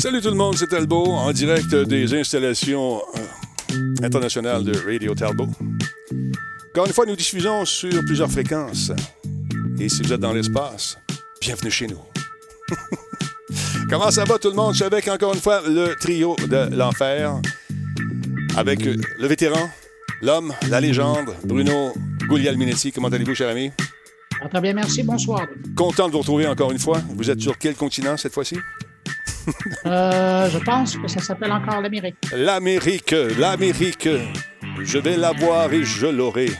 Salut tout le monde, c'est Talbot en direct des installations euh, internationales de Radio Talbot. Encore une fois, nous diffusons sur plusieurs fréquences. Et si vous êtes dans l'espace, bienvenue chez nous. Comment ça va tout le monde? Je suis avec encore une fois le trio de l'enfer. Avec le vétéran, l'homme, la légende, Bruno Guglielminetti. Comment allez-vous, cher ami? Très bien, merci. Bonsoir. Content de vous retrouver encore une fois. Vous êtes sur quel continent cette fois-ci? Euh, je pense que ça s'appelle encore l'Amérique. L'Amérique, l'Amérique. Je vais la voir et je l'aurai.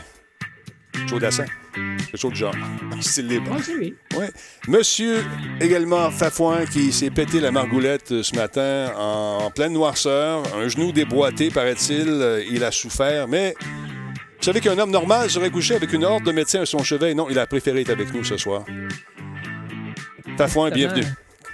Chaud d'assin. Quelque chose de genre. Style libre. Oui, c'est. Ouais. Monsieur également Fafouin qui s'est pété la margoulette ce matin en pleine noirceur, un genou déboîté, paraît-il. Il a souffert, mais vous savez qu'un homme normal serait couché avec une horde de médecins à son chevet. Non, il a préféré être avec nous ce soir. Fafouin, bienvenue.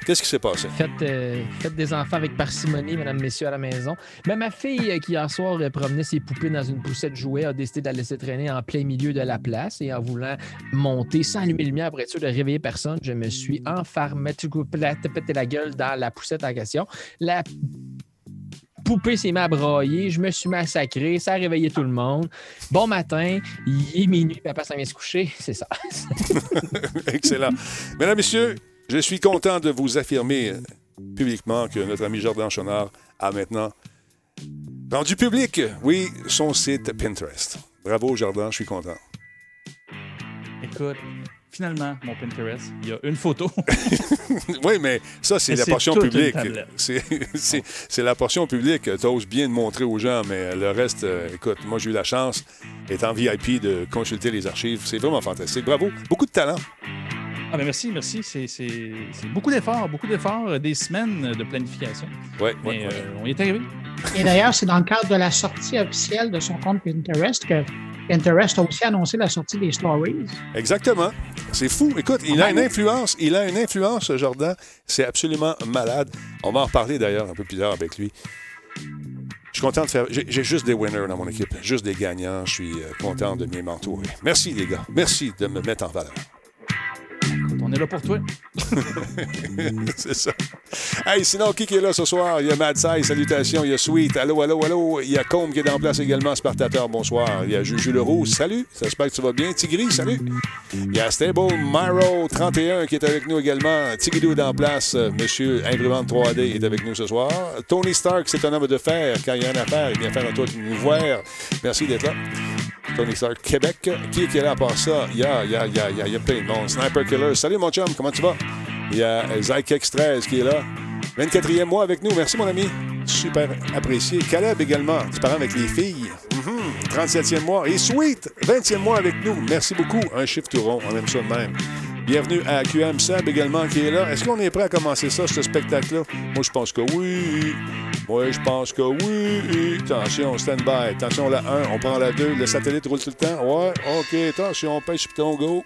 Qu'est-ce qui s'est passé? Faites, euh, faites des enfants avec parcimonie, mesdames, messieurs, à la maison. Mais ma fille, euh, qui hier soir euh, promenait ses poupées dans une poussette jouet, a décidé de la laisser traîner en plein milieu de la place et en voulant monter sans allumer le lumière pour être sûr de réveiller personne, je me suis enfermé, pété la gueule dans la poussette en question. La poupée s'est brailler, je me suis massacré, ça a réveillé tout le monde. Bon matin, il est minuit, papa s'en vient se coucher, c'est ça. Excellent. Mesdames, Messieurs, je suis content de vous affirmer publiquement que notre ami Jordan Chonard a maintenant rendu public, oui, son site Pinterest. Bravo, Jordan, je suis content. Écoute, finalement, mon Pinterest, il y a une photo. oui, mais ça, c'est la portion publique. C'est la portion publique. Tu oses bien de montrer aux gens, mais le reste, euh, écoute, moi, j'ai eu la chance, étant VIP, de consulter les archives. C'est vraiment fantastique. Bravo. Beaucoup de talent. Ah, ben merci, merci. C'est beaucoup d'efforts, beaucoup d'efforts, euh, des semaines de planification. Oui, Mais euh, on y est arrivé. Et d'ailleurs, c'est dans le cadre de la sortie officielle de son compte Pinterest que Pinterest a aussi annoncé la sortie des stories. Exactement. C'est fou. Écoute, il a une influence. Il a une influence, Jordan. C'est absolument malade. On va en reparler d'ailleurs un peu plus tard avec lui. Je suis content de faire. J'ai juste des winners dans mon équipe, juste des gagnants. Je suis euh, content de bien m'entourer. Merci, les gars. Merci de me mettre en valeur. On est là pour toi. C'est ça. Hey, sinon, qui est là ce soir? Il y a Mad Sai, salutations. Il y a Sweet, allô, allô, allô. Il y a Combe qui est en place également, Spartateur, bonsoir. Il y a Juju Leroux, salut. J'espère que tu vas bien. Tigri, salut. Il y a Stable Myro 31 qui est avec nous également. Tigidou est en place. Euh, Monsieur Imprimante 3D est avec nous ce soir. Tony Stark, c'est un homme de fer. Quand il y a une affaire, il vient faire un tour de nous voir. Merci d'être là. Tony Stark, Québec. Qui est qui est là à part ça? Il y a, il y a, il y a, il y a, plein de. Sniper Killer. Salut mon chum, comment tu vas? Il y a Zykex 13 qui est là. 24e mois avec nous. Merci mon ami. Super apprécié. Caleb également. Tu parles avec les filles. Mhm. 37e mois. Et Sweet, 20e mois avec nous. Merci beaucoup. Un chiffre tout rond. On aime ça de même. Bienvenue à QM Seb également qui est là. Est-ce qu'on est prêt à commencer ça, ce spectacle-là? Moi, je pense que oui. Moi, je pense que oui. Attention, stand-by. Attention, la 1, on prend la 2. Le satellite roule tout le temps. Ouais, OK. Attention, on pêche piton, go.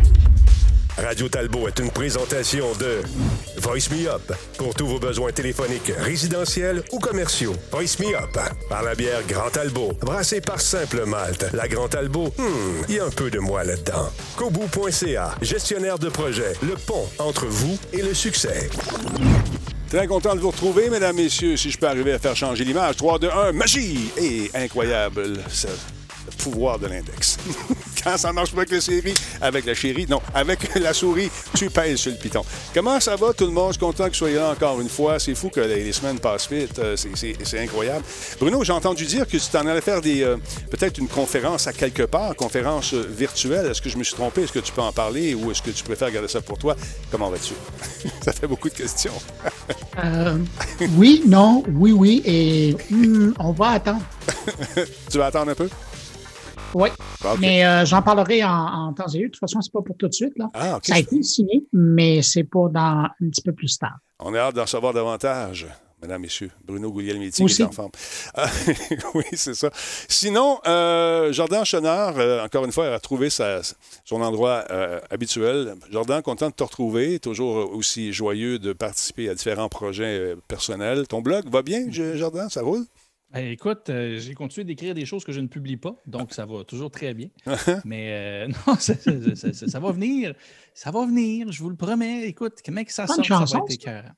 Radio Talbot est une présentation de Voice Me Up pour tous vos besoins téléphoniques, résidentiels ou commerciaux. Voice Me Up par la bière Grand Talbot, brassée par Simple Malte. La Grand Talbot, hmm, il y a un peu de moi là-dedans. Kobu.ca, gestionnaire de projet, le pont entre vous et le succès. Très content de vous retrouver, mesdames, messieurs. Si je peux arriver à faire changer l'image. 3, 2, 1, magie! Et incroyable, ce pouvoir de l'index. Quand ça marche pas avec la série, avec la chérie, non, avec la souris, tu pèses sur le piton. Comment ça va, tout le monde? Je suis content que vous soyez là encore une fois. C'est fou que les, semaines passent vite. Euh, c'est- incroyable. Bruno, j'ai entendu dire que tu t'en allais faire des euh, peut-être une conférence à quelque part, conférence euh, virtuelle. Est-ce que je me suis trompé? Est-ce que tu peux en parler ou est-ce que tu préfères garder ça pour toi? Comment vas-tu? ça fait beaucoup de questions. Euh, oui, non, oui, oui, et hmm, on va attendre. tu vas attendre un peu? Oui, mais euh, j'en parlerai en, en temps et lieu. De toute façon, c'est pas pour tout de suite. Là. Ah, OK. Ça a été signé, mais c'est pour dans un petit peu plus tard. On a hâte d'en savoir davantage. Mesdames, Messieurs, Bruno Guglielminetti qui est en forme. Ah, oui, c'est ça. Sinon, euh, Jordan Chenard, euh, encore une fois, a retrouvé sa- son endroit euh, habituel. Jordan, content de te retrouver. Toujours aussi joyeux de participer à différents projets personnels. Ton blog va bien, Jordan? Ça roule? Ben, écoute, euh, j'ai continué d'écrire des choses que je ne publie pas, donc ça va toujours très bien. Mais euh, non, ça, ça- ça- ça- ça va venir. Ça va venir, je vous le promets. Écoute, comment que ça sort, ça va être écœurant.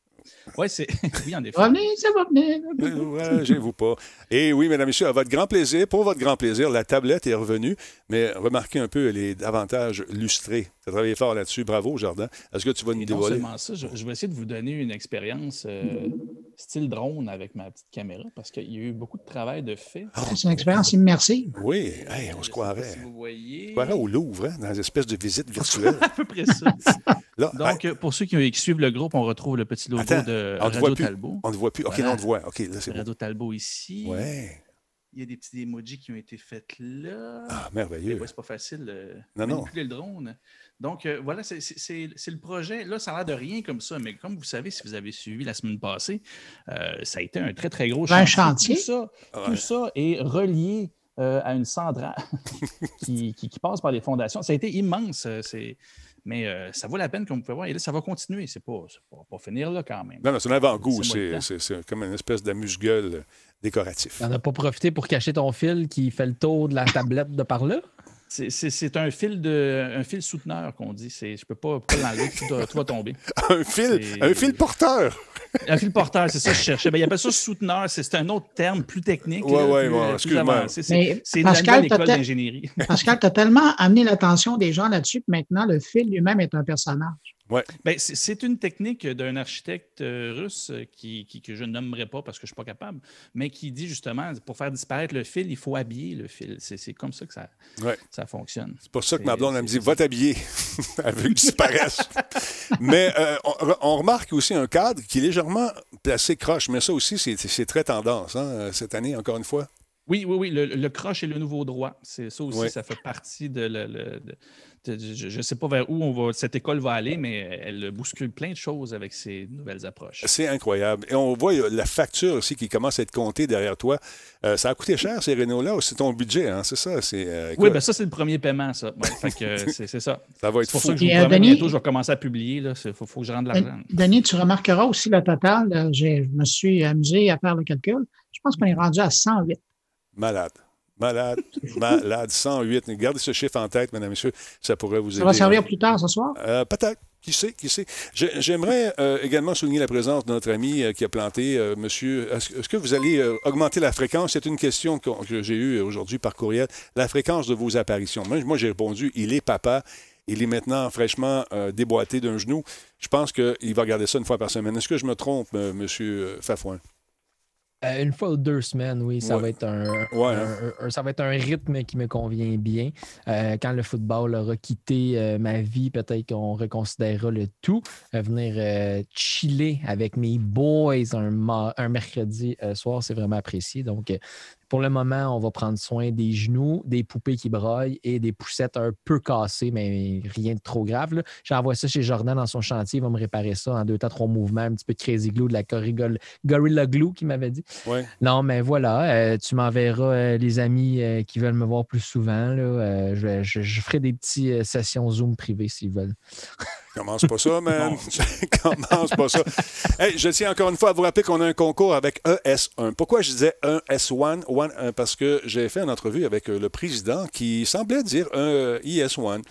Oui, c'est. oui, en effet. Ça va venir, ça va venir. Ouais, gênez-vous pas. Et oui, mesdames, messieurs, à votre grand plaisir, pour votre grand plaisir, la tablette est revenue, mais remarquez un peu les avantages lustrés. Tu as travaillé fort là-dessus. Bravo, Jordan. Est-ce que tu vas nous Et non dévoiler? seulement ça, je, je vais essayer de vous donner une expérience euh, style drone avec ma petite caméra parce qu'il y a eu beaucoup de travail de fait. C'est une expérience immersive. Oui, hey, on se Je croirait. Si vous voyez. On se croirait au Louvre, hein, dans une espèce de visite virtuelle. à peu près ça. Là, Donc, euh, pour ceux qui, qui suivent le groupe, on retrouve le petit logo Attends, de on ne te Radio voit plus. Talbot. On ne voit plus. OK, Voilà. non, on te voit. OK, là, c'est bon. Radio Talbot ici. Ouais. Il y a des petits emojis qui ont été faits là. Ah, Mais merveilleux. ouais, c'est pas facile de Non, le drone. Donc, euh, voilà, c'est- le projet. Là, ça a l'air de rien comme ça, mais comme vous savez, si vous avez suivi la semaine passée, euh, ça a été un très, très gros Un chantier. chantier. Tout ça, Ouais. tout ça est relié euh, à une centrale qui, qui- qui passe par les fondations. Ça a été immense. c'est- Mais euh, ça vaut la peine, comme vous pouvez voir. Et là, ça va continuer. C'est pas, pas, pas finir là quand même. Non, non, c'est un avant-goût. C'est c'est comme une espèce d'amuse-gueule décoratif. T'en as pas profité pour cacher ton fil qui fait le tour de la tablette de par là? C'est- un fil de un fil souteneur qu'on dit. C'est- Je peux pas, pas l'enlever, tout, tout va tomber. Un fil, un fil porteur. Un fil porteur, c'est ça que je cherchais. Ben, il appelle ça souteneur. C'est un autre terme plus technique. Ouais, là, ouais, euh, excuse-moi. C'est Mais c'est une Pascal, nouvelle école peut-être- d'ingénierie. Pascal, tu as tellement amené l'attention des gens là-dessus que maintenant, le fil lui-même est un personnage. Ben, c'est- une technique d'un architecte euh, russe euh, qui, qui- que je ne nommerai pas parce que je ne suis pas capable, mais qui dit justement, pour faire disparaître le fil, il faut habiller le fil. C'est comme ça que ça, Ouais. ça fonctionne. C'est pour ça que ma blonde, elle me dit Va t'habiller. Elle veut que tu disparaisses. mais euh, on, on remarque aussi un cadre qui est légèrement placé croche. Mais ça aussi, c'est très tendance hein, cette année, encore une fois. Oui, oui, oui, le, le croche et le nouveau droit. C'est ça aussi, Ouais. ça fait partie de. le- le- de- de- je ne sais pas vers où on va, cette école va aller, mais elle bouscule plein de choses avec ses nouvelles approches. C'est incroyable. Et on voit la facture aussi qui commence à être comptée derrière toi. Euh, ça a coûté cher, ces Renault-là. C'est ton budget, hein, c'est ça? C'est, euh, Oui, ben ça, c'est le premier paiement, ça. Ouais, fait que, c'est c'est ça. ça va C'est être pour fou. ça que je vous euh, promets, Denis- bientôt, je vais commencer à publier. Il faut, faut que je rende l'argent. Denis, tu remarqueras aussi le total. j'ai- Je me suis amusé à faire le calcul. Je pense qu'on est rendu à 108. Malade. Malade, malade, 108. Gardez ce chiffre en tête, mesdames et messieurs. Ça pourrait vous aider. Ça va servir plus tard ce soir? Euh, Peut-être. Qui sait, qui sait. J'ai- J'aimerais euh, également souligner la présence de notre ami euh, qui a planté, euh, monsieur. Est-ce que vous allez augmenter la fréquence? C'est une question que j'ai eue aujourd'hui par courriel. La fréquence de vos apparitions. Moi, moi, j'ai répondu, il est papa. Il est maintenant fraîchement déboîté d'un genou. Je pense qu'il va regarder ça une fois par semaine. Est-ce que je me trompe, monsieur Fafouin? Euh, une fois ou deux semaines, oui, ça, Ouais. va être un, Ouais, un- hein. un- ça va être un rythme qui me convient bien. Euh, quand le football aura quitté euh, ma vie, peut-être qu'on reconsidérera le tout. Venir chiller avec mes boys un, un mercredi soir, c'est vraiment apprécié. Donc, pour le moment, on va prendre soin des genoux, des poupées qui broillent et des poussettes un peu cassées, mais rien de trop grave. J'envoie ça chez Jordan dans son chantier. Il va me réparer ça en deux temps, trois mouvements, un petit peu de crazy glue, de la Corrigol- Gorilla Glue qu'il m'avait dit. Ouais. Non, mais voilà, euh, tu m'enverras euh, les amis euh, qui veulent me voir plus souvent. Là, je, vais- je- je ferai des petites sessions Zoom privées s'ils veulent. Commence pas ça, man. Commence pas ça. Hey, je tiens encore une fois à vous rappeler qu'on a un concours avec ES1. Pourquoi je disais 1S1? One, euh, parce que j'ai fait une entrevue avec euh, le président qui semblait dire un euh, IS1.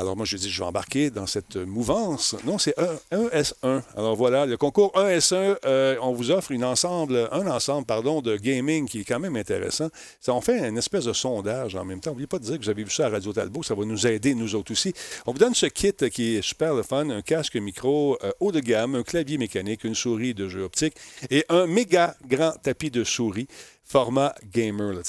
Alors moi, je dis, je vais embarquer dans cette mouvance. Non, c'est un, un S1. Alors voilà, le concours 1S1, euh, on vous offre une ensemble, un ensemble pardon, de gaming qui est quand même intéressant. Ça, on fait une espèce de sondage en même temps. N'oubliez pas de dire que vous avez vu ça à Radio Talbot, ça va nous aider, nous autres aussi. On vous donne ce kit qui est super le fun, un casque micro euh, haut de gamme, un clavier mécanique, une souris de jeu optique et un méga grand tapis de souris format gamer. Là,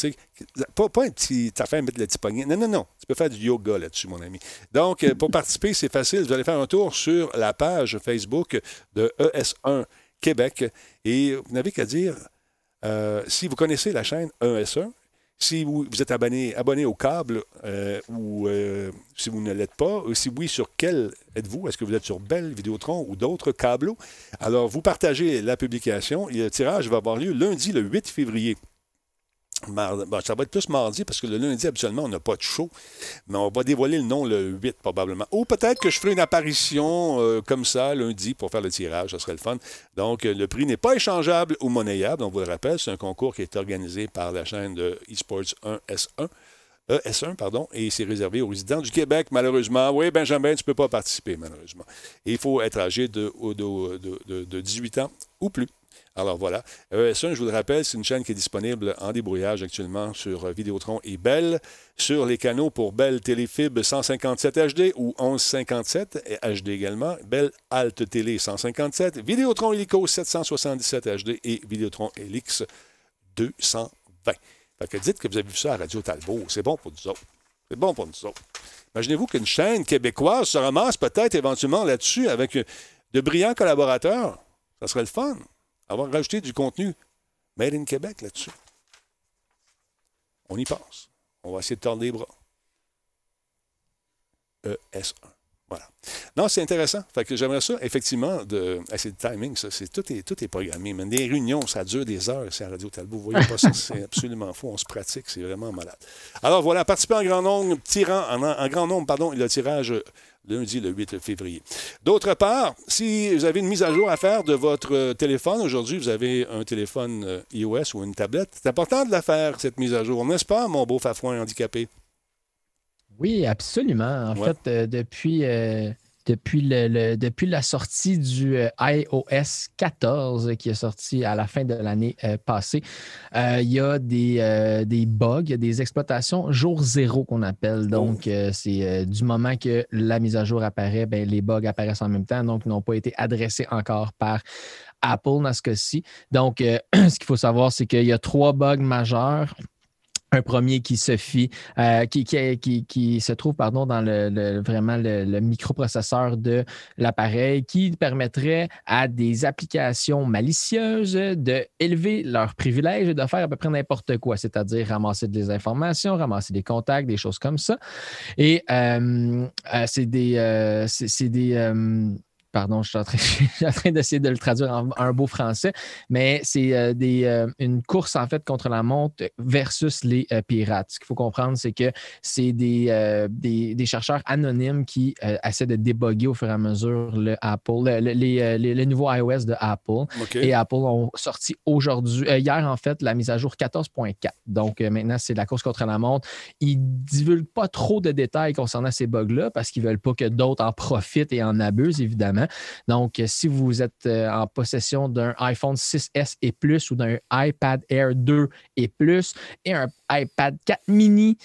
pas, pas un petit affaire à mettre le petit poignet. Non, non, non. Tu peux faire du yoga là-dessus, mon ami. Donc, euh, pour participer, c'est facile. Vous allez faire un tour sur la page Facebook de ES1 Québec et vous n'avez qu'à dire euh, si vous connaissez la chaîne ES1, Si vous, êtes abonné, abonné au câble euh, ou si vous ne l'êtes pas, si oui, sur quel êtes-vous? Est-ce que vous êtes sur Bell, Vidéotron ou d'autres câbles? Alors, vous partagez la publication et le tirage va avoir lieu lundi, le 8 février. Ça va être plus mardi parce que le lundi, habituellement, on n'a pas de show. Mais on va dévoiler le nom le 8 probablement. Ou peut-être que je ferai une apparition euh, comme ça lundi pour faire le tirage. Ça serait le fun. Donc, euh, le prix n'est pas échangeable ou monnayable. On vous le rappelle, c'est un concours qui est organisé par la chaîne de eSports 1S1. euh, S1, pardon, et c'est réservé aux résidents du Québec, malheureusement. Oui, Benjamin, tu ne peux pas participer, malheureusement. Il faut être âgé de, de- de- de 18 ans ou plus. Alors voilà. Euh, ça, je vous le rappelle, c'est une chaîne qui est disponible en débrouillage actuellement sur euh, Vidéotron et Bell, sur les canaux pour Bell Téléfib 157 HD ou 1157 et HD également, Bell Alt Télé 157, Vidéotron Helico 777 HD et Vidéotron Helix 220. Fait que dites que vous avez vu ça à Radio Talbot, c'est bon pour nous autres. C'est bon pour nous autres. Imaginez-vous qu'une chaîne québécoise se ramasse peut-être éventuellement là-dessus avec euh, de brillants collaborateurs. Ça serait le fun avoir rajouté du contenu Made in Québec là-dessus. On y pense. On va essayer de tordre les bras. ES1. Voilà. Non, c'est intéressant. Fait que j'aimerais ça, effectivement, de. Ah, c'est le timing, ça. C'est, tout, est, tout est programmé. Mais des réunions, ça dure des heures, c'est à Radio Talbot. Vous voyez pas ça, c'est absolument fou. On se pratique, c'est vraiment malade. Alors voilà, participez en grand nombre, tirant en, en grand nombre, pardon, le tirage lundi le 8 février. D'autre part, si vous avez une mise à jour à faire de votre euh, téléphone, aujourd'hui vous avez un téléphone euh, iOS ou une tablette, c'est important de la faire, cette mise à jour, n'est-ce pas, mon beau Fafouin handicapé? Oui, absolument. En Ouais. fait, euh, depuis, euh, depuis, le, le- depuis la sortie du euh, iOS 14 qui est sorti à la fin de l'année euh, passée, euh, il y a des, des bugs, il y a des exploitations jour zéro qu'on appelle. Donc, euh, c'est du moment que la mise à jour apparaît, ben, les bugs apparaissent en même temps, donc ils n'ont pas été adressés encore par Apple dans ce cas-ci. Donc, euh, ce qu'il faut savoir, c'est qu'il y a trois bugs majeurs. Un premier qui se fit, euh, qui, qui, qui- se trouve pardon, dans le, vraiment le, microprocesseur de l'appareil qui permettrait à des applications malicieuses de élever leurs privilèges et de faire à peu près n'importe quoi, c'est-à-dire ramasser des informations, ramasser des contacts, des choses comme ça. Et euh, euh, c'est des, c'est des Pardon, je suis en train, d'essayer de le traduire en un beau français, mais c'est euh, des, euh, une course en fait contre la montre versus les euh, pirates. Ce qu'il faut comprendre, c'est que c'est des, des, des chercheurs anonymes qui essaient de déboguer au fur et à mesure le Apple, le, le- les, euh, les- le nouveau iOS de Apple. Et Apple ont sorti aujourd'hui, hier en fait, la mise à jour 14.4. Donc maintenant, c'est la course contre la montre. Ils ne divulguent pas trop de détails concernant ces bugs-là parce qu'ils ne veulent pas que d'autres en profitent et en abusent, évidemment. Donc, euh, si vous êtes euh, en possession d'un iPhone 6S et plus ou d'un iPad Air 2 et plus et un iPad 4 mini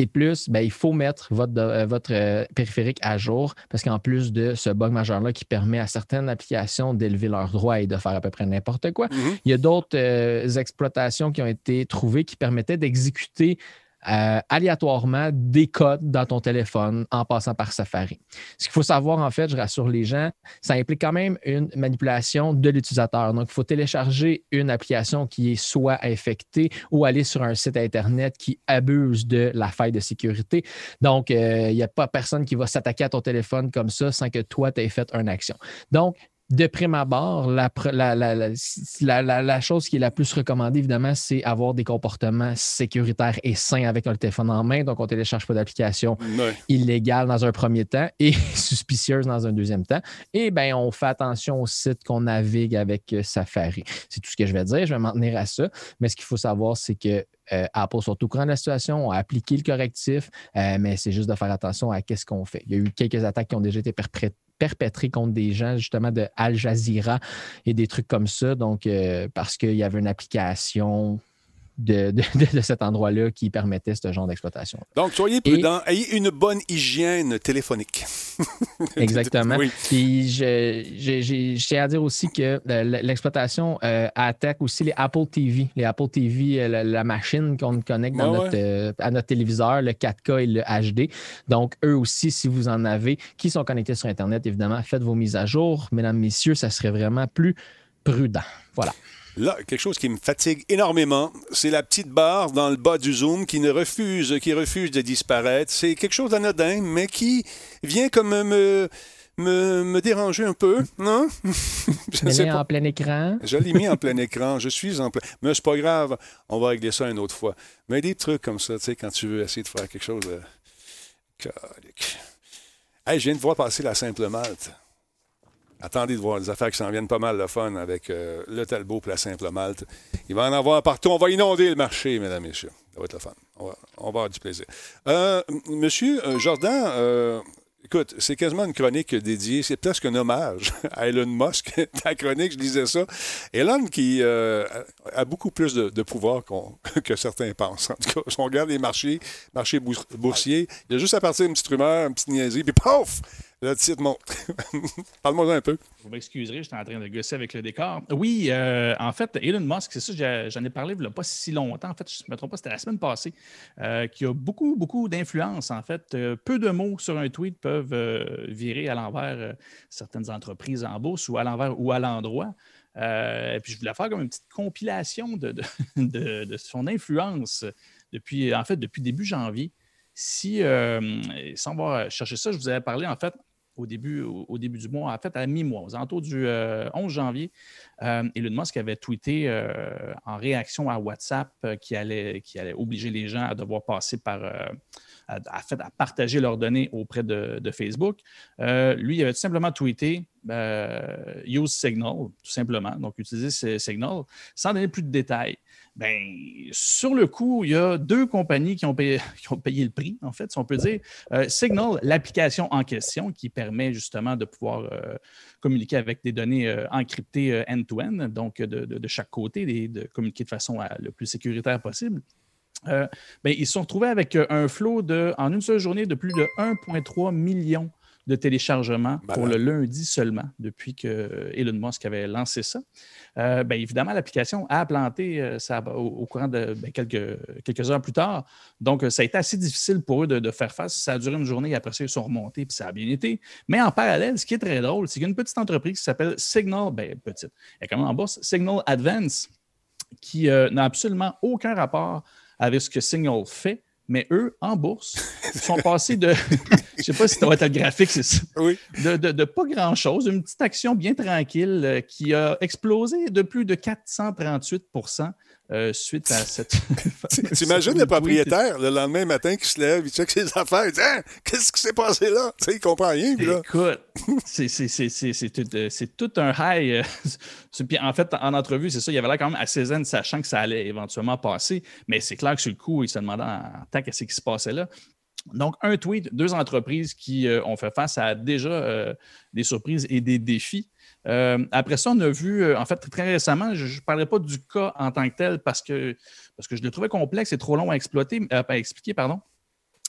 et plus, ben, il faut mettre votre, euh, votre périphérique à jour parce qu'en plus de ce bug majeur-là qui permet à certaines applications d'élever leurs droits et de faire à peu près n'importe quoi, Mhm. il y a d'autres euh, exploitations qui ont été trouvées qui permettaient d'exécuter euh, aléatoirement des codes dans ton téléphone en passant par Safari. Ce qu'il faut savoir, en fait, je rassure les gens, ça implique quand même une manipulation de l'utilisateur. Donc, il faut télécharger une application qui est soit infectée ou aller sur un site Internet qui abuse de la faille de sécurité. Donc, euh, il n'y a pas personne qui va s'attaquer à ton téléphone comme ça sans que toi, tu aies fait une action. Donc, de prime abord, la, chose qui est la plus recommandée, évidemment, c'est avoir des comportements sécuritaires et sains avec le téléphone en main. Donc, on ne télécharge pas d'application illégale dans un premier temps et suspicieuse dans un deuxième temps. Et bien, on fait attention au site qu'on navigue avec euh, Safari. C'est tout ce que je vais dire. Je vais m'en tenir à ça. Mais ce qu'il faut savoir, c'est que euh, Apple sont au courant de la situation, ont appliqué le correctif, euh, mais c'est juste de faire attention à qu'est-ce qu'on fait. Il y a eu quelques attaques qui ont déjà été perpré- perpétrées contre des gens, justement, de Al Jazeera et des trucs comme ça. Donc, euh, parce qu'il y avait une application de, de- de- de cet endroit-là qui permettait ce genre d'exploitation. Donc, soyez prudents. Ayez une bonne hygiène téléphonique. Exactement. Oui. Puis j'ai- à dire aussi que euh, l'exploitation euh, attaque aussi les Apple TV. Les Apple TV, euh, la, la machine qu'on connecte dans Ouais, notre, euh, à notre téléviseur, le 4K et le HD. Donc, eux aussi, si vous en avez, qui sont connectés sur Internet, évidemment, faites vos mises à jour. Mesdames, messieurs, ça serait vraiment plus prudent. Voilà. Là, quelque chose qui me fatigue énormément, c'est la petite barre dans le bas du zoom qui ne refuse, qui refuse de disparaître. C'est quelque chose d'anodin, mais qui vient comme me, me, me déranger un peu, non? Je ne sais pas. en plein écran. Je l'ai mis en plein écran. Je suis en plein. Mais c'est pas grave. On va régler ça une autre fois. Mais des trucs comme ça, tu sais, quand tu veux essayer de faire quelque chose de. Hey, je viens de voir passer la simple malte. Attendez de voir les affaires qui s'en viennent pas mal de fun avec euh, le Talbot et la simple malte. Il va en avoir partout. On va inonder le marché, mesdames et messieurs. Ça va être le fun. On va, avoir du plaisir. Euh, monsieur euh, Jordan, Écoute, c'est quasiment une chronique dédiée, c'est presque un hommage à Elon Musk. Ta chronique, je disais ça. Elon qui a beaucoup plus de, pouvoir que certains pensent. En tout cas, si on regarde les marchés, marchés boursiers, il y a juste à partir d'une petite rumeur, une petite niaiserie, puis pouf! Le titre monte. Parle-moi un peu. Vous m'excuserez, j'étais en train de gosser avec le décor. Oui, euh, en fait, Elon Musk, c'est ça, j'en ai parlé il n'y a pas si longtemps. En fait, je ne me trompe pas, c'était la semaine passée, euh, qui a beaucoup, beaucoup d'influence. En fait, euh, peu de mots sur un tweet peuvent virer à l'envers certaines entreprises en bourse ou à l'envers ou à l'endroit. puis je voulais faire comme une petite compilation de, de son influence depuis, en fait, depuis début janvier. Si, sans voir chercher ça, je vous avais parlé en fait au début, au, début du mois, en fait, à mi-mois, aux alentours du 11 euh, janvier, euh, Elon Musk avait tweeté euh, en réaction à WhatsApp qui, allait, qui allait obliger les gens à devoir passer par. À, fait, à partager leurs données auprès de, Facebook. lui, il avait tout simplement tweeté Use Signal, tout simplement. Donc, utiliser Signal sans donner plus de détails. Bien, sur le coup, il y a deux compagnies qui ont payé, le prix, en fait, si on peut dire. Euh, Signal, l'application en question qui permet justement de pouvoir euh, communiquer avec des données euh, encryptées end-to-end, donc de, chaque côté, de communiquer de façon le plus sécuritaire possible. Bien, ils se sont retrouvés avec un flot de, en une seule journée de plus de 1,3 million de téléchargement pour le lundi seulement, depuis que Elon Musk avait lancé ça. Euh, bien, évidemment, l'application a planté euh, ça, au, courant de ben, quelques, quelques heures plus tard. Donc, ça a été assez difficile pour eux de, faire face. Ça a duré une journée, après ça, ils sont remontés, puis ça a bien été. Mais en parallèle, ce qui est très drôle, c'est qu'il y a une petite entreprise qui s'appelle Signal, ben, petite, elle est quand même en bourse, Signal Advance, qui euh, n'a absolument aucun rapport avec ce que Signal fait mais eux, en bourse, sont passés de, je ne sais pas si va être le graphique, c'est ça, oui. de, de, pas grand-chose, une petite action bien tranquille euh, qui a explosé de plus de 438 euh, suite à cette. Imagines le propriétaire le lendemain matin qui se lève, il check ses affaires, il dit hein, Qu'est-ce qui s'est passé là? Tu sais, Il comprend rien. là. Écoute, c'est tout, un high. Euh, puis en fait, en entrevue, c'est ça, il avait l'air quand même assez zen, sachant que ça allait éventuellement passer. Mais c'est clair que sur le coup, il se demandait en tant qu'est-ce qui se passait là. Donc, un tweet, deux entreprises qui euh, ont fait face à déjà des surprises et des défis. Euh, après ça, on a vu, euh, en fait, très récemment, je ne parlerai pas du cas en tant que tel parce que, parce que je le trouvais complexe et trop long à, exploiter, euh, à expliquer. Pardon.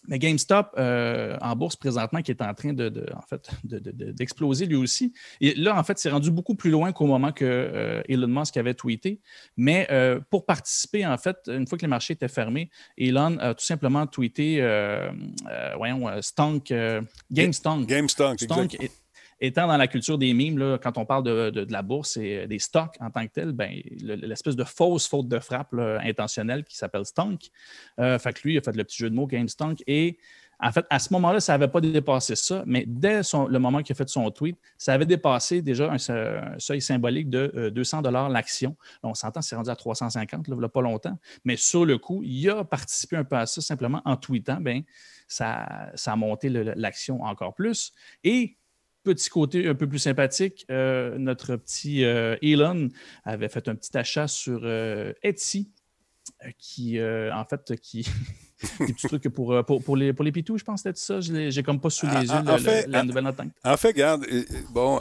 Mais GameStop en bourse présentement qui est en train de, en fait, d'exploser lui aussi. Et là, en fait, c'est rendu beaucoup plus loin qu'au moment que Elon Musk avait tweeté. Mais pour participer, en fait, une fois que les marchés étaient fermés, Elon a tout simplement tweeté, voyons, Stonk, GameStonk. GameStonk, étant dans la culture des mimes, quand on parle de, la bourse et des stocks en tant que tel, ben, l'espèce de fausse faute de frappe intentionnelle qui s'appelle stonk. Euh, fait que lui, il a fait le petit jeu de mots Game Stonk. Et en fait, à ce moment-là, ça n'avait pas dépassé ça, mais dès le moment qu'il a fait son tweet, ça avait dépassé déjà un, seuil symbolique de 200 euh, dollars l'action. On s'entend, c'est rendu à 350, là, il n'y a pas longtemps. Mais sur le coup, il a participé un peu à ça simplement en tweetant. Ben, ça, ça a monté l'action encore plus. Et petit côté un peu plus sympathique, euh, notre petit euh, Elon avait fait un petit achat sur euh, Etsy, qui, en fait, qui. des petits trucs pour, pour, les, pour les pitous, je pense, c'était ça. J'ai comme pas sous les yeux en fait, la nouvelle note. En fait, regarde, bon,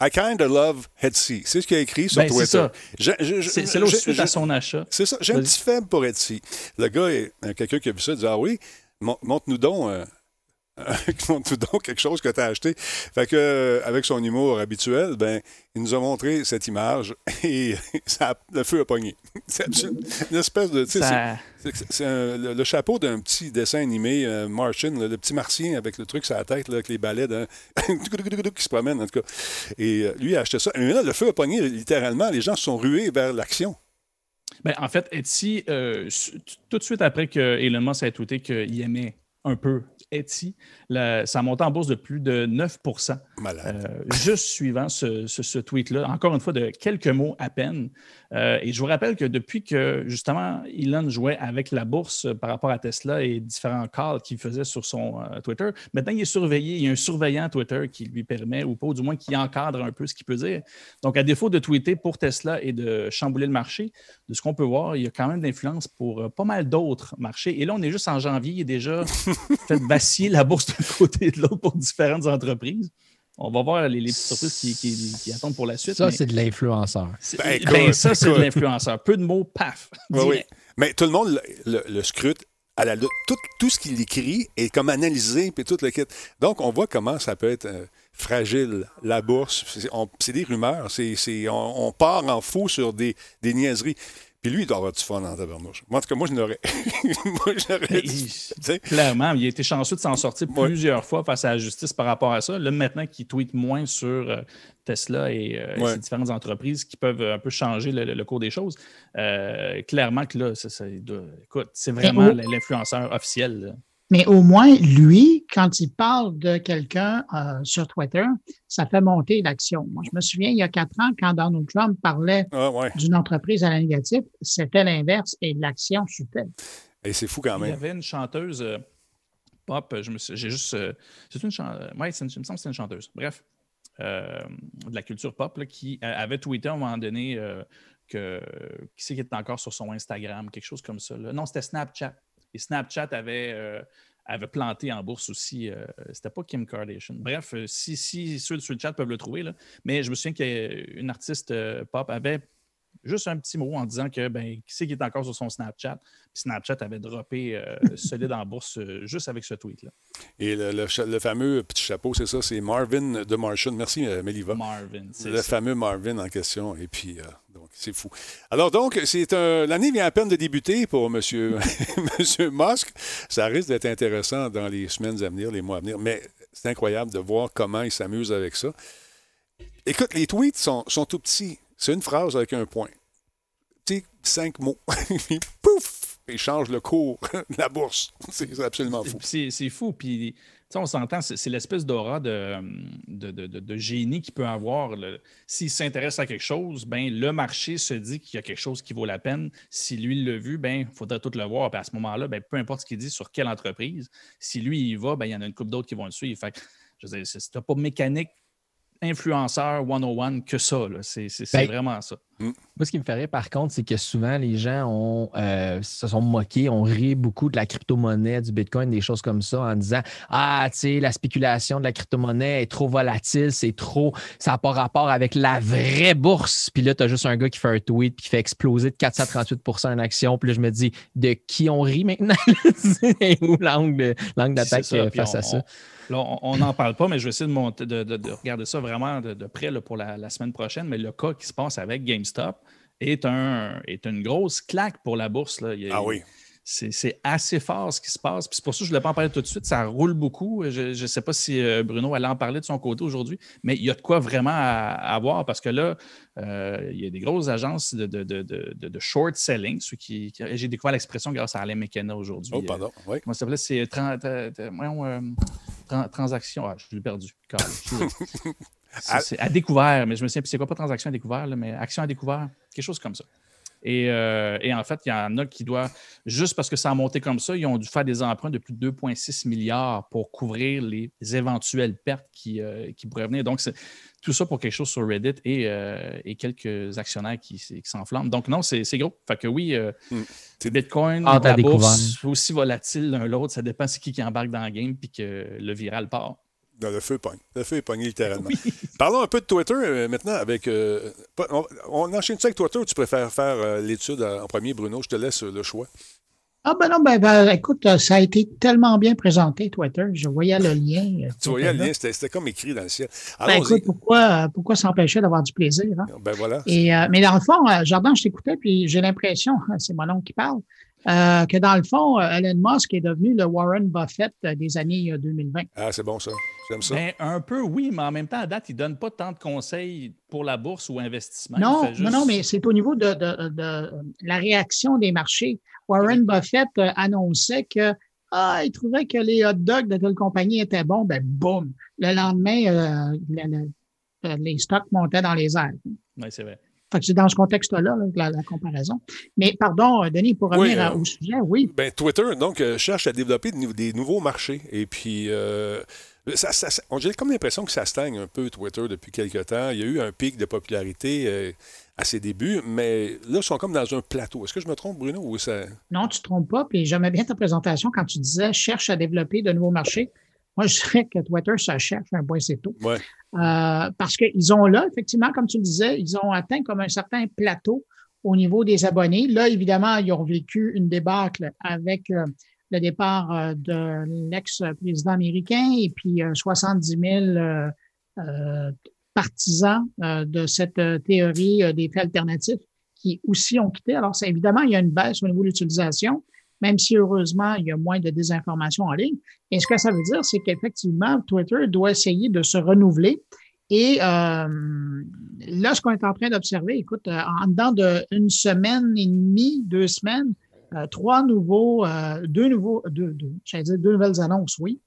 I kind of love Etsy. C'est ce qu'il a écrit sur ben, Twitter. C'est là où suite à son achat. C'est ça. J'ai un petit faible pour Etsy. Le gars, quelqu'un qui a vu ça, il dit Ah oui, montre-nous donc donc quelque chose que tu as acheté. Fait que, euh, avec son humour habituel, ben, il nous a montré cette image et ça le feu a pogné. C'est une espèce de. Ça- C'est le, le chapeau d'un petit dessin animé euh, Martian, le petit martien avec le truc sur la tête, là, avec les balais d'un- qui se promènent, en tout cas. Et euh, lui a acheté ça. Mais là, le feu a pogné, littéralement. Les gens se sont rués vers l'action. Ben, en fait, Etsy, euh, tout de suite après que Elon Musk a tweeté qu'il aimait un peu Etsy, la- ça a monté en bourse de plus de 9 Malade. euh, juste suivant ce, ce- ce tweet-là. Encore une fois, de quelques mots à peine. Euh, et je vous rappelle que depuis que, justement, Elon jouait avec la bourse par rapport à Tesla et différents calls qu'il faisait sur son euh, Twitter, maintenant, il est surveillé. Il y a un surveillant Twitter qui lui permet, ou pas, ou du moins qui encadre un peu ce qu'il peut dire. Donc, à défaut de tweeter pour Tesla et de chambouler le marché, de ce qu'on peut voir, il y a quand même d'influence pour pas mal d'autres marchés. Et là, on est juste en janvier, il est déjà fait vaciller la bourse d'un côté et de l'autre pour différentes entreprises. On va voir les, les petites surprises qui, qui- qui attendent pour la suite. Ça, mais c'est de l'influenceur. Ben, ben, ça, c'est de l'influenceur. Peu de mots, paf. Oui. Mais tout le monde le, le- le scrute. À la, tout, tout ce qu'il écrit est comme analysé, puis tout le kit. Donc, on voit comment ça peut être euh, fragile, la bourse. C'est des rumeurs. C'est c'est- on, on part en fou sur des, des niaiseries. Puis lui, il doit avoir du fun en tabarnouche. Moi, en tout cas, moi, je n'aurais. moi, j'aurais. Clairement, il a été chanceux de s'en sortir Ouais. plusieurs fois face à la justice par rapport à ça. Là, maintenant qu'il tweet moins sur euh, Tesla et, euh, et Ouais. ces différentes entreprises qui peuvent euh, un peu changer le, le- le cours des choses, euh, clairement que là, ça, écoute, c'est vraiment l'influenceur officiel. là. Mais au moins, lui, quand il parle de quelqu'un euh, sur Twitter, ça fait monter l'action. Moi, je me souviens, il y a quatre ans, quand Donald Trump parlait ah, ouais. d'une entreprise à la négative, c'était l'inverse et l'action chutait. Et c'est fou quand Il y même. avait une chanteuse euh, pop, je me suis- j'ai juste. euh, c'est une chanteuse. Ouais, c'est une- il me semble que c'est une chanteuse. Bref, euh, de la culture pop là, qui euh, avait tweeté à un moment donné euh, que. Qui c'est qui était encore sur son Instagram, quelque chose comme ça. là. Non, c'était Snapchat. Et Snapchat avait. euh, avait planté en bourse aussi. euh, C'était pas Kim Kardashian. Bref, euh, si, si ceux sur le chat peuvent le trouver, là. mais je me souviens qu'une artiste euh, pop avait juste un petit mot en disant que ben, qui c'est qui est encore sur son Snapchat? Puis Snapchat avait droppé euh, solide en bourse euh, juste avec ce tweet-là. Et le, le cha- le fameux petit chapeau, c'est ça, c'est Marvin de Martian. Merci, euh, Meliva. Marvin, c'est Le ça. fameux Marvin en question. Et puis, euh, donc, c'est fou. Alors, donc, c'est un- l'année vient à peine de débuter pour M. Monsieur, Monsieur Musk. Ça risque d'être intéressant dans les semaines à venir, les mois à venir. Mais c'est incroyable de voir comment il s'amuse avec ça. Écoute, les tweets sont, sont tout petits. C'est une phrase avec un point. Cinq mots. Pouf! Il change le cours de la bourse. C'est absolument fou. C'est fou. Puis, on s'entend, c'est l'espèce d'aura de, génie qu'il peut avoir. S'il s'intéresse à quelque chose, ben, le marché se dit qu'il y a quelque chose qui vaut la peine. Si lui l'a vu, ben, il faudrait tout le voir. Puis à ce moment-là, ben, peu importe ce qu'il dit sur quelle entreprise, si lui y va, ben, il y en a une couple d'autres qui vont le suivre. Fait que, je pas mécanique influenceur 101 que ça. là. C'est c'est- c'est Ben, vraiment ça. Moi, ce qui me ferait, par contre, c'est que souvent, les gens ont, euh, se sont moqués, ont ri beaucoup de la crypto-monnaie, du Bitcoin, des choses comme ça, en disant Ah, tu sais, la spéculation de la crypto-monnaie est trop volatile, c'est trop, ça n'a pas rapport avec la vraie bourse. Puis là, tu as juste un gars qui fait un tweet puis qui fait exploser de 438 une action. Puis là, je me dis De qui on rit maintenant où l'angle d'attaque face on- à ça Là, on- on n'en parle pas, mais je vais essayer de, monter, de, de- de regarder ça vraiment de, de près là, pour la, la semaine prochaine. Mais le cas qui se passe avec GameStop est, un, est une grosse claque pour la bourse. Là. Il y a- Ah oui. C'est assez fort ce qui se passe. Puis c'est pour ça que je ne voulais pas en parler tout de suite. Ça roule beaucoup. Je ne sais pas si euh, Bruno allait en parler de son côté aujourd'hui, mais il y a de quoi vraiment à, à voir parce que là, euh, il y a des grosses agences de, de, de, de- short selling. ceux qui, qui- J'ai découvert l'expression grâce à Alain McKenna aujourd'hui. Oh, pardon. Oui. Comment ça s'appelait? C'est tra- tra- euh, transaction. Ah, je l'ai perdu. C'est à découvert, mais je me souviens, puis c'est quoi pas transaction à découvert, là, mais action à découvert, quelque chose comme ça. Et, euh, et en fait, il y en a qui doivent, juste parce que ça a monté comme ça, ils ont dû faire des emprunts de plus de 2,6 milliards pour couvrir les éventuelles pertes qui, euh, qui pourraient venir. Donc, c'est tout ça pour quelque chose sur Reddit et, euh, et quelques actionnaires qui, s'enflamment. Donc, non, c'est gros. Fait que oui, euh, Hmm. c'est Bitcoin, à la bourse, aussi volatile l'un l'autre. Ça dépend c'est qui qui embarque dans le game puis que le viral part. Dans le feu pogne. Le feu est pogné littéralement. Parlons un peu de Twitter euh, maintenant avec. euh, on, on enchaîne ça avec Twitter ou tu préfères faire euh, l'étude en premier, Bruno? Je te laisse euh, le choix. Ah ben non, ben, ben, écoute, ça a été tellement bien présenté, Twitter. Je voyais le lien. Tu voyais le lien, c'était comme écrit dans le ciel. Ben, écoute, pourquoi, pourquoi s'empêcher d'avoir du plaisir? Hein? Ben voilà. Et, euh, mais dans le fond, Jordan, je t'écoutais, puis j'ai l'impression, c'est mon oncle qui parle, euh, que dans le fond, Elon Musk est devenu le Warren Buffett des années 2020. Ah, c'est bon ça. J'aime ça. Ben, un peu, oui, mais en même temps, à date, il ne donne pas tant de conseils pour la bourse ou investissement. Non, non, non, mais c'est au niveau de, de, de, la réaction des marchés. Warren Buffett annonçait que ah, il trouvait que les hot dogs de telle compagnie étaient bons, ben boum. Le lendemain, euh, les stocks montaient dans les airs. Oui, c'est vrai. C'est dans ce contexte-là, la, comparaison. Mais pardon, euh, Denis, pour revenir euh, au sujet, oui. Ben, Twitter, donc, cherche à développer des nouveaux marchés. Et puis, ça, j'ai comme l'impression que ça stagne un peu, Twitter, depuis quelque temps. Il y a eu un pic de popularité à ses débuts, mais là, ils sont comme dans un plateau. Est-ce que je me trompe, Bruno? Ou ça... Non, tu ne te trompes pas. Puis j'aimais bien ta présentation quand tu disais cherche à développer de nouveaux marchés. Moi, je dirais que Twitter, ça cherche un point, c'est tout. Ouais. Euh, parce qu'ils ont là, effectivement, comme tu le disais, ils ont atteint comme un certain plateau au niveau des abonnés. Là, évidemment, ils ont vécu une débâcle avec euh, le départ euh, de l'ex-président américain et puis 70 000 partisans de cette théorie des faits alternatifs qui aussi ont quitté. Alors, c'est évidemment, il y a une baisse au niveau de l'utilisation, même si heureusement, il y a moins de désinformation en ligne. Et ce que ça veut dire, c'est qu'effectivement, Twitter doit essayer de se renouveler. Et euh, là, ce qu'on est en train d'observer, écoute, euh, en dedans d'une semaine et demie, deux semaines, euh, trois nouveaux, deux nouveaux, deux, deux, dire deux nouvelles annonces, oui,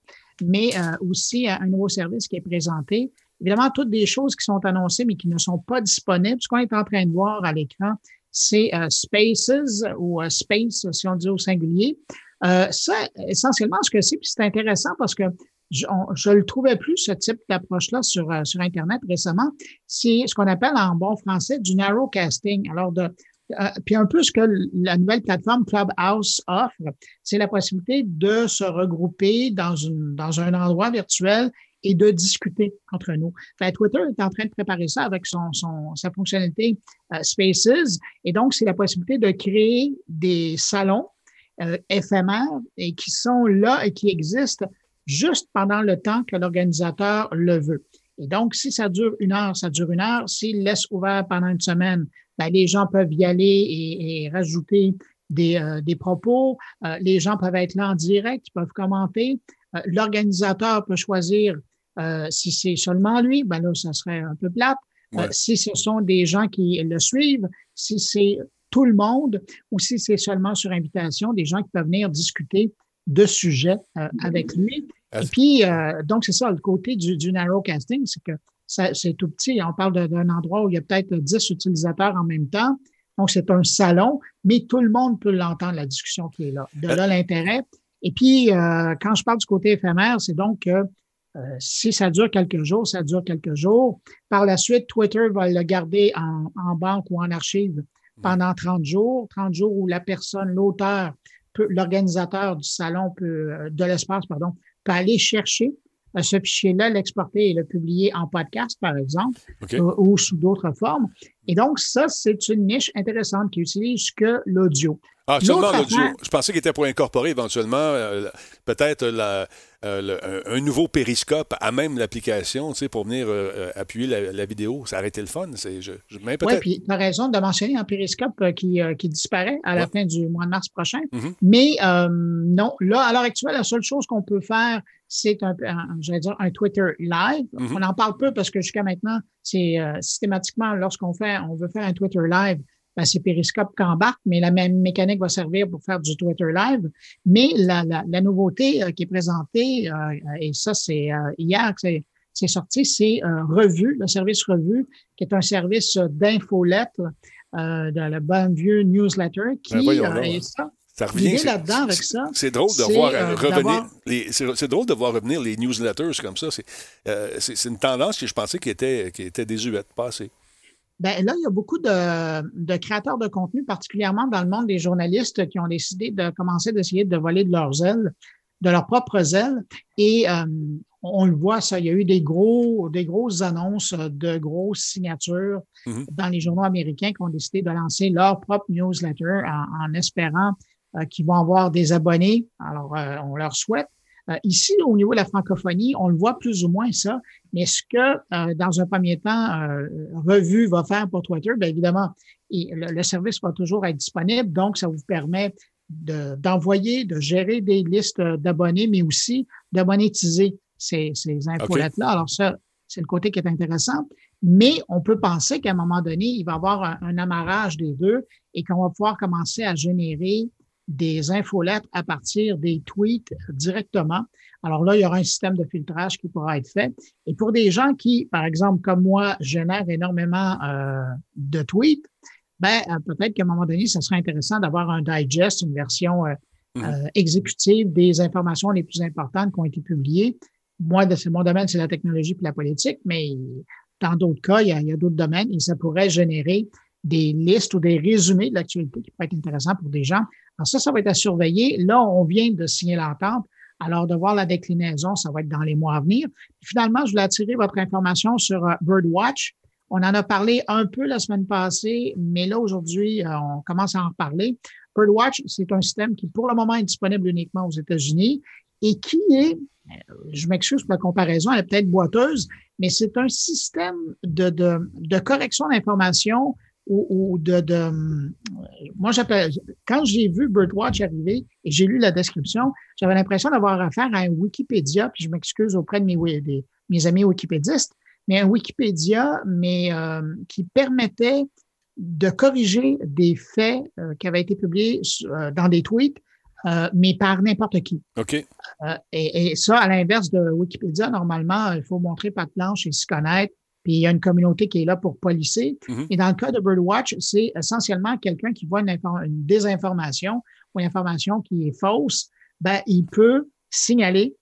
mais aussi un nouveau service qui est présenté. Évidemment, toutes des choses qui sont annoncées, mais qui ne sont pas disponibles. Ce qu'on est en train de voir à l'écran, c'est euh, Spaces ou euh, Space, si on dit au singulier. Euh, ça, essentiellement, ce que c'est, puis c'est intéressant parce que je, ne le trouvais plus, ce type d'approche-là sur, sur Internet récemment. C'est ce qu'on appelle en bon français du narrowcasting. Alors, de, puis un peu ce que la nouvelle plateforme Clubhouse offre, c'est la possibilité de se regrouper dans, une, dans un endroit virtuel et de discuter entre nous. Twitter est en train de préparer ça avec son, son sa fonctionnalité euh, Spaces. Et donc, c'est la possibilité de créer des salons euh, éphémères et qui sont là et qui existent juste pendant le temps que l'organisateur le veut. Et donc, si ça dure une heure, ça dure une heure. S'il laisse ouvert pendant une semaine, ben, les gens peuvent y aller et, et rajouter des, euh, des propos. Euh, les gens peuvent être là en direct, ils peuvent commenter. L'organisateur peut choisir euh, si c'est seulement lui, ben là, ça serait un peu plate. Euh, si ce sont des gens qui le suivent, si c'est tout le monde ou si c'est seulement sur invitation, des gens qui peuvent venir discuter de sujets euh, avec lui. Et puis, donc, c'est ça, le côté du, du narrowcasting, c'est que c'est tout petit. On parle d'un endroit où il y a peut-être 10 utilisateurs en même temps. Donc, c'est un salon, mais tout le monde peut l'entendre, la discussion qui est là. De là, l'intérêt. Et puis, quand je parle du côté éphémère, c'est donc que euh, si ça dure quelques jours, ça dure quelques jours. Par la suite, Twitter va le garder en, banque ou en archive pendant 30 jours, 30 jours où la personne, l'auteur, l'organisateur du salon peut, euh, de l'espace, pardon, peut aller chercher euh, ce fichier-là, l'exporter et le publier en podcast, par exemple, ou sous d'autres formes. Et donc, ça, c'est une niche intéressante qui utilise que l'audio. Ah, seulement l'audio. Je pensais qu'il était pour incorporer éventuellement peut-être la, euh, un, nouveau périscope à même l'application, tu sais, pour venir euh, euh, appuyer la, vidéo. Ça aurait été le fun. Je, oui, puis tu as raison de mentionner un périscope qui, qui disparaît à la fin du mois de mars prochain. Mm-hmm. Mais non, là, à l'heure actuelle, la seule chose qu'on peut faire, c'est un, dire, un Twitter live. Mm-hmm. On en parle peu parce que jusqu'à maintenant, c'est systématiquement, lorsqu'on fait, on veut faire un Twitter live, ben, c'est Periscope qui embarque, mais la même mécanique va servir pour faire du Twitter Live. Mais la, la, la nouveauté euh, qui est présentée, euh, et ça, c'est euh, hier que c'est sorti, c'est Revue, le service Revue, qui est un service d'infolettre, de le bon vieux newsletter, qui ben, est ça. Ça revient là-dedans avec ça. C'est drôle de voir revenir. C'est drôle de voir revenir les newsletters comme ça. C'est une tendance que je pensais qui était, qui était désuète, passée. Ben là, il y a beaucoup de, créateurs de contenu, particulièrement dans le monde des journalistes, qui ont décidé de commencer d'essayer de voler de leurs ailes, de leurs propres ailes. Et euh, on le voit, ça, il y a eu des gros, des grosses annonces de grosses signatures mm-hmm. dans les journaux américains qui ont décidé de lancer leur propre newsletter en, espérant qui vont avoir des abonnés. Alors, on leur souhaite. Ici, au niveau de la francophonie, on le voit plus ou moins ça. Mais ce que, dans un premier temps, Revue va faire pour Twitter, bien évidemment, le, service va toujours être disponible. Donc, ça vous permet d'envoyer, de, gérer des listes d'abonnés, mais aussi de monétiser ces, ces infolettes-là. Alors, ça, c'est le côté qui est intéressant. Mais on peut penser qu'à un moment donné, il va y avoir un, amarrage des deux et qu'on va pouvoir commencer à générer des infolettes à partir des tweets directement. Alors là, il y aura un système de filtrage qui pourra être fait. Et pour des gens qui, par exemple, comme moi, génèrent énormément euh, de tweets, ben, euh, peut-être qu'à un moment donné, ça serait intéressant d'avoir un digest, une version euh, mm-hmm. exécutive des informations les plus importantes qui ont été publiées. Moi, c'est mon domaine, c'est la technologie et la politique, mais dans d'autres cas, il y a, d'autres domaines et ça pourrait générer des listes ou des résumés de l'actualité qui pourraient être intéressants pour des gens. Alors ça, ça va être à surveiller. Là, on vient de signer l'entente. Alors, de voir la déclinaison, ça va être dans les mois à venir. finalement, je voulais attirer votre information sur euh, Birdwatch. On en a parlé un peu la semaine passée, mais là, aujourd'hui, euh, on commence à en reparler. Birdwatch, c'est un système qui, pour le moment, est disponible uniquement aux États-Unis et qui est, euh, je m'excuse pour la comparaison, elle est peut-être boiteuse, mais c'est un système de, de, de correction d'informations ou, ou, de, de moi j'appelle quand j'ai vu Birdwatch arriver et j'ai lu la description, j'avais l'impression d'avoir affaire à un Wikipédia, puis je m'excuse auprès de mes, mes amis wikipédistes, mais un Wikipédia, mais euh, qui permettait de corriger des faits euh, qui avaient été publiés dans des tweets euh, mais par n'importe qui. OK. Euh, et, ça, à l'inverse de Wikipédia, normalement, il faut montrer patte blanche et s'y connaître. Puis il y a une communauté qui est là pour policer. Mm-hmm. Et dans le cas de Birdwatch, c'est essentiellement quelqu'un qui voit une, désinformation ou une information qui est fausse. Ben, il peut signaler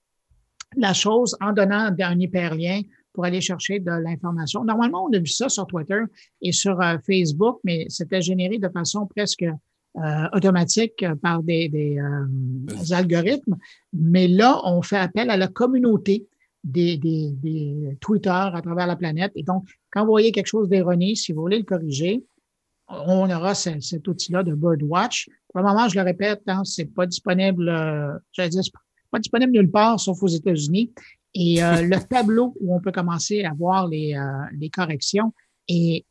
la chose en donnant un hyperlien pour aller chercher de l'information. Normalement, on a vu ça sur Twitter et sur euh, Facebook, mais c'était généré de façon presque euh, automatique par des, des, euh, algorithmes. Mais là, on fait appel à la communauté des, des, des tweeters à travers la planète. Et donc, quand vous voyez quelque chose d'erroné, si vous voulez le corriger, on aura cet outil-là de Birdwatch. Pour le moment, je le répète, hein, c'est pas disponible, euh, j'allais dire, pas disponible nulle part, sauf aux États-Unis. Et euh, le tableau où on peut commencer à voir les, les corrections est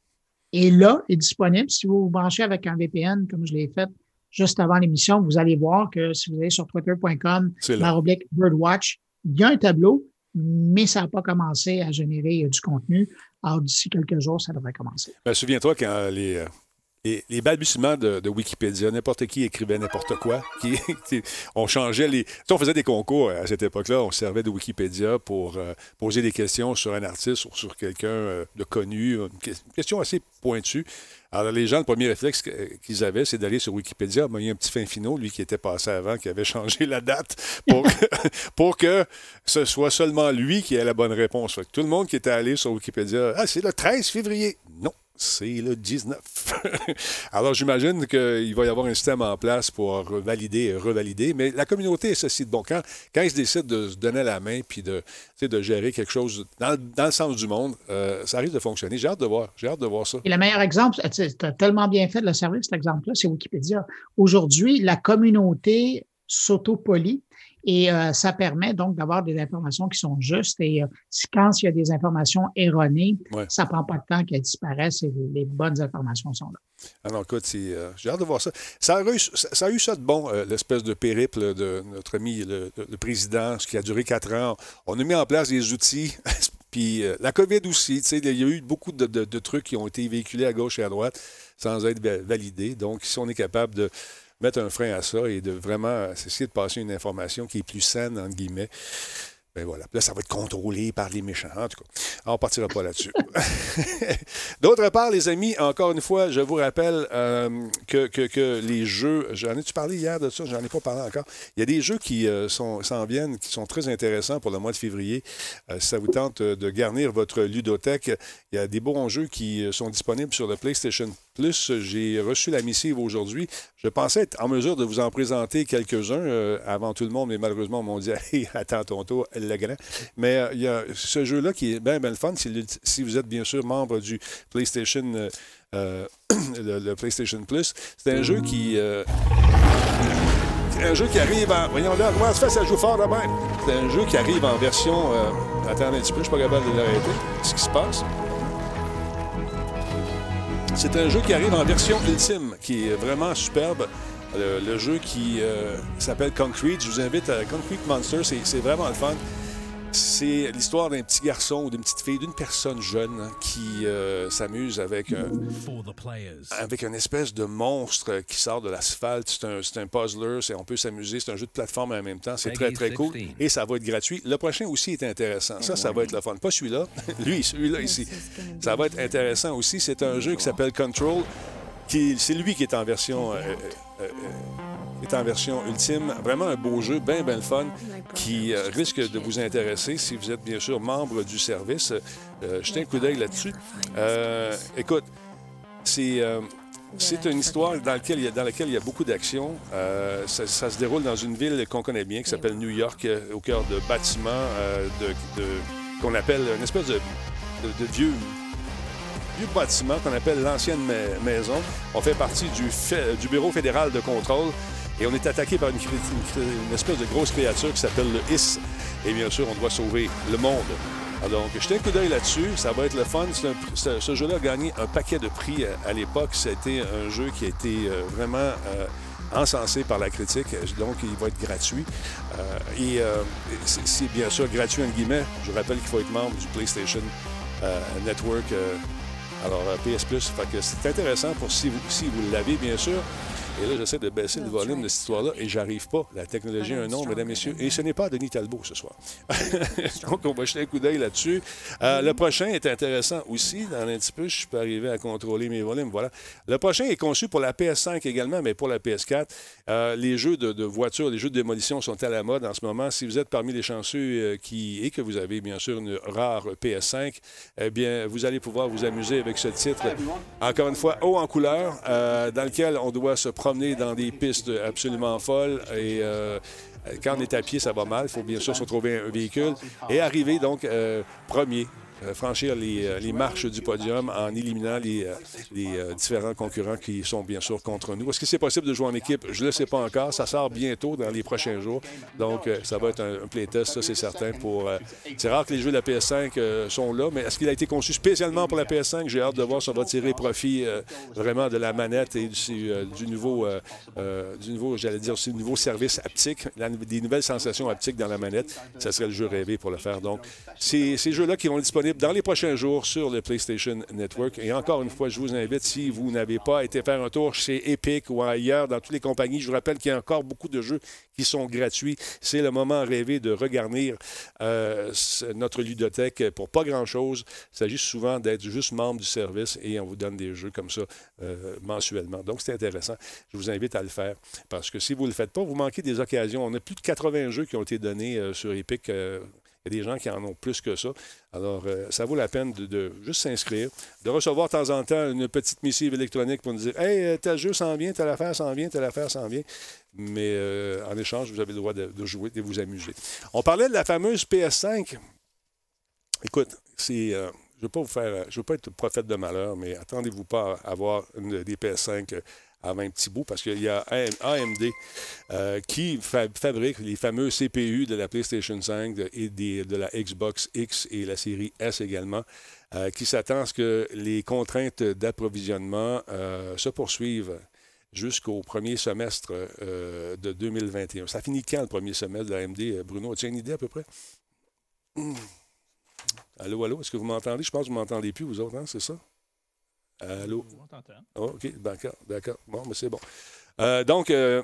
et là est disponible. Si vous vous branchez avec un VPN, comme je l'ai fait juste avant l'émission, vous allez voir que si vous allez sur twitter.com, oblique Birdwatch, il y a un tableau, mais ça n'a pas commencé à générer du contenu. Alors, d'ici quelques jours, ça devrait commencer. Ben, souviens-toi quand les, euh, les balbutiements de, Wikipédia, n'importe qui écrivait n'importe quoi. on changeait les. on faisait des concours à cette époque-là. On servait de Wikipédia pour euh, poser des questions sur un artiste ou sur quelqu'un euh, de connu. Une, question assez pointue. Alors, les gens, le premier réflexe qu'ils avaient, c'est d'aller sur Wikipédia. il y a un petit fin finot, lui, qui était passé avant, qui avait changé la date pour, pour que ce soit seulement lui qui ait la bonne réponse. tout le monde qui était allé sur Wikipédia, ah, c'est le 13 février. Non, c'est le 19. Alors, j'imagine qu'il va y avoir un système en place pour valider et revalider, mais la communauté est ceci bon. Quand, quand ils décident de se donner la main puis de, de gérer quelque chose dans, le sens du monde, euh, ça risque de fonctionner. J'ai hâte de voir. J'ai hâte de voir ça. Et le meilleur exemple, tu as tellement bien fait le service, cet exemple-là, c'est Wikipédia. Aujourd'hui, la communauté s'autopolie et euh, ça permet donc d'avoir des informations qui sont justes. Et euh, quand il y a des informations erronées, ça prend pas de temps qu'elles disparaissent et les, bonnes informations sont là. Alors, écoute, euh, j'ai hâte de voir ça. Ça a, eu, ça, a eu ça de bon, l'espèce de périple de notre ami le, président, ce qui a duré quatre ans. On a mis en place des outils. Puis la COVID aussi, il y a eu beaucoup de, de, trucs qui ont été véhiculés à gauche et à droite sans être validés. Donc, si on est capable de mettre un frein à ça et de vraiment essayer de passer une information qui est plus saine, entre guillemets. Ben voilà. Là, ça va être contrôlé par les méchants. En tout cas, on ne partira pas là-dessus. D'autre part, les amis, encore une fois, je vous rappelle euh, que, que, les jeux, j'en ai-tu parlé hier de ça? J'en ai pas parlé encore. Il y a des jeux qui euh, s'en viennent, qui sont très intéressants pour le mois de février. Euh, si ça vous tente de garnir votre ludothèque, il y a des bons jeux qui sont disponibles sur le PlayStation Plus. J'ai reçu la missive aujourd'hui. Je pensais être en mesure de vous en présenter quelques-uns avant tout le monde, mais malheureusement, on m'a dit attends ton tour le grand. Mais euh, il y a ce jeu-là qui est bien, bien le fun. Si, vous êtes bien sûr membre du PlayStation, euh, euh, le, PlayStation Plus, c'est un jeu qui. un jeu qui arrive en. Voyons là, comment ça fait, ça joue fort de même? C'est un jeu qui arrive en version. Euh... Attendez un petit peu, je suis pas capable de l'arrêter. Qu'est-ce qui se passe? C'est un jeu qui arrive en version ultime, qui est vraiment superbe. Le, le jeu qui euh, s'appelle Concrete. Je vous invite à Concrete Monster. C'est vraiment le fun. C'est l'histoire d'un petit garçon ou d'une petite fille, d'une personne jeune hein, qui euh, s'amuse avec un, avec une espèce de monstre qui sort de l'asphalte. C'est un, un, puzzler, on peut s'amuser, c'est un jeu de plateforme en même temps. C'est très, très cool. Et ça va être gratuit. Le prochain aussi est intéressant. Ça, ça va être le fun. Pas celui-là, lui, celui-là ici. Ça va être intéressant aussi. C'est un jeu qui s'appelle Control. C'est lui qui est en version... Euh, euh, est en version ultime. Vraiment un beau jeu, bien, bien fun, qui euh, risque de vous intéresser si vous êtes bien sûr membre du service. Euh, jetez un coup d'œil là-dessus. Euh, écoute, c'est. c'est une histoire dans laquelle il y a, dans laquelle il y a beaucoup d'action. Ça, se déroule dans une ville qu'on connaît bien, qui s'appelle New York, au cœur de bâtiments de, qu'on appelle une espèce de vieux vieux bâtiment qu'on appelle l'ancienne maison. On fait partie du, du Bureau fédéral de contrôle et on est attaqué par une, espèce de grosse créature qui s'appelle le Is. Et bien sûr, on doit sauver le monde. Alors, donc, jetez un coup d'œil là-dessus. Ça va être le fun. ce jeu-là a gagné un paquet de prix euh, à, l'époque. C'était un jeu qui a été euh, vraiment euh, encensé par la critique. Donc, il va être gratuit. et c'est bien sûr gratuit, en guillemets. Je rappelle qu'il faut être membre du PlayStation Network. alors, PS Plus. c'est intéressant pour si vous, si vous l'avez, bien sûr. Et là, j'essaie de baisser le volume de cette histoire-là et j'arrive pas. La technologie a un nom, mesdames, messieurs. Et ce n'est pas Denis Talbot ce soir. Donc, on va jeter un coup d'œil là-dessus. Euh, le prochain est intéressant aussi. Dans un petit peu, je peux arriver à contrôler mes volumes. Voilà. Le prochain est conçu pour la PS5 également, mais pour la PS4. Euh, les jeux de, voitures, les jeux de démolition sont à la mode en ce moment. Si vous êtes parmi les chanceux euh, qui, et que vous avez bien sûr une rare PS5, eh bien, vous allez pouvoir vous amuser avec ce titre. Encore une fois, haut en couleur, dans lequel on doit se promener dans des pistes absolument folles et euh, quand on est à pied, ça va mal. Il faut bien sûr se trouver un véhicule et arriver donc euh, premier franchir euh, les, marches du podium en éliminant les, euh, différents concurrents qui sont bien sûr contre nous. Est-ce que c'est possible de jouer en équipe? Je ne le sais pas encore. Ça sort bientôt dans les prochains jours. Donc, ça va être un, playtest, ça c'est certain. Pour, c'est rare que les jeux de la PS5 sont là, mais est-ce qu'il a été conçu spécialement pour la PS5? J'ai hâte de voir si on va tirer profit vraiment de la manette et du, nouveau, du nouveau j'allais dire, du nouveau service haptique, des nouvelles sensations haptiques dans la manette. Ça serait le jeu rêvé pour le faire. Donc, c'est ces jeux-là qui vont être disponibles dans les prochains jours sur le PlayStation Network. Et encore une fois, je vous invite, si vous n'avez pas été faire un tour chez Epic ou ailleurs, dans toutes les compagnies, je vous rappelle qu'il y a encore beaucoup de jeux qui sont gratuits. C'est le moment rêvé de regarnir euh, notre ludothèque pour pas grand-chose. Il s'agit souvent d'être juste membre du service et on vous donne des jeux comme ça euh, mensuellement. Donc, c'est intéressant. Je vous invite à le faire parce que si vous ne le faites pas, vous manquez des occasions. On a plus de 80 jeux qui ont été donnés euh, sur Epic il y a des gens qui en ont plus que ça. Alors, euh, ça vaut la peine de, juste s'inscrire, de recevoir de temps en temps une petite missive électronique pour nous dire Hey, euh, tel jeu s'en vient, telle affaire s'en vient, telle affaire s'en vient. Mais euh, en échange, vous avez le droit de, jouer, de vous amuser. On parlait de la fameuse PS5. Écoute, c'est. je ne veux pas vous faire. Je veux pas être prophète de malheur, mais attendez-vous pas à avoir des PS5 avant un petit bout parce qu'il y a AMD euh, qui fabrique les fameux CPU de la PlayStation 5 et de la Xbox X et la série S également, euh, qui s'attend à ce que les contraintes d'approvisionnement euh, se poursuivent jusqu'au premier semestre de 2021. Ça finit quand le premier semestre de l'AMD, Bruno? As-tu une idée à peu près? Allô, allô, est-ce que vous m'entendez? Je pense que vous ne m'entendez plus, vous autres, hein? c'est ça? Allô? Oh, OK, d'accord, d'accord. Bon, mais c'est bon. Euh, donc, euh,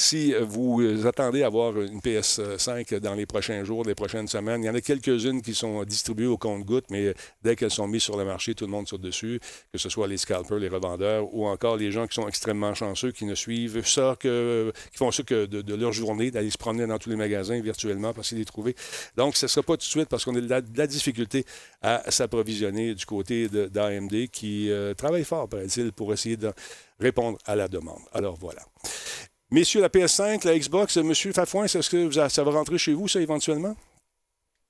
si euh, vous attendez à avoir une PS5 dans les prochains jours, les prochaines semaines, il y en a quelques-unes qui sont distribuées au compte-gouttes, mais dès qu'elles sont mises sur le marché, tout le monde sur dessus, que ce soit les scalpers, les revendeurs ou encore les gens qui sont extrêmement chanceux, qui ne suivent ça que, qui font ça que de, leur journée, d'aller se promener dans tous les magasins virtuellement parce qu'ils les trouvent. Donc, ce ne sera pas tout de suite parce qu'on a de la, difficulté à s'approvisionner du côté d'AMD qui euh, travaille fort, paraît-il, pour essayer de répondre à la demande. Alors voilà. Messieurs, la PS5, la Xbox, Monsieur Fafouin, est-ce que ça va rentrer chez vous, ça, éventuellement?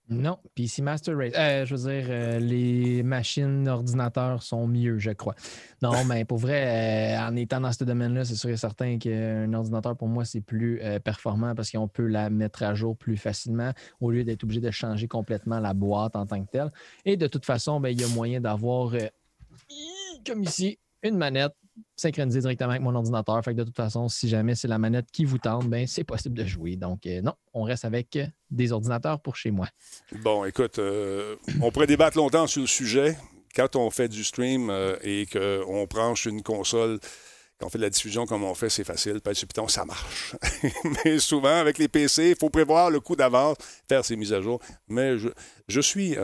Non, PC Master Race. Euh, je veux dire, euh, les machines, ordinateurs sont mieux, je crois. Non, mais pour vrai, euh, en étant dans ce domaine-là, c'est sûr et certain qu'un ordinateur, pour moi, c'est plus performant parce qu'on peut la mettre à jour plus facilement au lieu d'être obligé de changer complètement la boîte en tant que telle. Et de toute façon, ben, il y a moyen d'avoir, comme ici, une manette synchroniser directement avec mon ordinateur. Fait que de toute façon, si jamais c'est la manette qui vous tente, ben, c'est possible de jouer. Donc, euh, non, on reste avec euh, des ordinateurs pour chez moi. Bon, écoute, euh, on pourrait débattre longtemps sur le sujet. Quand on fait du stream et qu'on branche une console, quand on fait de la diffusion comme on fait, c'est facile. Puis Python, ça marche. Mais souvent, avec les PC, il faut prévoir le coup d'avance, faire ces mises à jour. Mais je, je suis,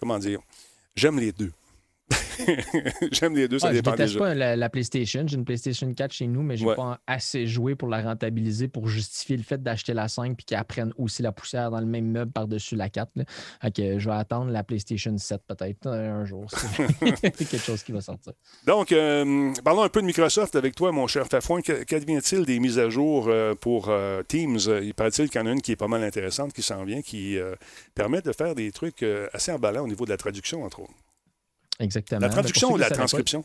comment dire, j'aime les deux. J'aime les deux, ça dépend Je ne pas la, PlayStation. J'ai une PlayStation 4 chez nous, mais je n'ai pas assez joué pour la rentabiliser pour justifier le fait d'acheter la 5 puis qu'elle prenne aussi la poussière dans le même meuble par-dessus la 4. je vais attendre la PlayStation 7 peut-être un jour. C'est quelque chose qui va sortir. Donc, euh, parlons un peu de Microsoft avec toi, mon cher Fafouin. Qu'advient-il des mises à jour euh, pour euh, Teams? Il paraît-il qu'il y en a une qui est pas mal intéressante, qui s'en vient, qui permet de faire des trucs assez emballants au niveau de la traduction, entre autres. Exactement. La traduction ou la transcription?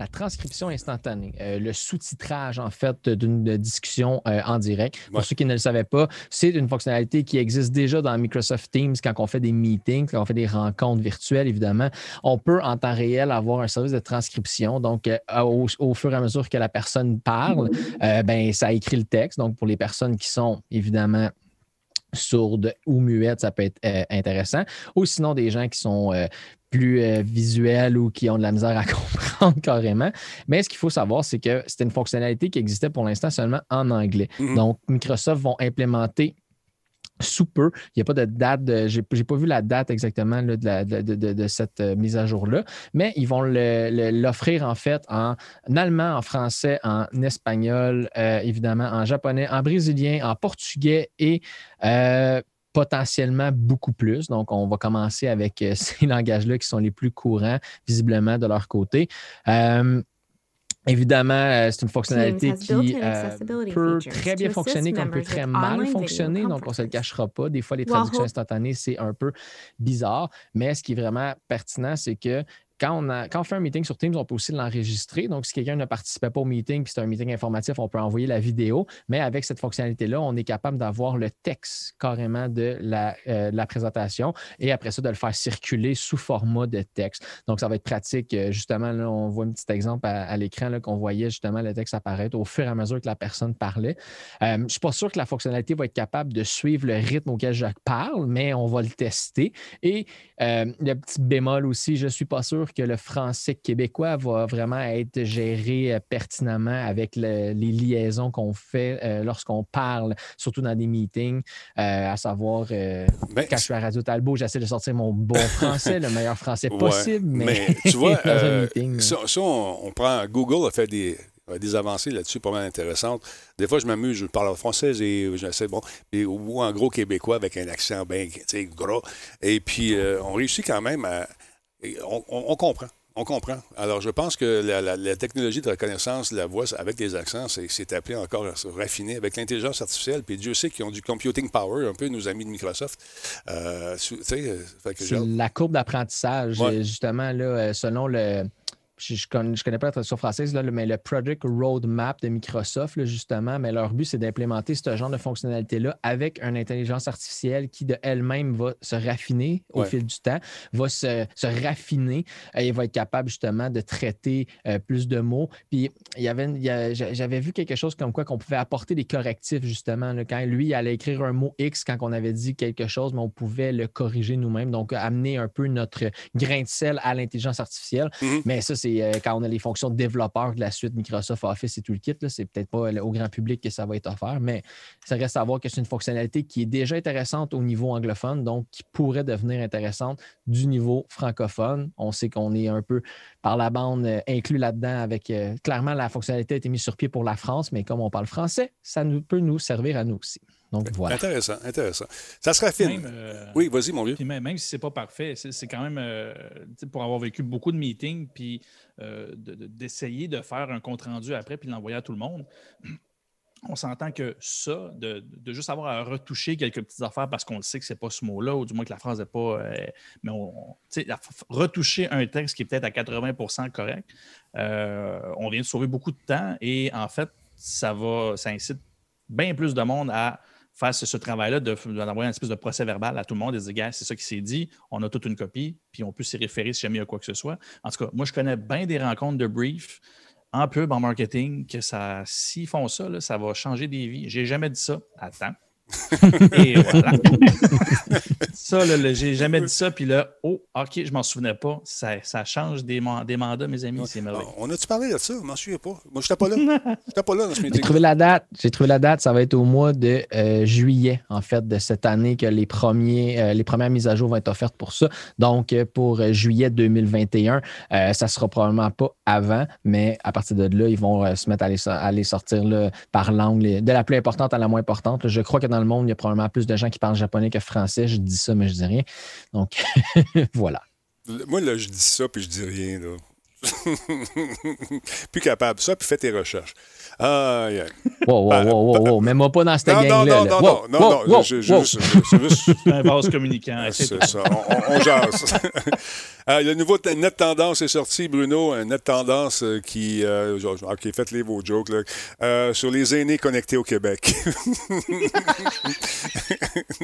la transcription instantanée, euh, le sous-titrage en fait d'une discussion euh, en direct. Pour ceux qui ne le savaient pas, c'est une fonctionnalité qui existe déjà dans Microsoft Teams quand on fait des meetings, quand on fait des rencontres virtuelles, évidemment. On peut en temps réel avoir un service de transcription. Donc, euh, au, fur et à mesure que la personne parle, ben, ça écrit le texte. Donc, pour les personnes qui sont évidemment sourdes ou muettes, ça peut être intéressant. Ou sinon, des gens qui sont plus euh, visuels ou qui ont de la misère à comprendre carrément. Mais ce qu'il faut savoir, c'est que c'était une fonctionnalité qui existait pour l'instant seulement en anglais. Mm-hmm. Donc, Microsoft vont implémenter sous peu. Il n'y a pas de date, je n'ai pas vu la date exactement de, cette euh, mise à jour-là, mais ils vont l'offrir en fait en, allemand, en français, en espagnol, euh, évidemment, en japonais, en brésilien, en portugais et potentiellement beaucoup plus. Donc, on va commencer avec euh, ces langages-là qui sont les plus courants, visiblement, de leur côté. Euh, évidemment, euh, c'est une fonctionnalité qui peut très bien fonctionner comme peut très mal fonctionner, donc on ne se le cachera pas. Des fois, les traductions instantanées, c'est un peu bizarre, mais ce qui est vraiment pertinent, c'est que quand on, fait un meeting sur Teams, on peut aussi l'enregistrer. Donc, si quelqu'un ne participait pas au meeting, puis c'est un meeting informatif, on peut envoyer la vidéo. Mais avec cette fonctionnalité-là, on est capable d'avoir le texte carrément de la, euh, présentation et après ça, de le faire circuler sous format de texte. Donc, ça va être pratique. Euh, justement, là, on voit un petit exemple à, l'écran qu'on voyait justement le texte apparaître au fur et à mesure que la personne parlait. Euh, je ne suis pas sûr que la fonctionnalité va être capable de suivre le rythme auquel je parle, mais on va le tester. Et le petit bémol aussi, je ne suis pas sûr que le français québécois va vraiment être géré euh, pertinemment avec les liaisons qu'on fait euh, lorsqu'on parle, surtout dans des meetings, euh, à savoir ben, quand je suis à Radio Talbot, j'essaie de sortir mon bon français, le meilleur français possible. Mais, tu vois, ça, on, prend Google a fait des, des avancées là-dessus pas mal intéressantes. Des fois, je m'amuse, je parle français et j'essaie, bon, ou en gros québécois avec un accent bien gros. Et puis, on réussit quand même à, on, comprend. On comprend. Alors, je pense que la, technologie de reconnaissance de la voix avec les accents, c'est appelé encore à se raffiner avec l'intelligence artificielle. Puis Dieu sait qu'ils ont du computing power, un peu nos amis de Microsoft. Euh, la courbe d'apprentissage, justement, là, euh, selon le je ne connais, connais, pas la traduction française, là, mais le Project Roadmap de Microsoft, justement, mais leur but, c'est d'implémenter ce genre de fonctionnalité-là avec une intelligence artificielle qui, de elle-même, va se raffiner au fil du temps, va se, raffiner et va être capable, justement, de traiter euh, plus de mots. Puis, il y avait, j'avais vu quelque chose comme quoi qu'on pouvait apporter des correctifs, justement, quand lui, il allait écrire un mot X quand on avait dit quelque chose, mais on pouvait le corriger nous-mêmes. Donc, amener un peu notre grain de sel à l'intelligence artificielle. Mm-hmm. Mais ça, c'est euh, quand on a les fonctions de développeur de la suite Microsoft Office et tout le kit. C'est peut-être pas au grand public que ça va être offert, mais ça reste à voir que c'est une fonctionnalité qui est déjà intéressante au niveau anglophone, donc qui pourrait devenir intéressante du niveau francophone. On sait qu'on est un peu par la bande euh, inclus là-dedans avec euh, clairement la fonctionnalité a été mise sur pied pour la France, mais comme on parle français, ça nous, peut nous servir à nous aussi. Donc voilà. Intéressant, intéressant. Ça sera film. oui, vas-y, mon vieux. Même, même si c'est pas parfait, c'est quand même pour avoir vécu beaucoup de meetings, puis euh, d'essayer de, faire un compte rendu après puis l'envoyer à tout le monde. on s'entend que ça, de, juste avoir à retoucher quelques petites affaires parce qu'on le sait que ce n'est pas ce mot-là, ou du moins que la phrase n'est pas. Euh, mais on, retoucher un texte qui est peut-être à 80% correct, euh, on vient de sauver beaucoup de temps et en fait, ça va, ça incite bien plus de monde à faire ce, travail-là, d'envoyer un espèce de procès verbal à tout le monde et de dire, gars, c'est ça qui s'est dit, on a toute une copie, puis on peut s'y référer si jamais il y a quoi que ce soit. En tout cas, moi, je connais bien des rencontres de brief en pub, en marketing, que ça, s'ils font ça, ça va changer des vies. J'ai jamais dit ça. Attends. Et voilà. ça, là, j'ai jamais dit ça. Puis là, oh, OK, je m'en souvenais pas. Ça, ça change des, des, mandats, mes amis. C'est merveilleux. On a-tu parlé de ça? Je m'en souviens pas. Moi, je n'étais pas là. Je pas là dans ce. J'ai trouvé la date. J'ai trouvé la date. Ça va être au mois de euh, juillet, en fait, de cette année que les, premiers, euh, les premières mises à jour vont être offertes pour ça. Donc, euh, pour juillet 2021, ça ne sera probablement pas avant, mais à partir de là, ils vont se mettre à les, sortir là, par langue, de la plus importante à la moins importante. Je crois que dans le monde, il y a probablement plus de gens qui parlent japonais que français. Je dis ça, mais je dis rien. Donc, voilà. Moi, là, je dis ça, puis je dis rien. Là. plus capable. Ça, puis fais tes recherches. Ah, yeah. Wow, wow, wow, wow, Mets-moi pas dans cette gang-là. Non, non, non, non, non, non, c'est juste. Un vase communicant. C'est ça. On, on jase. Ah, le nouveau Net Tendance est sorti, Bruno. Un Net Tendance euh, qui. Euh, OK, faites-les vos jokes. Là, euh, sur les aînés connectés au Québec.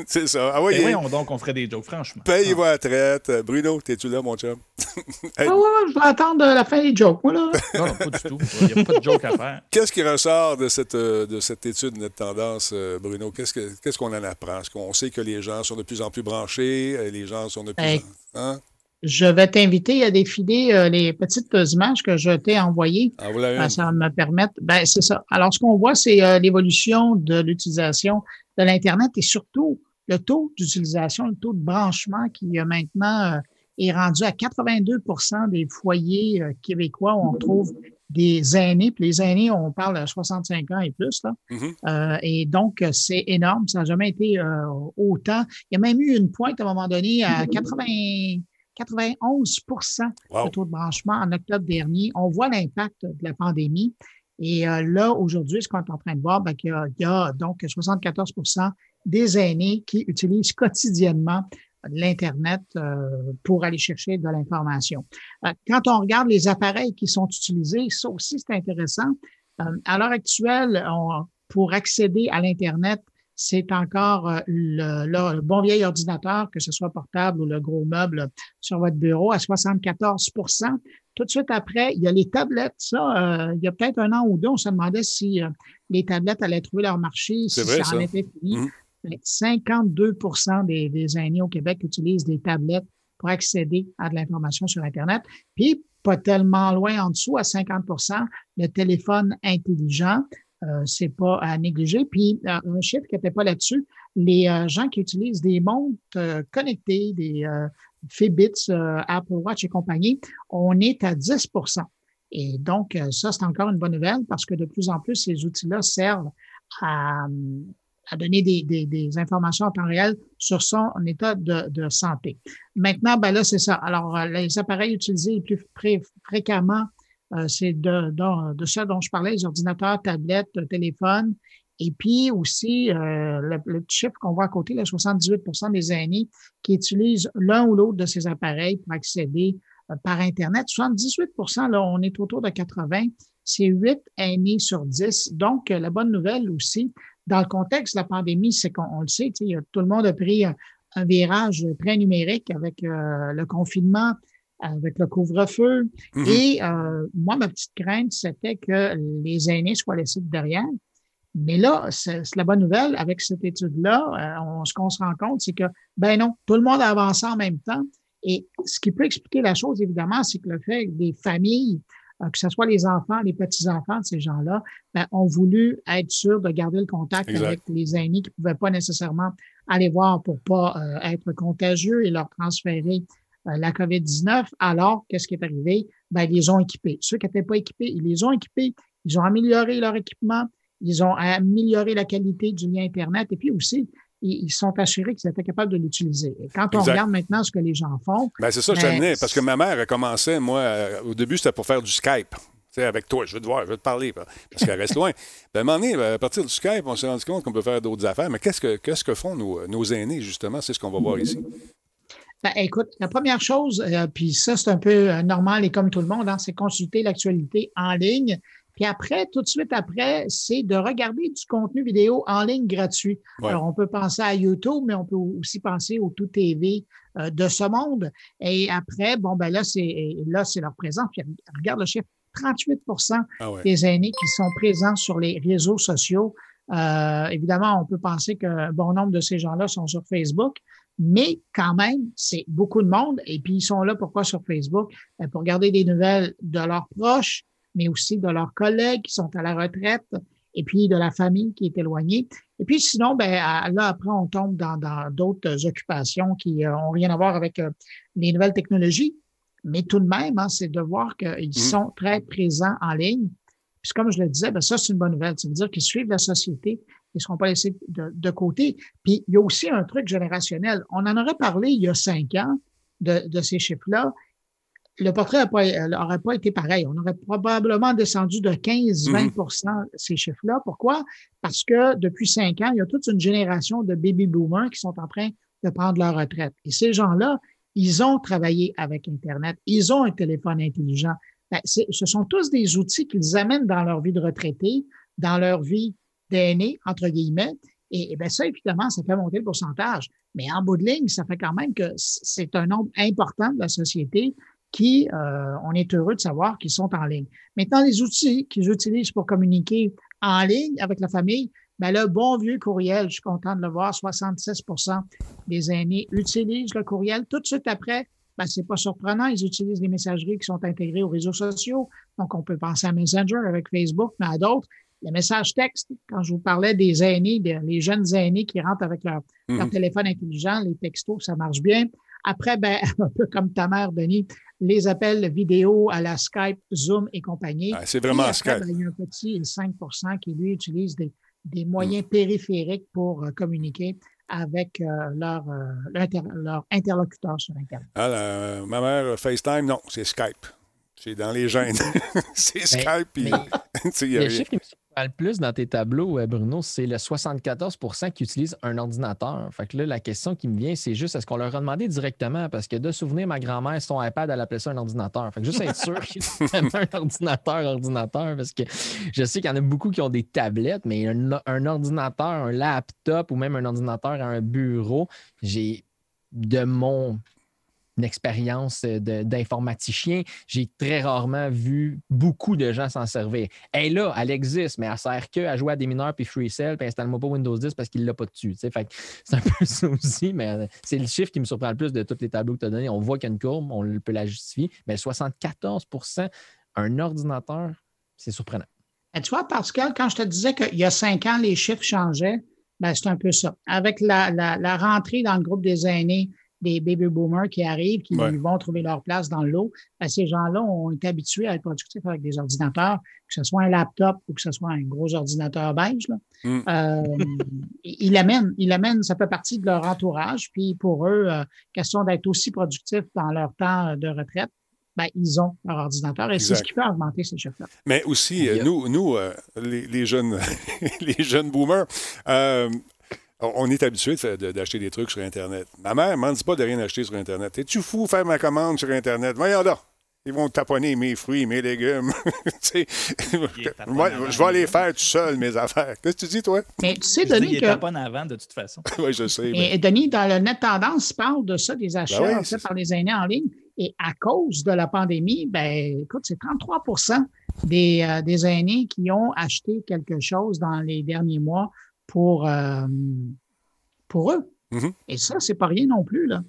c'est ça. Ah, ouais, voyons donc, on ferait des jokes, franchement. Paye vos retraite. Bruno, t'es-tu là, mon chum? Ah ouais, je vais attendre la fin des jokes, moi, là. non, non, pas du tout. Il n'y a pas de joke à faire. Qu'est-ce qui ressort de cette, de cette étude Net Tendance, Bruno? Qu'est-ce qu'on en apprend? Est-ce qu'on sait que les gens sont de plus en plus branchés? Les gens sont de plus en... Hein? Je vais t'inviter à défiler euh, les petites images que je t'ai envoyées. Ah, euh, ça va me permettre. Ben, c'est ça. Alors, ce qu'on voit, c'est euh, l'évolution de l'utilisation de l'Internet et surtout le taux d'utilisation, le taux de branchement qui maintenant est rendu à 82 des foyers québécois où on trouve des aînés. Puis les aînés, on parle de 65 ans et plus. Là. Mm-hmm. et donc, c'est énorme. Ça n'a jamais été autant. Il y a même eu une pointe à un moment donné à 80. 91% de taux de branchement en octobre dernier. On voit l'impact de la pandémie. Et euh, là, aujourd'hui, ce qu'on est en train de voir, ben, qu'il y, a donc 74 des aînés qui utilisent quotidiennement l'Internet euh, pour aller chercher de l'information. Euh, quand on regarde les appareils qui sont utilisés, ça aussi, c'est intéressant. à l'heure actuelle, pour accéder à l'Internet, c'est encore euh, le, bon vieil ordinateur, que ce soit portable ou le gros meuble sur votre bureau, à 74% Tout de suite après, il y a les tablettes. Ça, euh, il y a peut-être un an ou deux, on se demandait si euh, les tablettes allaient trouver leur marché, si ça, en était fini. 52 mmh. des, des aînés au Québec utilisent des tablettes pour accéder à de l'information sur Internet. Puis, pas tellement loin en dessous, à 50% le téléphone intelligent. Euh, c'est pas à négliger. Puis, euh, un chiffre qui n'était pas là-dessus, les euh, gens qui utilisent des montres connectées, des Fitbits, Apple Watch et compagnie, on est à 10% Et donc, ça, c'est encore une bonne nouvelle parce que de plus en plus, ces outils-là servent à, donner des, informations en temps réel sur son état de, santé. Maintenant, ben là, c'est ça. Alors, les appareils utilisés plus fréquemment euh, c'est de, de, de, dont je parlais, les ordinateurs, tablettes, téléphones. Et puis aussi, euh, le, chiffre qu'on voit à côté, là, 78% des aînés qui utilisent l'un ou l'autre de ces appareils pour accéder euh, par Internet. 78% là, on est autour de 80. C'est 8 aînés sur 10. Donc, la bonne nouvelle aussi, dans le contexte de la pandémie, c'est qu'on le sait, tout le monde a pris un, virage très numérique avec le confinement, avec le couvre-feu. Mm-hmm. Et euh, moi, ma petite crainte, c'était que les aînés soient laissés derrière. Mais là, c'est la bonne nouvelle avec cette étude-là. Euh, ce qu'on se rend compte, c'est que, ben non, tout le monde a avancé en même temps. Et ce qui peut expliquer la chose, évidemment, c'est que le fait que des familles, euh, que ce soit les enfants, les petits-enfants de ces gens-là, ben, ont voulu être sûrs de garder le contact avec les aînés qui ne pouvaient pas nécessairement aller voir pour pas être contagieux et leur transférer euh, la COVID-19. Alors, qu'est-ce qui est arrivé? Ben, ils les ont équipés. Ceux qui n'étaient pas équipés, ils les ont équipés. Ils ont amélioré leur équipement. Ils ont amélioré la qualité du lien Internet. Et puis aussi, ils sont assurés qu'ils étaient capables de l'utiliser. quand on regarde maintenant ce que les gens font. Ben, c'est ça, je ben, parce que ma mère a commencé, moi, euh, au début, c'était pour faire du Skype. sais, avec toi, je veux te voir, je veux te parler, parce qu'elle reste loin. Ben, à un moment donné, à partir du Skype, on s'est rendu compte qu'on peut faire d'autres affaires. Mais qu'est-ce que, qu'est-ce que font nos, nos aînés, justement? C'est ce qu'on va voir ici. Ben, écoute, la première chose, euh, puis ça, c'est un peu euh, normal et comme tout le monde, hein, c'est consulter l'actualité en ligne. Puis après, tout de suite après, c'est de regarder du contenu vidéo en ligne gratuit. Alors, on peut penser à YouTube, mais on peut aussi penser au Tout TV euh, de ce monde. Et après, bon, ben là, c'est là, c'est leur présence. Puis regarde le chiffre, 38 ah des aînés qui sont présents sur les réseaux sociaux. Euh, évidemment, on peut penser qu'un bon nombre de ces gens-là sont sur Facebook, mais quand même, c'est beaucoup de monde. Et puis, ils sont là pourquoi sur Facebook? Ben, pour garder des nouvelles de leurs proches, mais aussi de leurs collègues qui sont à la retraite et puis de la famille qui est éloignée. Et puis sinon, ben là, après, on tombe dans d'autres occupations qui n'ont euh, rien à voir avec euh, les nouvelles technologies. Mais tout de même, hein, c'est de voir qu'ils mmh. sont très présents en ligne. Puis comme je le disais, ben ça, c'est une bonne nouvelle. Ça veut dire qu'ils suivent la société, ils ne seront pas laissés de, de, côté. Puis il y a aussi un truc générationnel. On en aurait parlé il y a cinq ans de, de ces chiffres-là le portrait n'aurait pas, été pareil. On aurait probablement descendu de 15-20 mm-hmm. ces chiffres-là. Pourquoi? Parce que depuis cinq ans, il y a toute une génération de baby boomers qui sont en train de prendre leur retraite. Et ces gens-là, ils ont travaillé avec Internet, ils ont un téléphone intelligent. Ben, ce sont tous des outils qu'ils amènent dans leur vie de retraité, dans leur vie d'aîné, entre guillemets. Et, et bien ça, évidemment, ça fait monter le pourcentage. Mais en bout de ligne, ça fait quand même que c'est un nombre important de la société qui, euh, on est heureux de savoir qu'ils sont en ligne. Maintenant, les outils qu'ils utilisent pour communiquer en ligne avec la famille, ben le bon vieux courriel, je suis content de le voir, 66% des aînés utilisent le courriel. Tout de suite après, ben, c'est pas surprenant, ils utilisent les messageries qui sont intégrées aux réseaux sociaux. Donc, on peut penser à Messenger avec Facebook, mais à d'autres. Les messages textes, quand je vous parlais des aînés, des, les jeunes aînés qui rentrent avec leur, leur mhm. téléphone intelligent, les textos, ça marche bien. Après, ben, un peu comme ta mère, Denis, les appels vidéo à la Skype, Zoom et compagnie. Ah, c'est vraiment Skype. Ben, il y a un petit 5% qui, lui, utilise des, des moyens mm. périphériques pour euh, communiquer avec euh, leur, euh, leur, interlocuteur sur Internet. Ah, ma mère, FaceTime, non, c'est Skype. C'est dans les gènes. c'est ben, Skype. Puis, chiffre qui me le plus dans tes tableaux, euh, Bruno, c'est le 74% qui utilisent un ordinateur. Fait que là, la question qui me vient, c'est juste est-ce qu'on leur a demandé directement? Parce que de souvenir, ma grand-mère, son iPad, elle appelait ça un ordinateur. Fait que juste être sûr qu'il y a un ordinateur, ordinateur, parce que je sais qu'il y en a beaucoup qui ont des tablettes, mais un, un ordinateur, un laptop ou même un ordinateur à un bureau, j'ai de mon une expérience euh, d'informaticien, j'ai très rarement vu beaucoup de gens s'en servir. Elle là, elle existe, mais elle sert que à jouer à des mineurs puis free cell, puis installe-moi pas Windows 10 parce qu'il l'a pas dessus. c'est un peu ça aussi, mais euh, c'est le chiffre qui me surprend le plus de tous les tableaux que tu as donnés. On voit qu'il y a une courbe, on peut la justifier, mais 74% un ordinateur, c'est surprenant. Et tu vois, Pascal, quand je te disais qu'il y a cinq ans, les chiffres changeaient, ben, c'est un peu ça. Avec la, la rentrée dans le groupe des aînés, des baby boomers qui arrivent, qui vont trouver leur place dans l'eau. Ben, ces gens-là ont été habitués à être productifs avec des ordinateurs, que ce soit un laptop ou que ce soit un gros ordinateur beige. Mm. Euh, ils l'amènent, ils l'amènent, ça fait partie de leur entourage. Puis pour eux, euh, question d'être aussi productifs dans leur temps de retraite, ben, ils ont leur ordinateur et c'est ce qui peut augmenter ces chiffres-là. Mais aussi, euh, nous, nous les, jeunes, les jeunes boomers, on est habitué d'acheter des trucs sur Internet. Ma mère ne m'en dit pas de rien acheter sur Internet. Es-tu fou faire ma commande sur Internet? Voyons là. Ils vont taponner mes fruits, mes légumes. Moi, je vais aller faire tout seul, mes affaires. Qu'est-ce que tu dis, toi? Mais tu sais, Denis. Il que... avant, de toute façon. oui, je sais. Et Denis, dans le Net Tendance, parle de ça, des achats ben faits par les aînés en ligne. Et à cause de la pandémie, ben, écoute, c'est 33 des, euh, des aînés qui ont acheté quelque chose dans les derniers mois pour, euh, pour eux. Mm-hmm. Et ça, c'est pas rien non plus, là.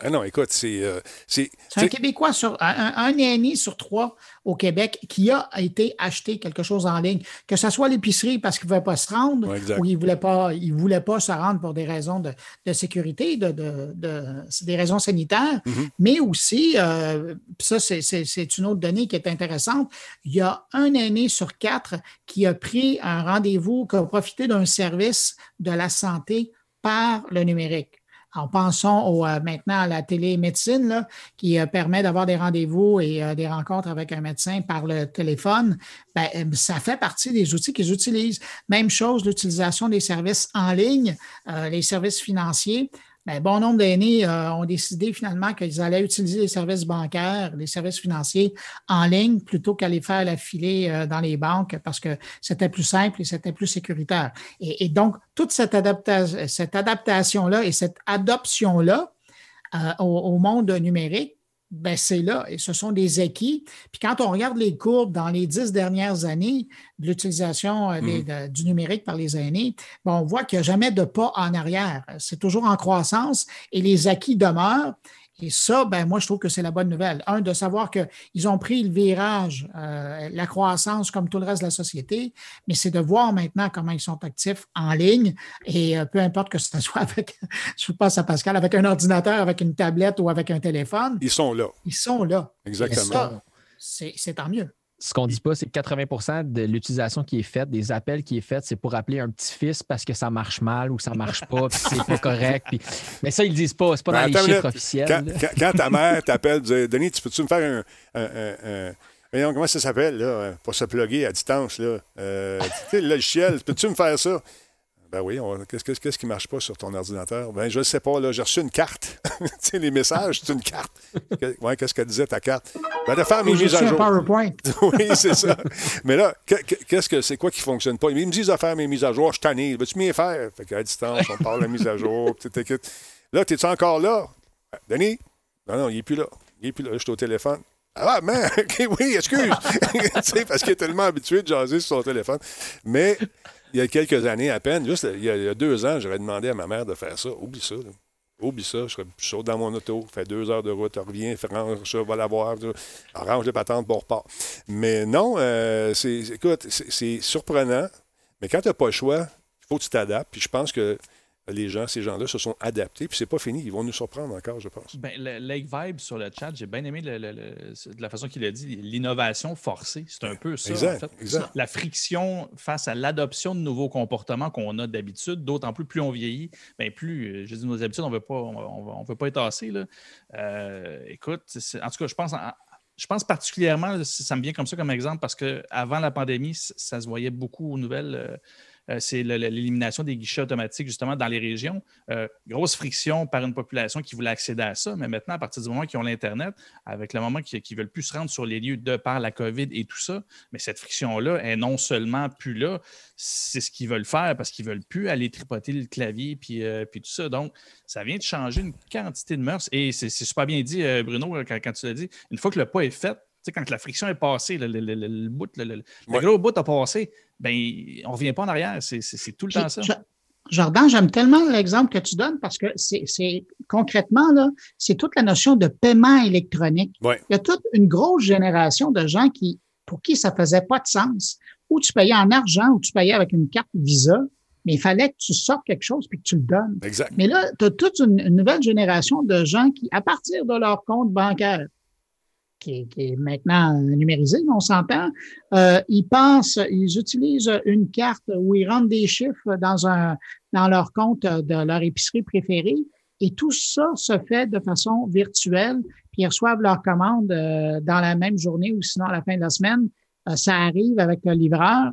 Ah non, écoute, c'est. Euh, c'est un Québécois sur. Un, un sur trois au Québec qui a été acheté quelque chose en ligne, que ce soit l'épicerie parce qu'il ne voulait pas se rendre ou il ne voulait, pas, il voulait pas se rendre pour des raisons de, de sécurité, de, de, des raisons sanitaires, mm-hmm. mais aussi, euh, ça, c'est une autre donnée qui est intéressante, il y a un aîné sur quatre qui a pris un rendez-vous, qui a profité d'un service de la santé par le numérique. En pensant au, maintenant à la télémédecine, qui permet d'avoir des rendez-vous et des rencontres avec un médecin par le téléphone. Ben, ça fait partie des outils qu'ils utilisent. Même chose, l'utilisation des services en ligne, les services financiers. Bien, bon nombre d'aînés euh, ont décidé finalement qu'ils allaient utiliser les services bancaires, les services financiers en ligne plutôt qu'aller faire la filée euh, dans les banques parce que c'était plus simple et c'était plus sécuritaire. Et, donc, toute cette, cette adaptation-là et cette adoption-là euh, au, monde numérique ben c'est là, et ce sont des acquis. Puis quand on regarde les courbes dans les dix dernières années de l'utilisation euh, mmh. du numérique par les aînés, ben, on voit qu'il n'y a jamais de pas en arrière. C'est toujours en croissance et les acquis demeurent. Et ça, ben, moi, je trouve que c'est la bonne nouvelle. Un, de savoir qu'ils ont pris le virage, euh, la croissance comme tout le reste de la société, mais c'est de voir maintenant comment ils sont actifs en ligne. Et euh, peu importe que ce soit avec, je pense à Pascal, avec un ordinateur, avec une tablette ou avec un téléphone. Ils sont là. Ils sont là. Exactement. C'est tant mieux ce qu'on ne dit pas, c'est que 80% de l'utilisation qui est faite, des appels qui est faite, c'est pour appeler un petit-fils parce que ça marche mal ou ça ne marche pas, puis c'est pas correct. Mais ça, ils ne le disent pas. C'est pas dans les chiffres officiels. Quand, ta mère t'appelle, Denis, tu peux-tu me faire un. Voyons, comment ça s'appelle, là, pour se plugger à distance, là? Euh, tu sais, le logiciel, peux-tu me faire ça? Ben oui, qu'est-ce qui ne marche pas sur ton ordinateur? Ben, je ne sais pas, là, j'ai reçu une carte. tu sais, les messages, c'est une carte. Ouais, qu'est-ce qu'elle disait, ta carte? Ben, de faire mes mises à jour. PowerPoint. oui, c'est ça. Mais là, qu'est-ce que c'est quoi qui ne fonctionne pas? Ils me disent de faire mes mises à jour, je ai. Veux-tu m'y faire? Fait qu'à distance, on parle de la mise à jour. Là, es-tu encore là? Denis? Non, non, il n'est plus là. Il n'est plus là. Je suis au téléphone. Ah, mais, oui, excuse. tu sais, parce qu'il est tellement habitué de jaser sur son téléphone. Mais il y a quelques années à peine, juste il y a, deux ans, j'aurais demandé à ma mère de faire ça. Oublie ça. Oublie ça, je serais chaud dans mon auto, fais deux heures de route, reviens, range ça, va la voir, arrange les patentes, bon repart. Mais non, euh, c'est, écoute, c'est surprenant, mais quand tu n'as pas le choix, il faut que tu t'adaptes. Puis je pense que les gens, ces gens-là se sont adaptés, puis c'est pas fini. Ils vont nous surprendre encore, je pense. Ben, le Lake Vibe sur le chat, j'ai bien aimé la façon qu'il a dit, l'innovation forcée. C'est un peu ça, exact, en fait. La friction face à l'adoption de nouveaux comportements qu'on a d'habitude, d'autant plus plus on vieillit, bien plus, euh, je dis, nos habitudes, on ne veut pas, on, veut pas être assez. Là. Euh, écoute, en tout cas, je pense je pense particulièrement, ça me vient comme ça comme exemple, parce qu'avant la pandémie, ça se voyait beaucoup aux nouvelles. Euh, c'est l'élimination des guichets automatiques justement dans les régions. Euh, grosse friction par une population qui voulait accéder à ça, mais maintenant, à partir du moment qu'ils ont l'Internet, avec le moment qu'ils ne veulent plus se rendre sur les lieux de par la COVID et tout ça, mais cette friction-là est non seulement plus là, c'est ce qu'ils veulent faire parce qu'ils ne veulent plus aller tripoter le clavier puis, euh, puis tout ça. Donc, ça vient de changer une quantité de mœurs. Et c'est super bien dit, Bruno, quand, tu l'as dit. Une fois que le pas est fait, quand la friction est passée, le, le, bout, le, gros bout a passé, ben, on ne revient pas en arrière. C'est tout le temps ça. Jordan, j'aime tellement l'exemple que tu donnes parce que c'est concrètement, là, c'est toute la notion de paiement électronique. Il y a toute une grosse génération de gens qui, pour qui ça faisait pas de sens. Ou tu payais en argent ou tu payais avec une carte Visa, mais il fallait que tu sortes quelque chose puis que tu le donnes. Exact. Mais là, tu as toute une, nouvelle génération de gens qui, à partir de leur compte bancaire, qui, est maintenant numérisé, on s'entend. Euh, ils pensent, ils utilisent une carte où ils rentrent des chiffres dans, un, dans leur compte de leur épicerie préférée. Et tout ça se fait de façon virtuelle, puis ils reçoivent leur commande euh, dans la même journée ou sinon à la fin de la semaine. Euh, ça arrive avec le livreur.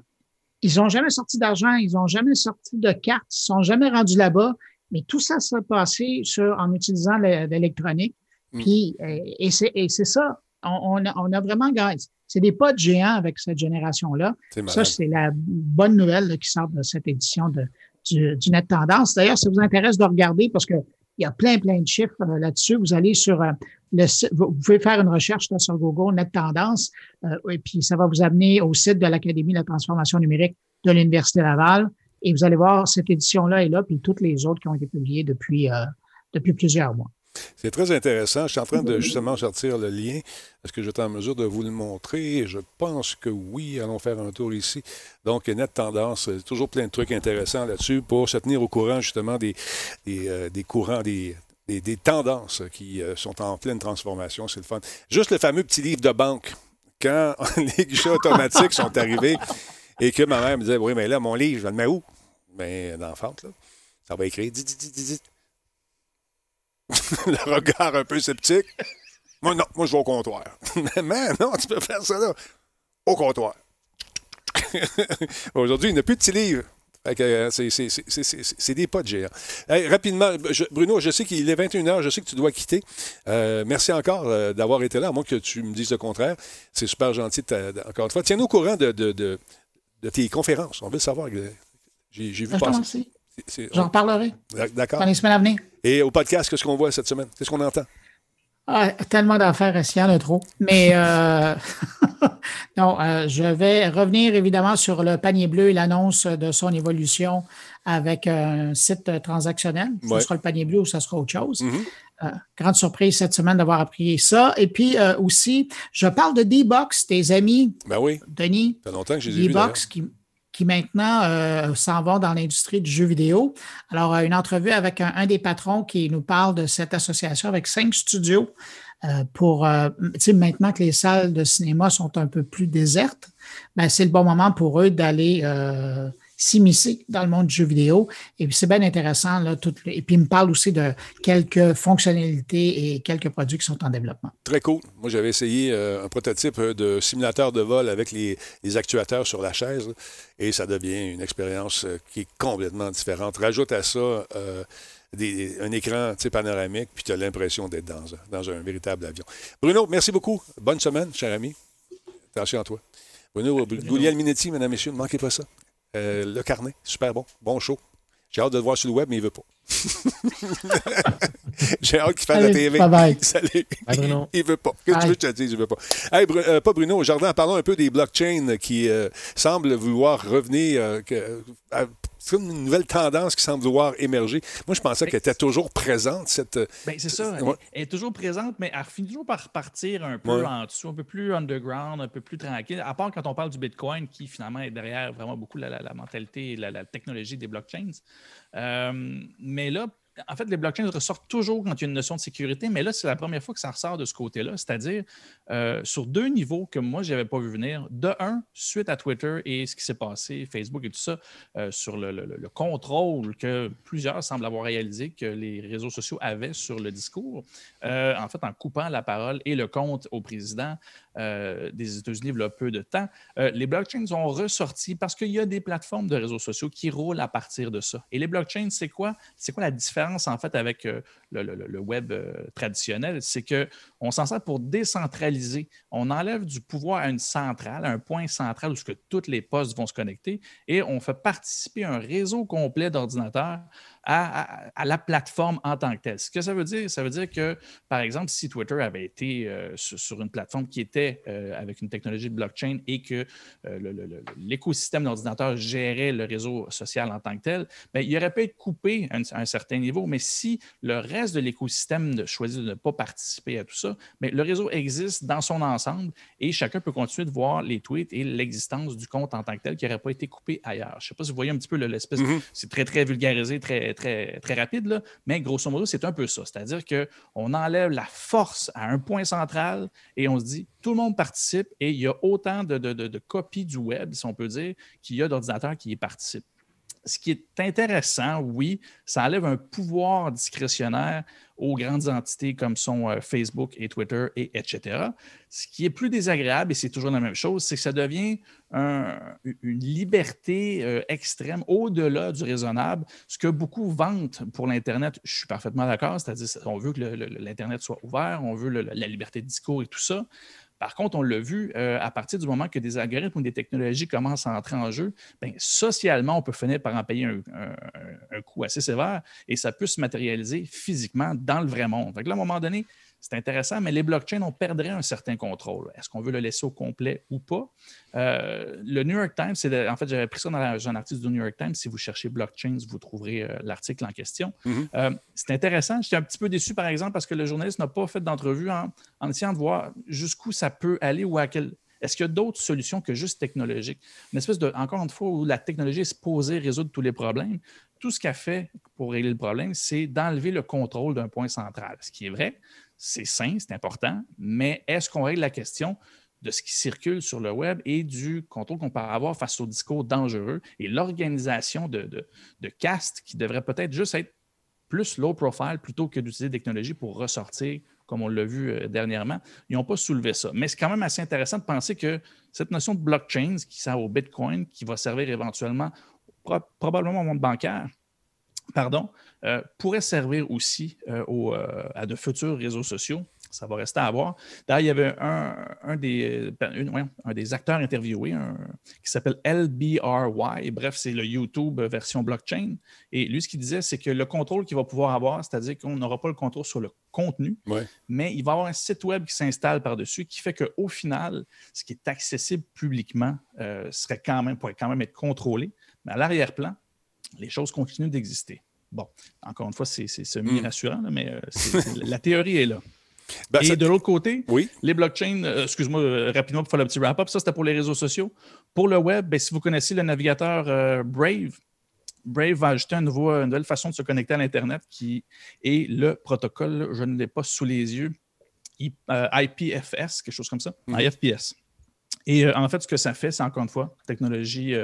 Ils n'ont jamais sorti d'argent, ils n'ont jamais sorti de carte, ils ne sont jamais rendus là-bas, mais tout ça s'est passé sur, en utilisant l'électronique. Mm. Puis, et c'est ça, on, a, vraiment gagné. C'est des pas de géants avec cette génération-là. Ça, c'est la bonne nouvelle qui sort de cette édition de, du, Net Tendance. D'ailleurs, ça vous intéresse de regarder parce qu'il y a plein, plein de chiffres euh, là-dessus. Vous allez sur euh, le site, vous pouvez faire une recherche sur Google, Net Tendance, euh, et puis ça va vous amener au site de l'Académie de la transformation numérique de l'Université Laval. Et vous allez voir, cette édition-là est là, puis toutes les autres qui ont été publiées depuis, depuis plusieurs mois. C'est très intéressant. Je suis en train de justement sortir le lien. Est-ce que je vais en mesure de vous le montrer? Je pense que oui. Allons faire un tour ici. Donc, Net Tendance, toujours plein de trucs intéressants là-dessus pour se tenir au courant justement des, euh, courants, des, des, tendances qui euh, sont en pleine transformation. C'est le fun. Juste le fameux petit livre de banque. Quand les guichets automatiques sont arrivés et que ma mère me disait Oui, mais là, mon livre, je le mets où? Dans la fente, là. Ça va écrire. le regard un peu sceptique. Moi, non, moi, je vais au comptoir. Mais non, tu peux faire ça là. Au comptoir. Aujourd'hui, il n'y a plus de petits livres. Euh, c'est des pas de géant. rapidement, Bruno, je sais qu'il est 21h, je sais que tu dois quitter. Euh, merci encore euh, d'avoir été là, à moins que tu me dises le contraire. C'est super gentil, encore une fois. Tiens-nous au courant de, de, tes conférences. On veut savoir. J'ai vu ben, passer. J'en parlerai. D'accord. Dans les semaines à venir. Et au podcast, qu'est-ce qu'on voit cette semaine? Qu'est-ce qu'on entend? Ah, tellement d'affaires, il y en a trop? Mais euh, non, euh, je vais revenir évidemment sur le panier bleu et l'annonce de son évolution avec un site transactionnel. Ce sera le panier bleu ou ce sera autre chose. Mm-hmm. Euh, grande surprise cette semaine d'avoir appris ça. Et puis aussi, je parle de D-Box, tes amis. Ben oui. Denis. Ça fait longtemps que j'ai vu. D-Box qui qui maintenant euh, s'en vont dans l'industrie du jeu vidéo. Alors, euh, une entrevue avec un, des patrons qui nous parle de cette association avec cinq studios euh, pour, sais, maintenant que les salles de cinéma sont un peu plus désertes, ben, c'est le bon moment pour eux d'aller s'immiscer dans le monde du jeu vidéo. Et puis, c'est bien intéressant. Là, tout, et puis, il me parle aussi de quelques fonctionnalités et quelques produits qui sont en développement. Très cool. Moi, j'avais essayé euh, un prototype euh, de simulateur de vol avec les, actuateurs sur la chaise et ça devient une expérience euh, qui est complètement différente. Rajoute à ça un écran panoramique, puis tu as l'impression d'être dans un, dans un véritable avion. Bruno, merci beaucoup. Bonne semaine, cher ami. Attention à toi. Bruno Gouliel Minetti, mesdames, messieurs, ne manquez pas ça. Euh, le carnet, super bon. Bon show. J'ai hâte de le voir sur le web, mais il veut pas. J'ai hâte qu'il fasse la TV. Bye bye. Salut. Il veut pas. Qu'est-ce que tu veux que je te dise? Il veut pas. Hey, euh, pas Bruno, Jardin, parlons un peu des blockchains qui euh, semblent vouloir revenir. Que, c'est une nouvelle tendance qui semble vouloir émerger. Moi, je pensais qu'elle était toujours présente, cette. Ben, c'est ça. Elle, est toujours présente, mais elle finit toujours par partir un peu en dessous, un peu plus underground, un peu plus tranquille. À part quand on parle du Bitcoin, qui finalement est derrière vraiment beaucoup la, mentalité et la, technologie des blockchains. Euh, mais là, en fait, les blockchains ressortent toujours quand il y a une notion de sécurité, mais là, c'est la première fois que ça ressort de ce côté-là, c'est-à-dire euh, sur deux niveaux que moi, je n'avais pas vu venir. De un, suite à Twitter et ce qui s'est passé, Facebook et tout ça, euh, sur le, contrôle que plusieurs semblent avoir réalisé que les réseaux sociaux avaient sur le discours, en fait, en coupant la parole et le compte au président des États-Unis il y a peu de temps, les blockchains ont ressorti parce qu'il y a des plateformes de réseaux sociaux qui roulent à partir de ça. Et les blockchains, c'est quoi? C'est quoi la différence? en fait avec euh, le, web euh, traditionnel, c'est qu'on s'en sert pour décentraliser. On enlève du pouvoir à une centrale, un point central où que toutes les postes vont se connecter et on fait participer un réseau complet d'ordinateurs à, la plateforme en tant que telle. Ce que ça veut dire, ça veut dire que, par exemple, si Twitter avait été euh, sur, une plateforme qui était euh, avec une technologie de blockchain et que euh, l'écosystème d'ordinateur gérait le réseau social en tant que tel, bien, il aurait pu être coupé à un, certain niveau, mais si le reste de l'écosystème choisit de ne pas participer à tout ça, bien, le réseau existe dans son ensemble et chacun peut continuer de voir les tweets et l'existence du compte en tant que tel qui n'aurait pas été coupé ailleurs. Je ne sais pas si vous voyez un petit peu l'espèce, mm-hmm. c'est très, très vulgarisé, très, très, très rapide, mais grosso modo, c'est un peu ça. C'est-à-dire qu'on enlève la force à un point central et on se dit tout le monde participe et il y a autant de, de copies du web, si on peut dire, qu'il y a d'ordinateurs qui y participent ce qui est intéressant, oui, ça enlève un pouvoir discrétionnaire aux grandes entités comme sont euh, Facebook et Twitter et etc. Ce qui est plus désagréable, et c'est toujours la même chose, c'est que ça devient une liberté euh, extrême au-delà du raisonnable, ce que beaucoup vantent pour l'Internet. Je suis parfaitement d'accord, c'est-à-dire qu'on veut que l'Internet soit ouvert, on veut la liberté de discours et tout ça. Par contre, on l'a vu, euh, à partir du moment que des algorithmes ou des technologies commencent à entrer en jeu, bien, socialement, on peut finir par en payer un, coût assez sévère et ça peut se matérialiser physiquement dans le vrai monde. Donc là, à moment donné, c'est intéressant, mais les blockchains, on perdrait un certain contrôle. Est-ce qu'on veut le laisser au complet ou pas? Euh, le New York Times, c'est en fait, j'avais pris ça dans un article du New York Times. Si vous cherchez blockchains, vous trouverez euh, l'article en question. Mm-hmm. Euh, c'est intéressant. J'étais un petit peu déçu, par exemple, parce que le journaliste n'a pas fait d'entrevue en, en, essayant de voir jusqu'où ça peut aller ou à quel. Est-ce qu'il y a d'autres solutions que juste technologiques? Une espèce de, encore une fois, où la technologie est supposée résoudre tous les problèmes. Tout ce qu'elle fait pour régler le problème, c'est d'enlever le contrôle d'un point central. Ce qui est vrai, c'est sain, c'est important, mais est-ce qu'on règle la question de ce qui circule sur le web et du contrôle qu'on peut avoir face aux discours dangereux et l'organisation de, de, castes qui devrait peut-être juste être plus low profile plutôt que d'utiliser des technologies pour ressortir, comme on l'a vu euh, dernièrement? Ils n'ont pas soulevé ça. Mais c'est quand même assez intéressant de penser que cette notion de blockchain qui sert au Bitcoin, qui va servir éventuellement probablement au monde bancaire, pardon, euh, pourrait servir aussi à de futurs réseaux sociaux ça va rester à voir. D'ailleurs, il y avait un, des, ben, un des, acteurs interviewés qui s'appelle LBRY. Bref, c'est le YouTube version blockchain. Et lui, ce qu'il disait, c'est que le contrôle qu'il va pouvoir avoir, c'est-à-dire qu'on n'aura pas le contrôle sur le contenu, mais il va avoir un site web qui s'installe par-dessus qui fait qu'au final, ce qui est accessible publiquement euh, serait quand même, pourrait quand même être contrôlé. Mais à l'arrière-plan, les choses continuent d'exister. Bon, encore une fois, c'est semi-rassurant, mais euh, la théorie est là. Ben, Et de l'autre côté, les blockchains, euh, excuse-moi euh, rapidement pour faire le petit wrap-up, ça c'était pour les réseaux sociaux. Pour le web, ben, si vous connaissez le navigateur euh, Brave, Brave va ajouter un nouveau, une nouvelle façon de se connecter à l'Internet qui est le protocole, je ne l'ai pas sous les yeux, IPFS, quelque chose comme ça, mhm. IFPS. Et en fait, ce que ça fait, c'est encore une fois, technologie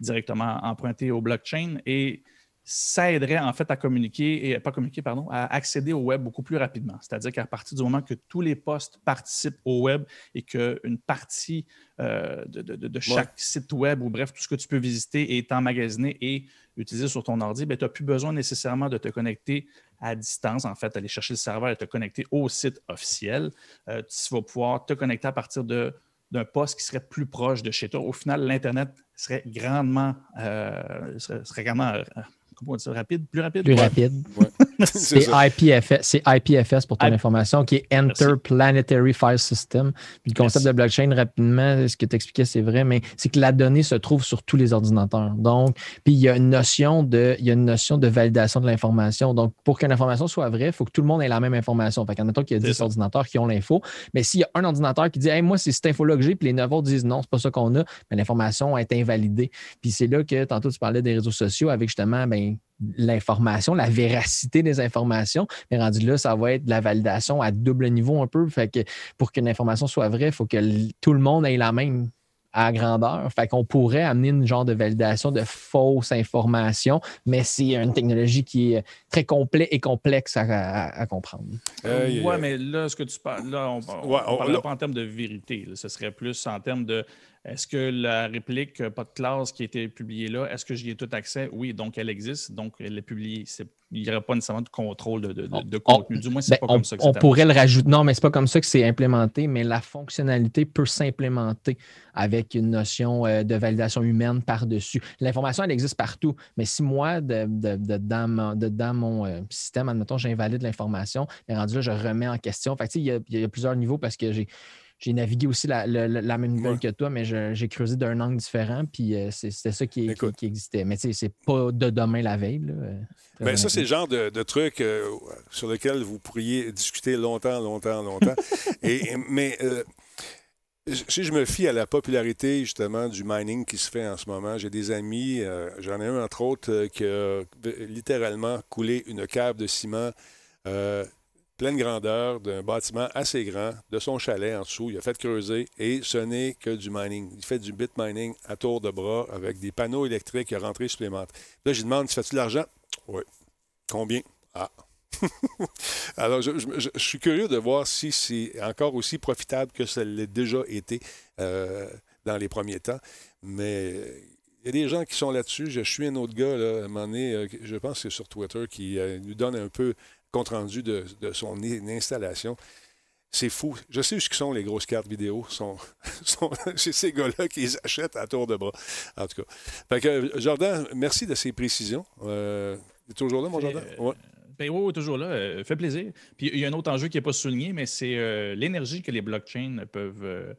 directement empruntée au blockchain. Et ça aiderait en fait à communiquer, et pas communiquer, pardon, à accéder au web beaucoup plus rapidement. C'est-à-dire qu'à partir du moment que tous les postes participent au web et qu'une partie euh, de, chaque site web ou bref, tout ce que tu peux visiter est emmagasiné et utilisé sur ton ordi, ben, tu n'as plus besoin nécessairement de te connecter à distance, en fait, aller chercher le serveur et te connecter au site officiel. euh, tu vas pouvoir te connecter à partir de d'un poste qui serait plus proche de chez toi. Au final, l'Internet serait grandement, euh, serait, grandement euh, rapide, plus rapide? Plus rapide. C'est IPFS, pour ton information, qui est Interplanetary File System. Puis le concept de blockchain, rapidement, ce que tu expliquais, c'est vrai, mais c'est que la donnée se trouve sur tous les ordinateurs. Donc, puis il y a une notion de, il y a une notion de validation de l'information. Donc, pour qu'une information soit vraie, il faut que tout le monde ait la même information. Fait qu'en qu'il y a 10 ordinateurs qui ont l'info, mais s'il y a un ordinateur qui dit, hey, moi, c'est cette info-là que j'ai, puis les 9 autres disent non, c'est pas ça qu'on a, mais l'information est invalidée. Puis c'est là que, tantôt, tu parlais des réseaux sociaux avec justement, ben, l'information, la véracité des informations. Mais rendu là, ça va être de la validation à double niveau un peu. Fait que pour qu'une information soit vraie, il faut que tout le monde ait la même à grandeur. Fait qu'on pourrait amener une genre de validation de fausses informations, mais c'est une technologie qui est très complète et complexe à, comprendre. Euh, oui, mais là, ce que tu parles, là, on ne parle pas en termes de vérité. Ce serait plus en termes de est-ce que la réplique euh, pas de classe qui a été publiée là, est-ce que j'y ai tout accès? Oui, donc elle existe, donc elle est publiée. Il n'y aura pas nécessairement de contrôle de, contenu. Du moins, c'est ben, pas comme ça que On pourrait le rajouter. Non, mais c'est pas comme ça que c'est implémenté, mais la fonctionnalité peut s'implémenter avec une notion euh, de validation humaine par-dessus. L'information, elle existe partout, mais si moi, de, dans, mon euh, système, admettons, j'invalide l'information, rendu là, je remets en question. Fait il y a plusieurs niveaux parce que j'ai j'ai navigué aussi la, même nouvelle que toi, mais j'ai creusé d'un angle différent, puis euh, c'était ça qui, existait. Mais tu sais, c'est pas de demain la veille. Là, euh, ben, ça, c'est le genre de, truc euh, sur lequel vous pourriez discuter longtemps, longtemps, longtemps. Et, mais si je me fie à la popularité justement du mining qui se fait en ce moment, j'ai des amis, j'en ai un entre autres qui a littéralement coulé une cave de ciment pleine grandeur d'un bâtiment assez grand, de son chalet en dessous. Il a fait creuser et ce n'est que du mining. Il fait du bit mining à tour de bras avec des panneaux électriques à rentrée supplémentaire. Là, je lui demande, tu fais-tu de l'argent? Oui. Combien? Ah. Alors, je, suis curieux de voir si c'est encore aussi profitable que ça l'a déjà été euh, dans les premiers temps. Mais il y a des gens qui sont là-dessus. Je suis un autre gars, là, à un moment donné, euh, je pense que c'est sur Twitter, qui euh, nous donne un peu compte rendu de, son installation. C'est fou. Je sais où sont les grosses cartes vidéo. Sont, c'est ces gars-là qui les achètent à tour de bras. En tout cas. Fait que, Jordan, merci de ces précisions. Euh, toujours là, mon Jordan? Euh, ben oui, toujours là. Euh, fait plaisir. Puis il y a un autre enjeu qui n'est pas souligné, mais c'est euh, l'énergie que les blockchains peuvent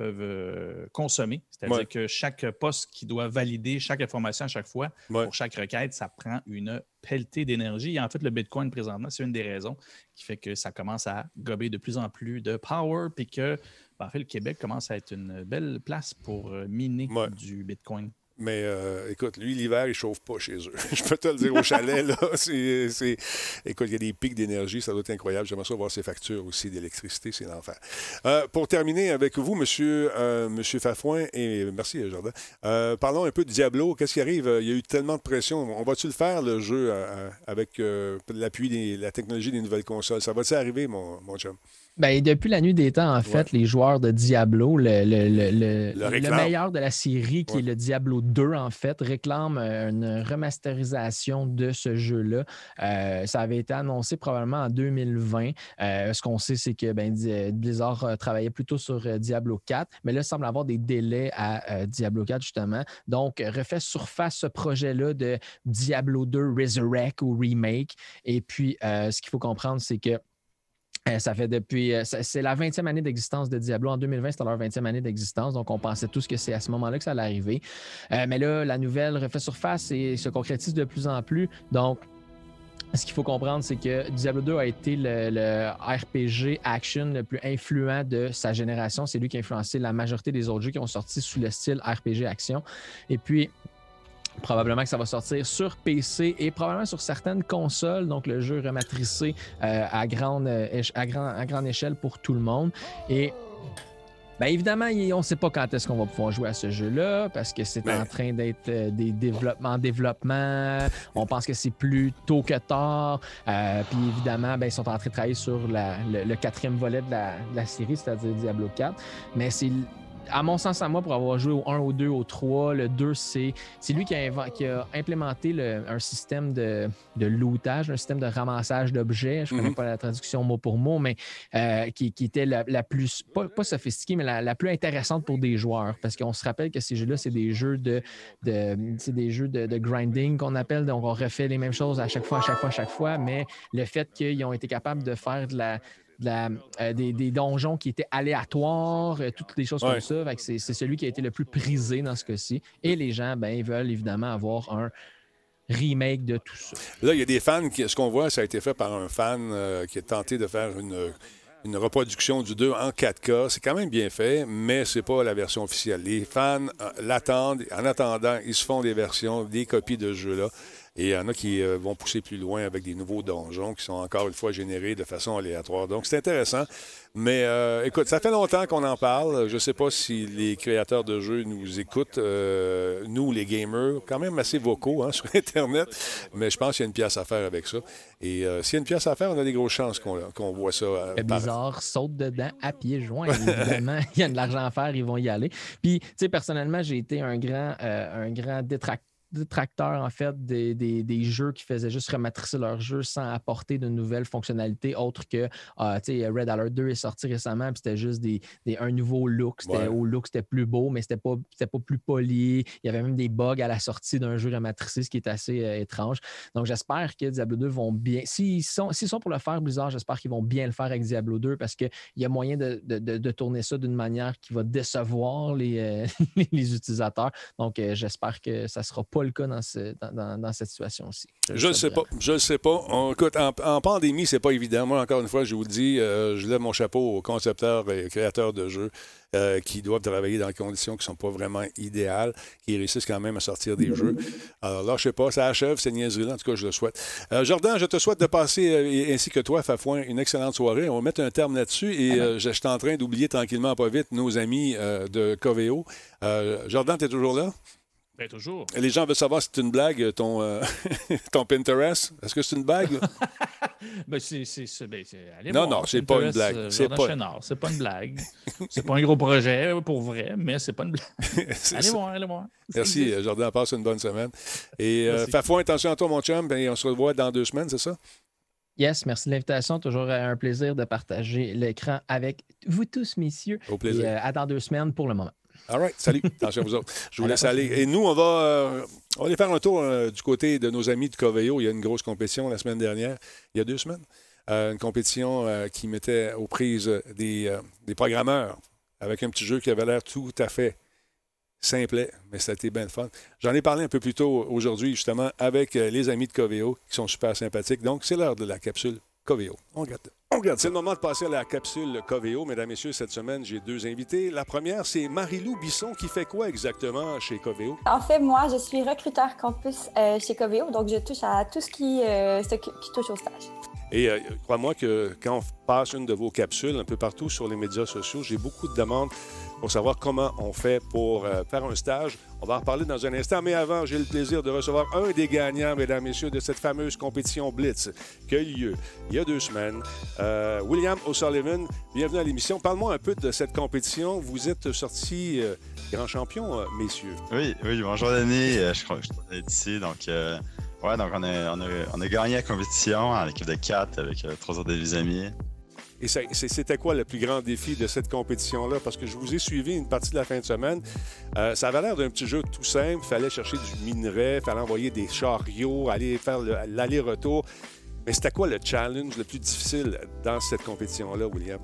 peuvent euh, consommer. C'est-à-dire que chaque poste qui doit valider chaque information à chaque fois, pour chaque requête, ça prend une pelletée d'énergie. Et en fait, le Bitcoin présentement, c'est une des raisons qui fait que ça commence à gober de plus en plus de power, puis que, ben, en fait, le Québec commence à être une belle place pour euh, miner du Bitcoin. Mais euh, écoute, lui, l'hiver, il chauffe pas chez eux. Je peux te le dire au chalet, là. C'est, c'est- Écoute, il y a des pics d'énergie, ça doit être incroyable. J'aimerais ça voir ses factures aussi d'électricité, c'est l'enfer. Euh, pour terminer avec vous, monsieur, euh, monsieur Fafouin, et merci, Jardin. Parlons un peu de Diablo. Qu'est-ce qui arrive? Il y a eu tellement de pression. On va-tu le faire, le jeu, avec l'appui de la technologie des nouvelles consoles? Ça va-tu arriver, mon, mon chum? Ben, depuis la nuit des temps, en fait, les joueurs de Diablo, le, le- le- le- Le le réclament. meilleur de la série, qui Ouais. est le Diablo 2, en fait, réclame euh, une remasterisation de ce jeu-là. Euh, ça avait été annoncé probablement en 2020. Euh, ce qu'on sait, c'est que ben, Blizzard travaillait plutôt sur Diablo 4, mais là, il semble avoir des délais à euh, Diablo 4, justement. Donc, refait surface ce projet-là de Diablo 2 Resurrect ou Remake. Et puis, ce qu'il faut comprendre, c'est que ça fait depuis. euh, C'est la 20e année d'existence de Diablo. En 2020, c'était leur 20e année d'existence. Donc, on pensait tous que c'est à ce moment-là que ça allait arriver. Euh, mais là, la nouvelle refait surface et se concrétise de plus en plus. Donc, ce qu'il faut comprendre, c'est que Diablo 2 a été le RPG action le plus influent de sa génération. C'est lui qui a influencé la majorité des autres jeux qui ont sorti sous le style RPG action. Et puis, Probablement que ça va sortir sur PC et probablement sur certaines consoles, donc le jeu rematricé euh, à, grande, euh, à, grand- à grande échelle pour tout le monde. Et bien évidemment, on ne sait pas quand est-ce qu'on va pouvoir jouer à ce jeu-là parce que c'est Mais- en train d'être euh, des développements en développement. On pense que c'est plus tôt que tard. Euh, puis évidemment, ben, ils sont en train de travailler sur la- le, le quatrième volet de la, de la série, c'est-à-dire Diablo 4. Mais c'est à mon sens, à moi, pour avoir joué au 1, au 2, au 3, le 2, c'est c'est lui qui a, inven- qui a implémenté le- un système de, de lootage, un système de ramassage d'objets. Je ne connais Mhm. pas la traduction mot pour mot, mais euh, qui, qui était la, la plus, pas, pas sophistiquée, mais la, la plus intéressante pour des joueurs. Parce qu'on se rappelle que ces jeux-là, c'est des jeux de, de, c'est des jeux de, de grinding qu'on appelle. Donc, on refait les mêmes choses à chaque fois, à chaque fois, à chaque fois. Mais le fait qu'ils ont été capables de faire de la, de la- euh, des, des donjons qui étaient aléatoires, euh, toutes des choses Ouais. comme ça. C'est c'est celui qui a été le plus prisé dans ce cas-ci. Et les gens, ben, ils veulent évidemment avoir un remake de tout ça. Là, il y a des fans qui. Ce qu'on voit, ça a été fait par un fan euh, qui a tenté de faire une, une reproduction du 2 en 4K. C'est quand même bien fait, mais c'est pas la version officielle. Les fans l'attendent. En attendant, ils se font des versions, des copies de ce jeu-là. Et il y en a qui euh, vont pousser plus loin avec des nouveaux donjons qui sont encore une fois générés de façon aléatoire. Donc, c'est intéressant. Mais euh, écoute, ça fait longtemps qu'on en parle. Je ne sais pas si les créateurs de jeux nous écoutent, euh, nous, les gamers, quand même assez vocaux hein, sur Internet. Mais je pense qu'il y a une pièce à faire avec ça. Et s'il y a une pièce à faire, on a des grosses chances qu'on qu'on voit ça. Blizzard saute dedans à pieds joints. Évidemment, il y a de l'argent à faire, ils vont y aller. Puis, tu sais, personnellement, j'ai été un grand, un grand détrac- détracteur, en fait, des, des- des jeux qui faisaient juste rematricer leurs jeux sans apporter de nouvelles fonctionnalités autres que, euh, sais, Red Alert 2 est sorti récemment, puis c'était juste des, des- un nouveau look. C'était Ouais. au look, c'était plus beau, mais c'était pas, c'était pas plus poli. Il y avait même des bugs à la sortie d'un jeu rematricé, ce qui est assez euh, étrange. Donc, j'espère que Diablo 2 vont bien. S'ils sont, s'ils sont pour le faire, Blizzard, j'espère qu'ils vont bien le faire avec Diablo 2 parce qu'il y a moyen de, de- de- de tourner ça d'une manière qui va décevoir les, euh, les utilisateurs. Donc, euh, j'espère que ça sera pas le cas dans, ce- dans- dans- dans cette situation-ci. Je ne sais pas. Je ne sais pas. On- écoute, en, en pandémie, c'est pas évident. Moi, encore une fois, je vous le dis, euh, je lève mon chapeau aux concepteurs et créateurs de jeux euh, qui doivent travailler dans des conditions qui ne sont pas vraiment idéales, qui réussissent quand même à sortir des jeux. Alors là, je sais pas, ça achève ces niaiseries-là. En tout cas, je le souhaite. Euh, Jordan, je te souhaite de passer, ainsi que toi, Fafouin, une excellente soirée. On va mettre un terme là-dessus et je, je suis en train d'oublier tranquillement, pas vite, nos amis de Coveo. Jordan, tu es toujours là? Ben, toujours. Les gens veulent savoir si c'est une blague, ton, euh, ton Pinterest. Est-ce que c'est une blague? Ben, c'est, c'est, c'est- ben, c'est- allez Non, voir, non, c'est pas une blague. euh, C'est pas- c'est pas une blague. c'est pas un gros projet pour vrai, mais c'est pas une blague. Allez ça. voir, allez voir. Merci, euh, Jordan. Passe une bonne semaine. Et euh, attention à toi, mon chum. Ben, on se revoit dans deux semaines, c'est ça? Yes, merci de l'invitation. Toujours un plaisir de partager l'écran avec vous tous, messieurs. Au plaisir. Et, euh, à dans deux semaines pour le moment. All right. Salut. Attention à vous autres. Je vous laisse aller. Et nous, on va, euh, on va aller faire un tour euh, du côté de nos amis de Coveo. Il y a une grosse compétition la semaine dernière, il y a deux semaines. Euh, une compétition qui mettait aux prises des, des programmeurs avec un petit jeu qui avait l'air tout à fait simplet, mais ça a été bien fun. J'en ai parlé un peu plus tôt aujourd'hui, justement, avec les amis de Coveo qui sont super sympathiques. Donc, c'est l'heure de la capsule Coveo. On regarde. On regarde. C'est le moment de passer à la capsule Coveo. Mesdames, Messieurs, cette semaine, j'ai deux invités. La première, c'est Marie-Lou Bisson qui fait quoi exactement chez Coveo? En fait, moi, je suis recruteur campus euh, chez Coveo, donc je touche à tout ce qui, euh, ce qui qui touche au stage. Et euh, crois-moi que quand on passe une de vos capsules un peu partout sur les médias sociaux, j'ai beaucoup de demandes pour savoir comment on fait pour euh, faire un stage. On va en reparler dans un instant, mais avant, j'ai le plaisir de recevoir un des gagnants, mesdames, messieurs, de cette fameuse compétition Blitz qui a eu lieu il y a deux semaines. Euh, William O'Sullivan, bienvenue à l'émission. Parle-moi un peu de cette compétition. Vous êtes sorti euh, grand champion, messieurs. Oui, oui, bonjour Denis. Je crois que je suis ici. Donc, ouais, donc on a, on, a, on a gagné la compétition en équipe de 4 avec trois autres de mes amis. Et c'était quoi le plus grand défi de cette compétition-là? Parce que je vous ai suivi une partie de la fin de semaine. Euh, ça avait l'air d'un petit jeu tout simple. Il fallait chercher du minerai, il fallait envoyer des chariots, aller faire le- l'aller-retour. Mais c'était quoi le challenge le plus difficile dans cette compétition-là, William?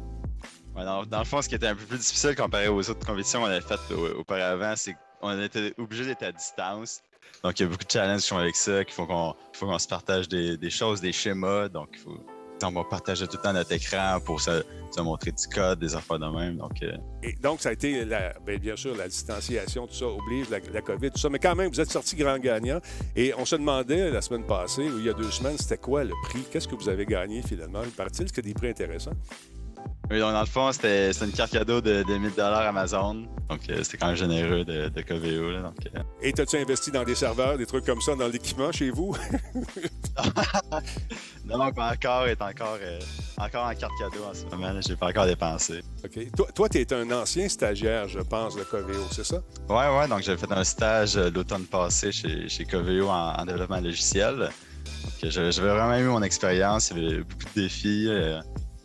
Dans, le fond, ce qui était un peu plus difficile comparé aux autres compétitions qu'on avait faites au- auparavant, c'est qu'on était obligé d'être à distance. Donc, il y a beaucoup de challenges qui sont avec ça, qu'il faut qu'on qu'il faut qu'on se partage des, des choses, des schémas. Donc, il faut, on va partager tout le temps notre écran pour se, montrer du code, des affaires de même. Donc, euh, Et donc, ça a été, la- ben, bien sûr, la distanciation, tout ça oblige, la, COVID, tout ça. Mais quand même, vous êtes sorti grand gagnant. Et on se demandait la semaine passée, ou il y a deux semaines, c'était quoi le prix? Qu'est-ce que vous avez gagné finalement? Il paraît-il que des prix intéressants? Oui, donc, dans le fond, c'était une carte cadeau de, de 1000 Amazon. Donc, euh, c'était quand même généreux de, de Coveo. là. donc, euh, Et t'as-tu investi dans des serveurs, des trucs comme ça, dans l'équipement chez vous? non, donc, mon encore est encore, euh, encore en carte cadeau en ce moment. là. J'ai pas encore dépensé. OK. Toi, tu es un ancien stagiaire, je pense, de Coveo, c'est ça? Ouais, ouais, donc j'avais fait un stage l'automne passé chez, chez Coveo en, en développement logiciel. Donc j'avais vraiment eu mon expérience, il y avait beaucoup de défis.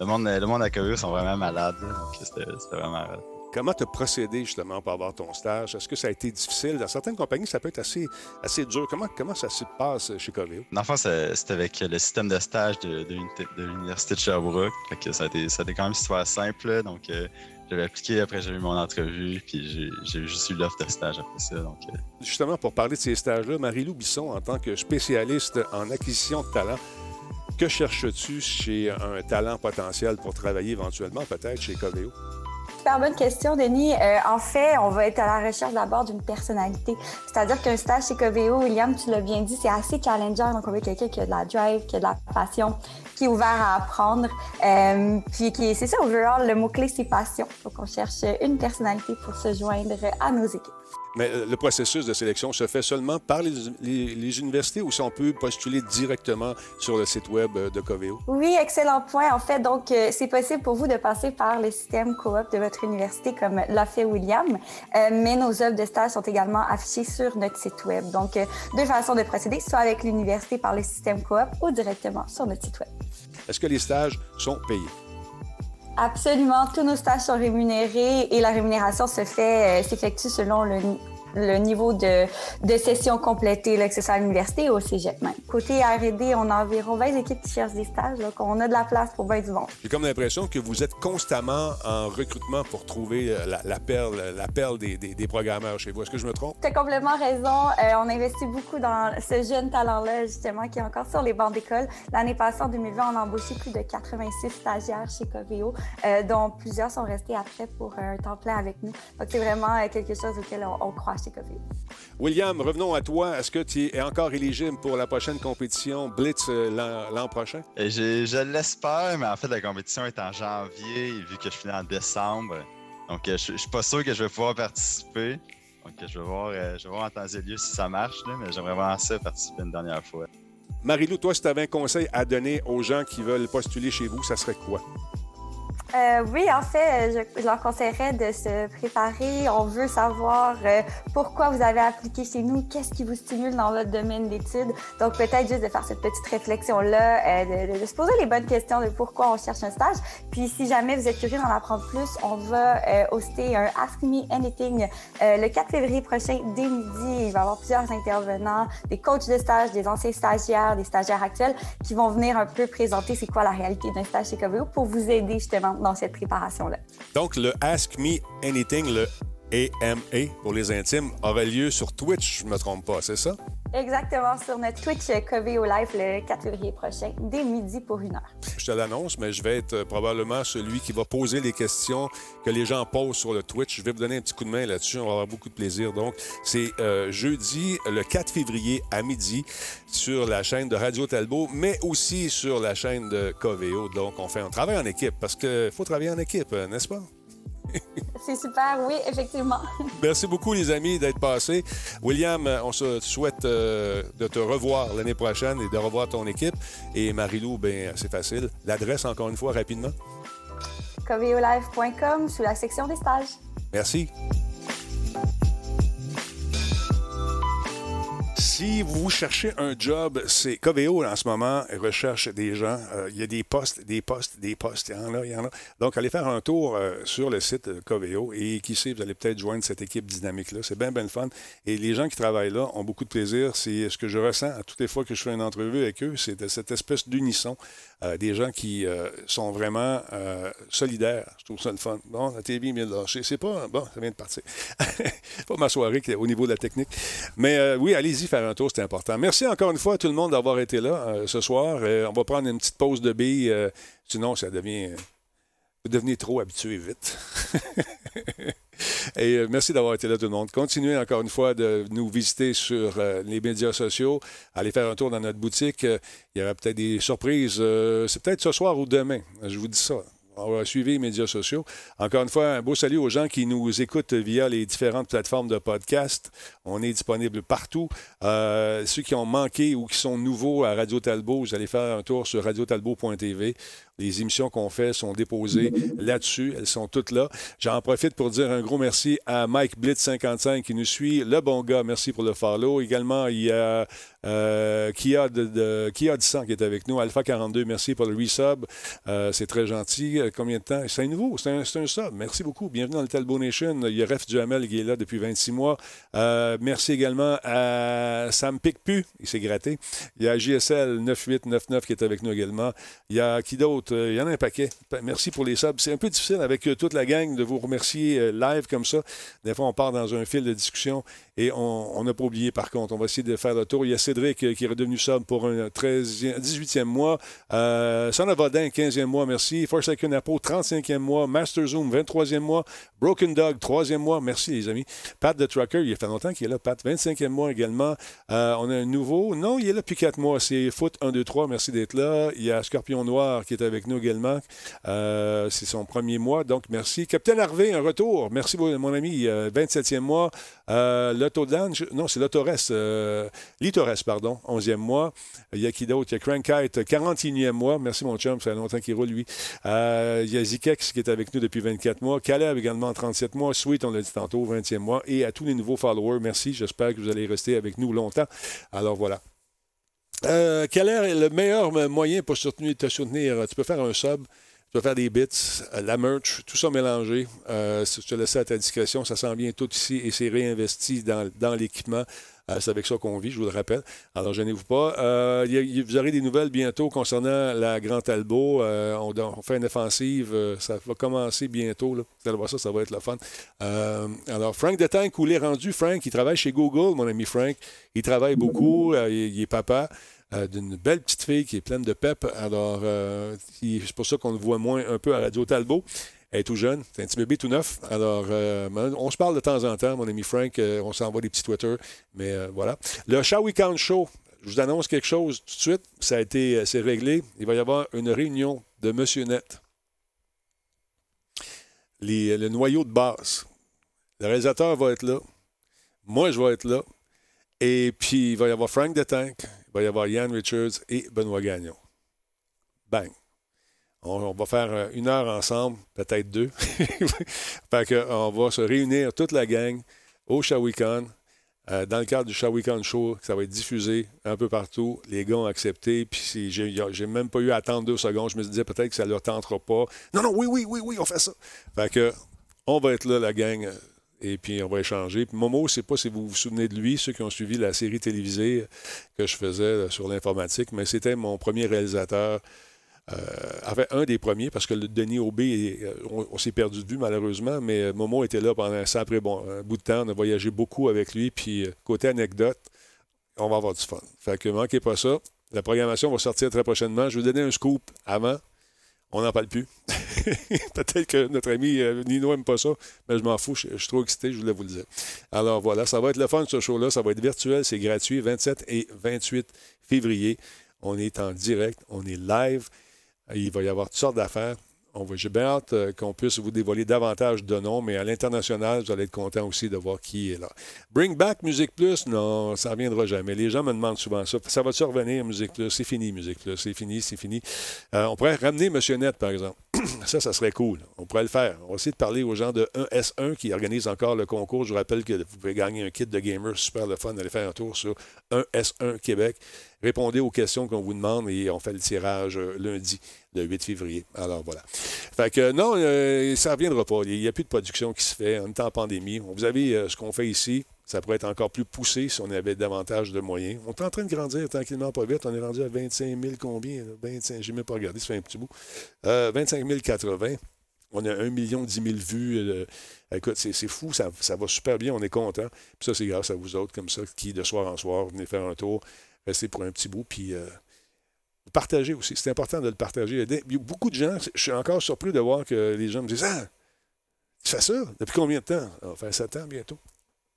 Le, monde, le monde à Coveo sont vraiment malades, là, donc c'était c'était vraiment rare. Comment tu as procédé justement pour avoir ton stage? Est-ce que ça a été difficile? Dans certaines compagnies, ça peut être assez, assez dur. Comment, comment ça se passe chez Coveo? Dans le fond, c'était avec le système de stage de, l'Université de Sherbrooke. Fait que ça, a été, ça a été quand même super simple. Donc euh, j'avais appliqué, après j'ai eu mon entrevue, puis j'ai j'ai juste eu l'offre de stage après ça. Donc, euh, Justement, pour parler de ces stages-là, Marie-Lou Bisson, en tant que spécialiste en acquisition de talent, que cherches-tu chez un talent potentiel pour travailler éventuellement, peut-être, chez Coveo? Super bonne question, Denis. Euh, en fait, on va être à la recherche d'abord d'une personnalité. C'est-à-dire qu'un stage chez Coveo, William, tu l'as bien dit, c'est assez challengeant. Donc, on veut quelqu'un qui a de la drive, qui a de la passion, qui est ouvert à apprendre. Euh, puis, qui, c'est ça, overall, le mot-clé, c'est passion. Donc, on cherche une personnalité pour se joindre à nos équipes. Mais euh, le processus de sélection se fait seulement par les, les- les universités ou si on peut postuler directement sur le site web euh, de Coveo? Oui, excellent point. En fait, donc, euh, c'est possible pour vous de passer par le système coop de votre université comme l'a fait William, Euh, mais nos offres de stage sont également affichées sur notre site web. Donc, euh, deux façons de procéder, soit avec l'université par le système coop ou directement sur notre site web. Est-ce que les stages sont payés? Absolument, tous nos stages sont rémunérés et la rémunération se fait, euh, s'effectue selon le, le niveau de, de session complétée, là, que ce soit à l'université ou au cégep même. Côté R&D, on a environ 20 équipes qui cherchent des stages, donc on a de la place pour 20 du monde. J'ai comme l'impression que vous êtes constamment en recrutement pour trouver euh, la, la perle, la perle des, des- des programmeurs chez vous. Est-ce que je me trompe? Tu as complètement raison. Euh, on investit beaucoup dans ce jeune talent-là, justement, qui est encore sur les bancs d'école. L'année passée, en 2020, on a embauché plus de 86 stagiaires chez Coveo, euh, dont plusieurs sont restés après pour un temps plein avec nous. Donc, c'est vraiment quelque chose auquel on, on croit William, revenons à toi. Est-ce que tu es encore éligible pour la prochaine compétition Blitz euh, l'an prochain? et j'ai- je l'espère, mais en fait, la compétition est en janvier, vu que je finis en décembre. Donc, euh, je, je suis pas sûr que je vais pouvoir participer. Donc, euh, je vais voir, euh, je vais voir en temps et lieu si ça marche, là, mais j'aimerais vraiment ça participer une dernière fois. Marie-Lou, toi, si tu avais un conseil à donner aux gens qui veulent postuler chez vous, ça serait quoi? Euh, oui, en fait, je, je leur conseillerais de se préparer. On veut savoir euh, pourquoi vous avez appliqué chez nous, qu'est-ce qui vous stimule dans votre domaine d'études. Donc, peut-être juste de faire cette petite réflexion-là, euh, de, de- de se poser les bonnes questions de pourquoi on cherche un stage. Puis, si jamais vous êtes curieux d'en apprendre plus, on va euh, hoster un Ask Me Anything euh, le 4 février prochain dès midi. Il va y avoir plusieurs intervenants, des coachs de stage, des anciens stagiaires, des stagiaires actuels qui vont venir un peu présenter c'est quoi la réalité d'un stage chez Coveo pour vous aider justement dans cette préparation-là. Donc, le Ask Me Anything, le AMA pour les intimes, aura lieu sur Twitch, je ne me trompe pas, c'est ça? Exactement, sur notre Twitch Coveo Live le 4 février prochain, dès midi pour une heure. Je te l'annonce, mais je vais être euh, probablement celui qui va poser les questions que les gens posent sur le Twitch. Je vais vous donner un petit coup de main là-dessus. On va avoir beaucoup de plaisir. Donc, c'est euh, jeudi, le 4 février à midi sur la chaîne de Radio Talbot, mais aussi sur la chaîne de Coveo. Donc, on fait un travail en équipe parce qu'il faut travailler en équipe, euh, n'est-ce pas? C'est super, oui, effectivement. Merci beaucoup, les amis, d'être passés. William, on se souhaite euh, de te revoir l'année prochaine et de revoir ton équipe. Et Marilou, ben c'est facile. L'adresse, encore une fois, rapidement. Coveolive.com sous la section des stages. Merci. Si vous cherchez un job, c'est Coveo en ce moment recherche des gens. Euh, il y a des postes, des postes, des postes. Il y en a, il y en a. Donc, allez faire un tour euh, sur le site de Coveo et qui sait, vous allez peut-être joindre cette équipe dynamique-là. C'est bien, bien fun. Et les gens qui travaillent là ont beaucoup de plaisir. C'est ce que je ressens à toutes les fois que je fais une entrevue avec eux. C'est cette espèce d'unisson. Euh, des gens qui sont vraiment solidaires. Je trouve ça le fun. Bon, la TV vient de lâcher. C'est pas. Bon, ça vient de partir. pas ma soirée au niveau de la technique. Mais oui, allez-y faire un tour, c'est important. Merci encore une fois à tout le monde d'avoir été là ce soir. on va prendre une petite pause de billes. sinon, ça devient. vous devenez trop habitué vite. Et merci d'avoir été là, tout le monde. Continuez encore une fois de nous visiter sur les médias sociaux. Allez faire un tour dans notre boutique. il y aura peut-être des surprises. c'est peut-être ce soir ou demain. Je vous dis ça. On va suivre les médias sociaux. Encore une fois, un beau salut aux gens qui nous écoutent via les différentes plateformes de podcast. On est disponible partout. Euh, ceux qui ont manqué ou qui sont nouveaux à Radio Talbot, vous allez faire un tour sur radiotalbot.tv. Les émissions qu'on fait sont déposées là-dessus. Elles sont toutes là. J'en profite pour dire un gros merci à Mike Blitz55 qui nous suit. Le bon gars, merci pour le follow. Également, il y a euh, Kia, de, qui est avec nous. Alpha 42, merci pour le resub. Euh, c'est très gentil. Euh, combien de temps? C'est nouveau. C'est un, un, sub. Merci beaucoup. Bienvenue dans le Talbot Nation. Il y a Ref Duhamel qui est là depuis 26 mois. Merci également à Sam Picpu. Il s'est gratté. Il y a JSL 9899 qui est avec nous également. Il y a qui d'autre? Il y en a un paquet. Merci pour les subs. C'est un peu difficile avec toute la gang de vous remercier live comme ça. Des fois, on part dans un fil de discussion et on n'a pas oublié, par contre, on va essayer de faire le tour. Il y a Cédric euh, qui est redevenu sub pour un 13e, 18e mois. Euh, Son 15e mois, merci. Forsaken Apo, 35e mois. Master Zoom, 23e mois. Broken Dog, 3e mois. Merci, les amis. Pat the Trucker, il y a fait longtemps qu'il est là. Pat, 25e mois également. Euh, on a un nouveau. Non, il est là depuis 4 mois. C'est Foot 1, 2, 3. Merci d'être là. Il y a Scorpion Noir qui est avec nous également. Euh, c'est son premier mois, donc merci. Capitaine Harvey, un retour. Merci, mon ami. 27e mois. Euh, L'Autodan, non, c'est l'Autores, euh, pardon, 11e mois. Il y a qui d'autre? Il y a Crankite, 41e mois. Merci, mon chum, ça fait longtemps qu'il roule, lui. Euh, il y a Zikex qui est avec nous depuis 24 mois. Caleb également, 37 mois. Sweet, on l'a dit tantôt, 20e mois. Et à tous les nouveaux followers, merci. J'espère que vous allez rester avec nous longtemps. Alors voilà. Euh, quel est le meilleur moyen pour soutenir, te soutenir? Tu peux faire un sub. Tu peux faire des bits, euh, la merch, tout ça mélangé. Euh, je te laisse à ta discrétion. Ça s'en vient tout ici et c'est réinvesti dans l'équipement. Euh, c'est avec ça qu'on vit, je vous le rappelle. Alors, gênez-vous pas. Euh, vous aurez des nouvelles bientôt concernant la Grand Talbot. Euh, on, fait une offensive. ça va commencer bientôt. Vous allez voir ça, ça va être le fun. alors, Frank Detank, où il est rendu? Frank, il travaille chez Google, mon ami Frank. Il travaille beaucoup. il est papa. D'une belle petite fille qui est pleine de pep. Alors, c'est pour ça qu'on le voit moins un peu à Radio Talbot. Elle est tout jeune, c'est un petit bébé tout neuf. Alors, euh, on se parle de temps en temps, mon ami Frank, on s'envoie des petits Twitter, mais voilà. Le Shall Count Show, je vous annonce quelque chose tout de suite, ça a été, c'est réglé. Il va y avoir une réunion de Monsieur Net. le noyau de base. Le réalisateur va être là. Moi, je vais être là. Et puis, il va y avoir Frank de Tank, il va y avoir Ian Richards et Benoît Gagnon. Bang! On, va faire euh, une heure ensemble, peut-être deux. fait que, on va se réunir toute la gang au Shawicon. Euh, dans le cadre du Shawicon Show, ça va être diffusé un peu partout. Les gars ont accepté. Puis j'ai même pas eu à attendre deux secondes. Je me disais peut-être que ça leur tentera pas. Non, non, oui, oui, oui, oui, on fait ça. Fait que, on va être là, la gang, et puis on va échanger. Momo, je ne sais pas si vous vous souvenez de lui, ceux qui ont suivi la série télévisée que je faisais sur l'informatique, mais c'était mon premier réalisateur. Euh, enfin, un des premiers, parce que le Denis Aubé, euh, on, s'est perdu de vue malheureusement, mais Momo était là pendant un, après, bon, un bout de temps. On a voyagé beaucoup avec lui. Puis, euh, côté anecdote, on va avoir du fun. Fait que manquez pas ça. La programmation va sortir très prochainement. Je vais vous donner un scoop avant. On n'en parle plus. Peut-être que notre ami euh, Nino n'aime pas ça, mais je m'en fous. Je, je, suis trop excité, je voulais vous le dire. Alors voilà, ça va être le fun ce show-là. Ça va être virtuel, c'est gratuit, 27 et 28 février. On est en direct, on est live. Il va y avoir toutes sortes d'affaires. J'ai bien hâte euh, qu'on puisse vous dévoiler davantage de noms, mais à l'international, vous allez être content aussi de voir qui est là. Bring back Musique Plus, non, ça ne reviendra jamais. Les gens me demandent souvent ça. Ça va-tu revenir, Musique Plus? C'est fini, Musique Plus. C'est fini, c'est fini. Euh, on pourrait ramener Monsieur Net, par exemple. ça, ça serait cool. On pourrait le faire. On va essayer de parler aux gens de 1S1 qui organisent encore le concours. Je vous rappelle que vous pouvez gagner un kit de gamer super le fun. Allez faire un tour sur 1S1 Québec. Répondez aux questions qu'on vous demande et on fait le tirage euh, lundi, le 8 février. Alors voilà. Fait que non, euh, ça ne reviendra pas. Il n'y a plus de production qui se fait. On est en pandémie. Vous avez euh, ce qu'on fait ici. Ça pourrait être encore plus poussé si on avait davantage de moyens. On est en train de grandir tranquillement, pas vite. On est rendu à 25 000 combien? 25, je n'ai même pas regardé, ça fait un petit bout. Euh, 25 080. On a 1 million 10 000 vues. écoute, c'est, fou, ça, ça, va super bien, on est content. Puis ça, c'est grâce à vous autres comme ça, qui, de soir en soir, venez faire un tour, restez pour un petit bout, puis euh, partagez aussi. C'est important de le partager. Beaucoup de gens, je suis encore surpris de voir que les gens me disent Ah, tu fais ça? Depuis combien de temps? Ça va faire 7 ans bientôt.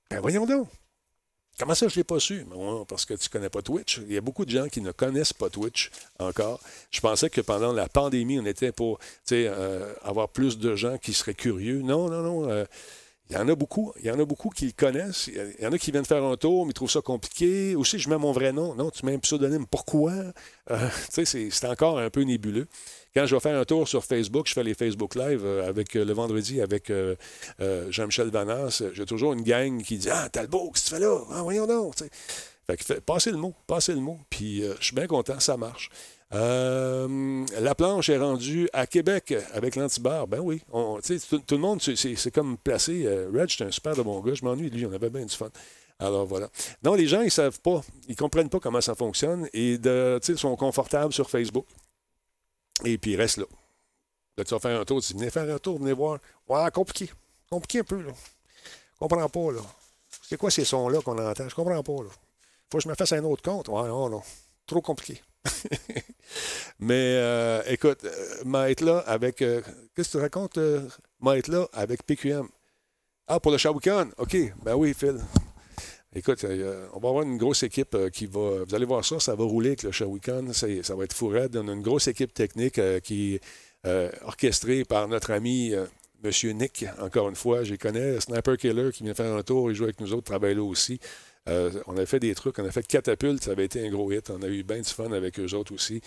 Ben voyons donc. Comment ça, je ne l'ai pas su? Ben, parce que tu ne connais pas Twitch. Il y a beaucoup de gens qui ne connaissent pas Twitch encore. Je pensais que pendant la pandémie, on était pour euh, avoir plus de gens qui seraient curieux. Non, non, non. Euh, il y en a beaucoup. Il y en a beaucoup qui le connaissent. Il y en a qui viennent faire un tour, mais ils trouvent ça compliqué. Aussi, je mets mon vrai nom. Non, tu mets un pseudonyme. Pourquoi? Euh, c'est encore un peu nébuleux. Quand je vais faire un tour sur Facebook, je fais les Facebook Live euh, avec euh, le vendredi avec Jean-Michel Vanas. J'ai toujours une gang qui dit Ah, Talbot, qu'est-ce que tu fais là? Ah, voyons donc. Fait que passez le mot, passez le mot. Puis je suis bien content, ça marche. La planche est rendue à Québec avec l'antibar. Ben oui. tout, le monde, c'est comme placé. Reg, c'est un super de bon gars. Je m'ennuie lui. On avait bien du fun. Alors voilà. Non, les gens, ils savent pas. Ils comprennent pas comment ça fonctionne et ils sont confortables sur Facebook. Et puis, il reste là. Tu vas faire un tour. Tu dis, venez faire un tour, venez voir. Ouais, compliqué. Compliqué un peu, là. Je comprends pas, là. C'est quoi ces sons-là qu'on entend? Je comprends pas, là. Faut que je me fasse un autre compte? Ouais, non. Trop compliqué. Mais euh, écoute, euh, être là avec. Euh, qu'est-ce que tu racontes, euh, être là avec PQM? Ah, pour le Shawkan? OK. Ben oui, Phil. Écoute, on va avoir une grosse équipe qui va. Vous allez voir ça, ça va rouler avec le Shawicon. Ça va être fou. On a une grosse équipe technique qui est orchestrée par notre ami M. Nick, encore une fois. Je connais. Sniper Killer qui vient faire un tour. Il joue avec nous autres, travaille là aussi. On a fait des trucs. On a fait Catapulte. Ça avait été un gros hit. On a eu bien du fun avec eux autres aussi.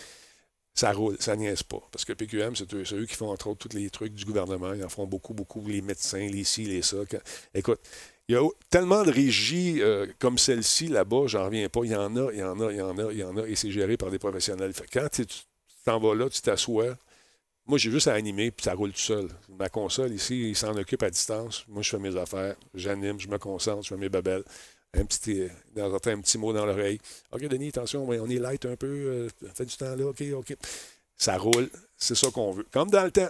Ça roule, ça niaise pas. Parce que PQM, c'est eux, eux, qui font entre autres tous les trucs du gouvernement. Ils en font beaucoup, beaucoup. Les médecins, les ci, les ça. Écoute, il y a tellement de régies euh, comme celle-ci là-bas, j'en reviens pas. Il y en a, il y en a, il y en a, il y en a, et c'est géré par des professionnels. quand tu t'en vas là, tu t'assois. Moi, j'ai juste à animer, puis ça roule tout seul. Ma console ici, il s'en occupe à distance. Moi, je fais mes affaires, j'anime, je me concentre, je fais mes babelles. Un petit, dans un petit mot dans l'oreille. OK, Denis, attention, on est light un peu, euh, fait du temps là, OK, OK. Ça roule, c'est ça qu'on veut. Comme dans le temps.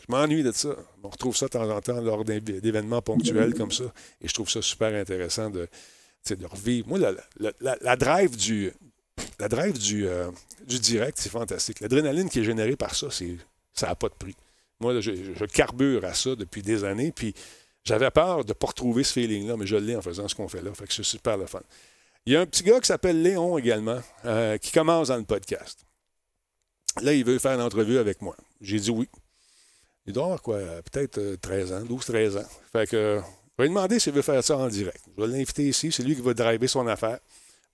Je m'ennuie de ça. On retrouve ça de temps en temps lors d'événements ponctuels comme ça. Et je trouve ça super intéressant de, de revivre. Moi, la, drive du, la drive du, euh, du direct, c'est fantastique. L'adrénaline qui est générée par ça, ça n'a pas de prix. Moi, je, carbure à ça depuis des années. Puis j'avais peur de ne pas retrouver ce feeling-là, mais je l'ai en faisant ce qu'on fait là. Fait que c'est super le fun. Il y a un petit gars qui s'appelle Léon également, euh, qui commence dans le podcast. Là, il veut faire une entrevue avec moi. J'ai dit oui. Il doit avoir quoi, peut-être 13 euh, ans, 12-13 ans. Fait que, je vais lui demander s'il veut faire ça en direct. Je vais l'inviter ici, c'est lui qui va driver son affaire.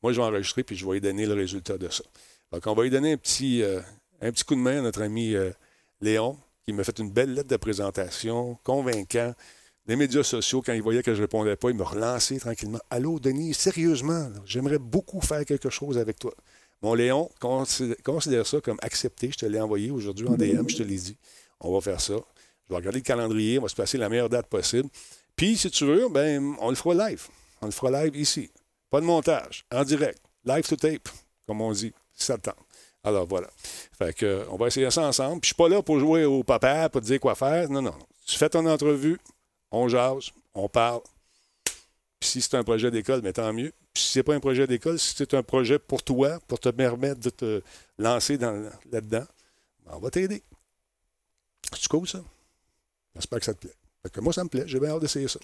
Moi, je vais enregistrer puis je vais lui donner le résultat de ça. Donc, on va lui donner un petit, euh, un petit coup de main à notre ami euh, Léon, qui m'a fait une belle lettre de présentation, convaincant. Les médias sociaux, quand il voyait que je ne répondais pas, il m'a relancé tranquillement. Allô, Denis, sérieusement, j'aimerais beaucoup faire quelque chose avec toi. Mon Léon, considère ça comme accepté. Je te l'ai envoyé aujourd'hui en DM, je te l'ai dit on va faire ça. Je vais regarder le calendrier, on va se passer la meilleure date possible. Puis, si tu veux, ben, on le fera live. On le fera live ici. Pas de montage, en direct. Live to tape, comme on dit, ça Alors voilà. Fait que, on va essayer ça ensemble. Puis je suis pas là pour jouer au papa, pour te dire quoi faire. Non, non. Tu fais ton entrevue, on jase, on parle. Puis si c'est un projet d'école, mais tant mieux. Puis si c'est pas un projet d'école, si c'est un projet pour toi, pour te permettre de te lancer dans- là-dedans, ben, on va t'aider. C'est cool, ça? J'espère que ça te plaît. Fait que moi, ça me plaît. J'ai bien hâte d'essayer ça.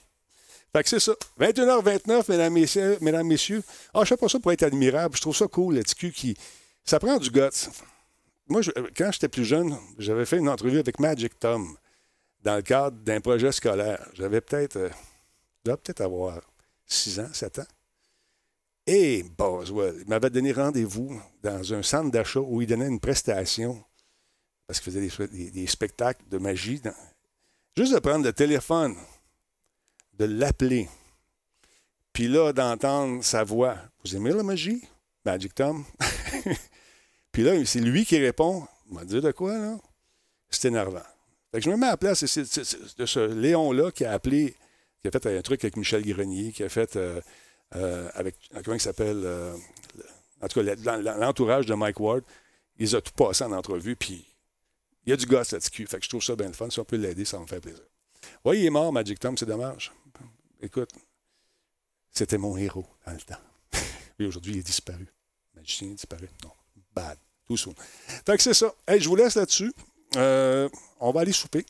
Fait que c'est ça. 21h29, mesdames, messieurs. Mesdames, messieurs. Ah, je fais pas ça pour être admirable. Je trouve ça cool, le TQ qui. Ça prend du guts. Moi, quand j'étais plus jeune, j'avais fait une entrevue avec Magic Tom dans le cadre d'un projet scolaire. J'avais peut-être. euh, je devais peut-être avoir 6 ans, 7 ans. Et Boswell, il m'avait donné rendez-vous dans un centre d'achat où il donnait une prestation parce qu'il faisait des, spectacles de magie. Juste de prendre le téléphone, de l'appeler, puis là, d'entendre sa voix. Vous aimez la magie? Magic Tom? puis là, c'est lui qui répond. Il m'a dit de quoi, là? C'est énervant. Je me mets à la place de ce- Léon-là qui a appelé, qui a fait un truc avec Michel Grenier, qui a fait euh, euh, avec, comment il s'appelle? euh, en tout cas, l'entourage de Mike Ward. Il les a tout passé en entrevue, puis il y a du gosse là-dessus. Fait que je trouve ça bien le fun. Si on peut l'aider, ça va me faire plaisir. Oui, il est mort, Magic Tom, c'est dommage. Écoute, c'était mon héros dans le temps. Et aujourd'hui, il est disparu. Magicien disparu. Non, bad. Tout soon. Fait que c'est ça. Hey, je vous laisse là-dessus. Euh, on va aller souper.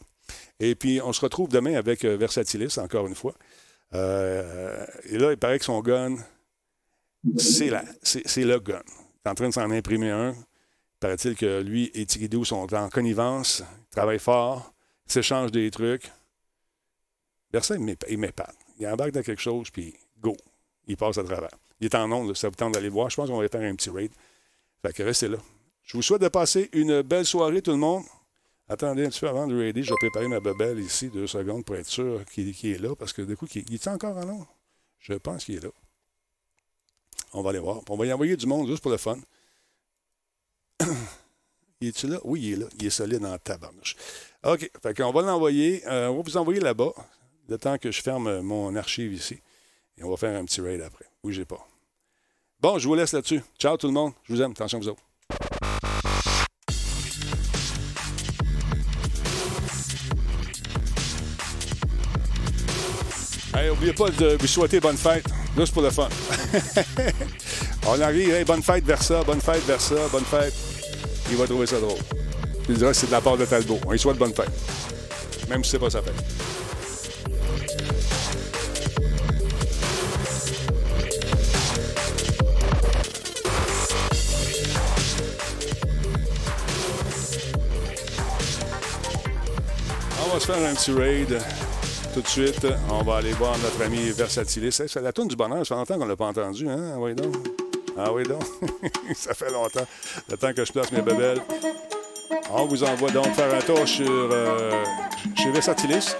Et puis, on se retrouve demain avec euh, Versatilis, encore une fois. Euh, et là, il paraît que son gun, c'est la- c'est c'est le gun. Il est en train de s'en imprimer un. Paraît-il que lui et Tigidou sont en connivence, ils travaillent fort, ils s'échangent des trucs. Versa, il m'ép- il m'épate. Il embarque dans quelque chose, puis go. Il passe à travers. Il est en onde, ça vous tente d'aller le voir. Je pense qu'on va faire un petit raid. Fait que restez là. Je vous souhaite de passer une belle soirée, tout le monde. Attendez un petit peu avant de raider. Je vais préparer ma bebelle ici, deux secondes, pour être sûr qu'il est là, parce que du coup, il, il est encore en onde? Je pense qu'il est là. On va aller voir. On va y envoyer du monde juste pour le fun. il est-tu là? Oui, il est là. Il est solide en tabarnouche. OK. Fait qu'on va l'envoyer. Euh, on va vous envoyer là-bas, le temps que je ferme mon archive ici. Et on va faire un petit raid après. Oui, j'ai pas. Bon, je vous laisse là-dessus. Ciao tout le monde. Je vous aime. Attention vous autres. Hey, n'oubliez pas de vous souhaiter bonne fête, juste pour le fun. On arrive, bonne fête vers ça, bonne fête vers ça, bonne fête. Il va trouver ça drôle. Il dira c'est de la part de Talbot. On lui souhaite bonne fête. Même si c'est pas sa fête. On va se faire un petit raid tout de suite. On va aller voir notre ami Versatilis. C'est la tourne du bonheur. Ça fait longtemps qu'on ne l'a pas entendu. Hein? Ah oui donc. Ah oui donc. ça fait longtemps. Le temps que je place mes bébelles. On vous envoie donc faire un tour sur, euh, chez Versatilis.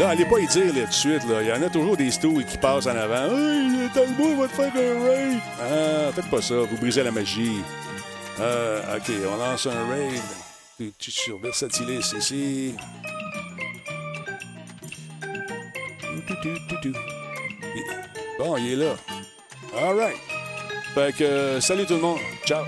Là, allez pas y dire là, tout de suite. Là. Il y en a toujours des stools qui passent en avant. Hey, Talbot va te faire un raid. Ah, faites pas ça. Vous brisez la magie. Euh, OK, on lance un raid. Tu, tu sur Versatilis ici. Bon, il est là. All right. Fait que, salut tout le monde. Ciao.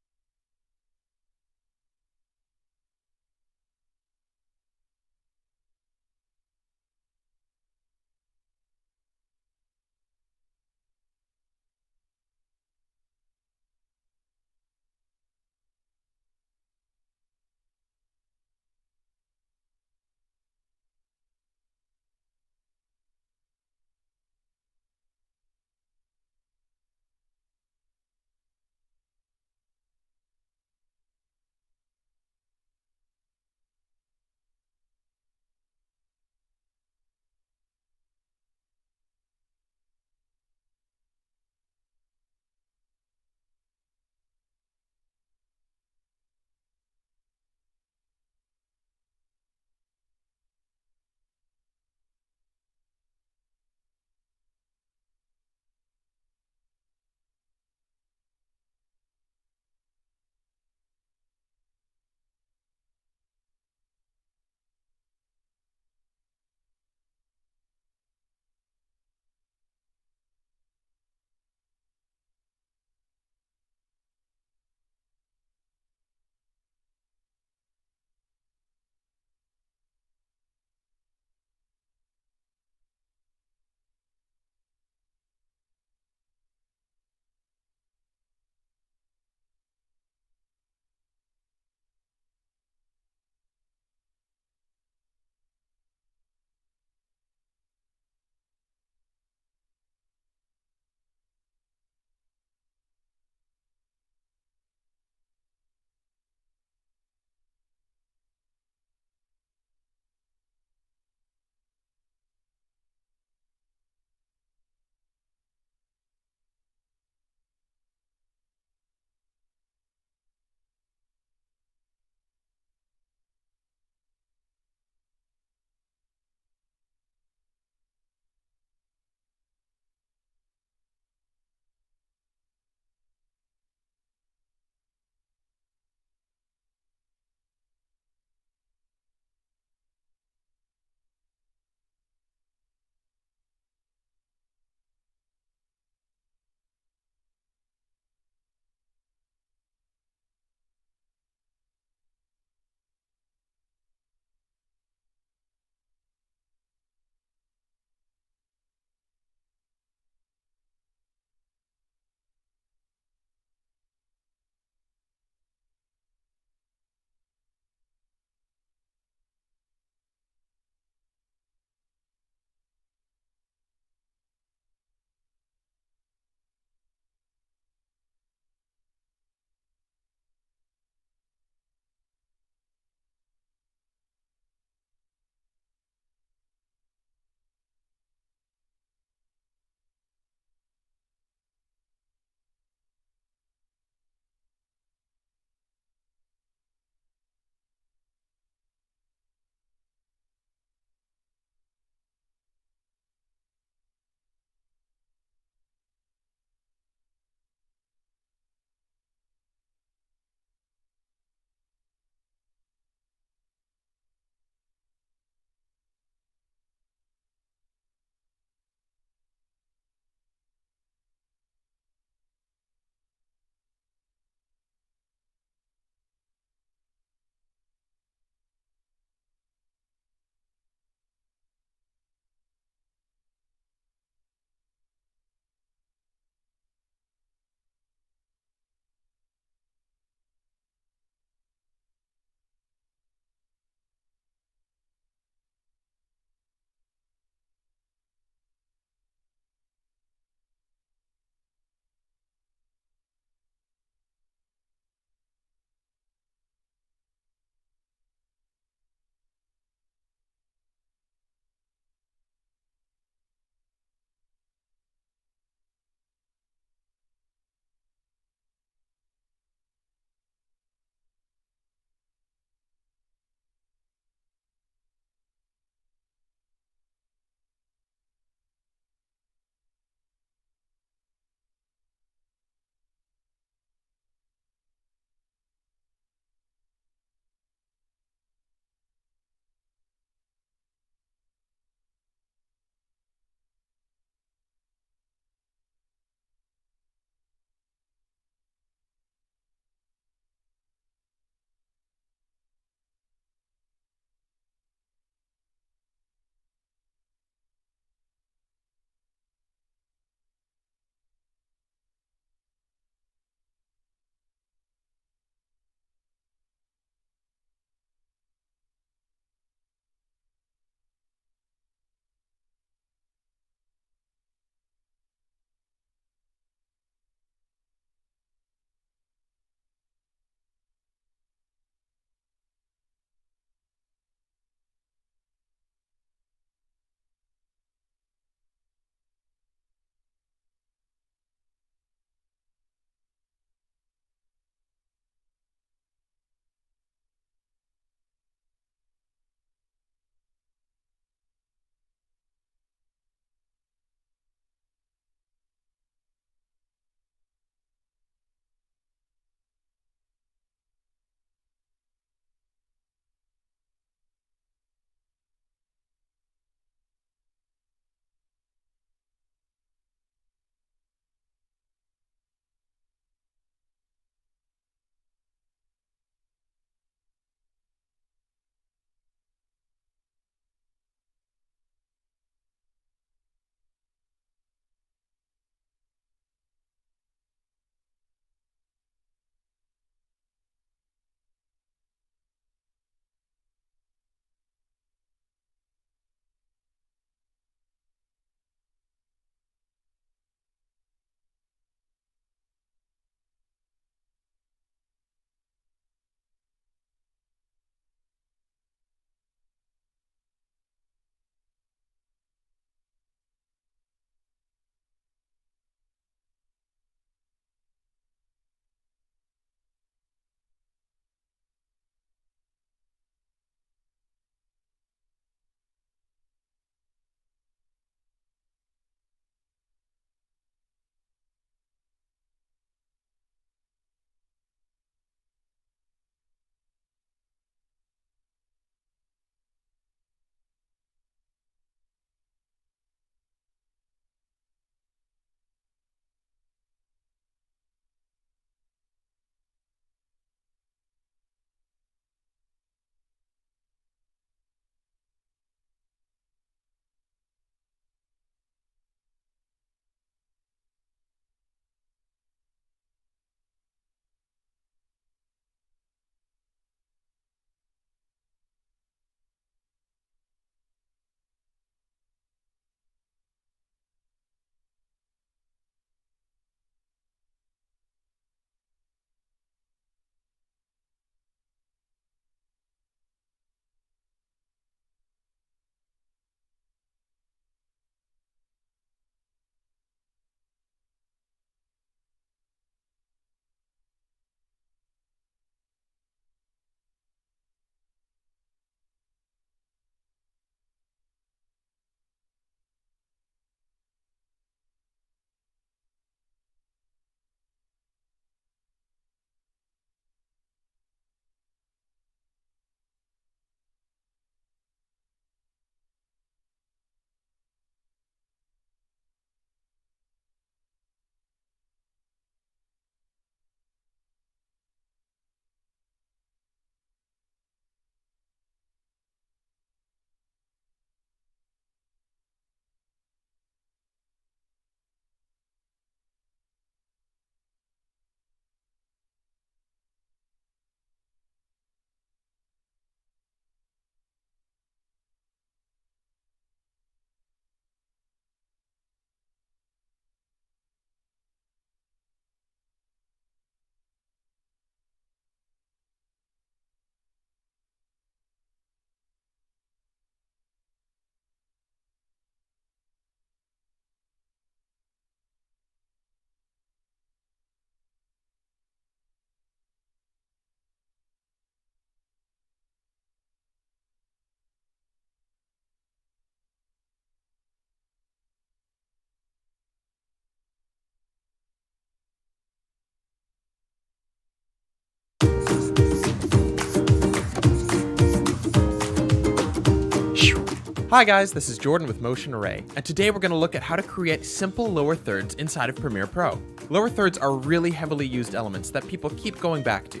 Hi guys, this is Jordan with Motion Array, and today we're going to look at how to create simple lower thirds inside of Premiere Pro. Lower thirds are really heavily used elements that people keep going back to.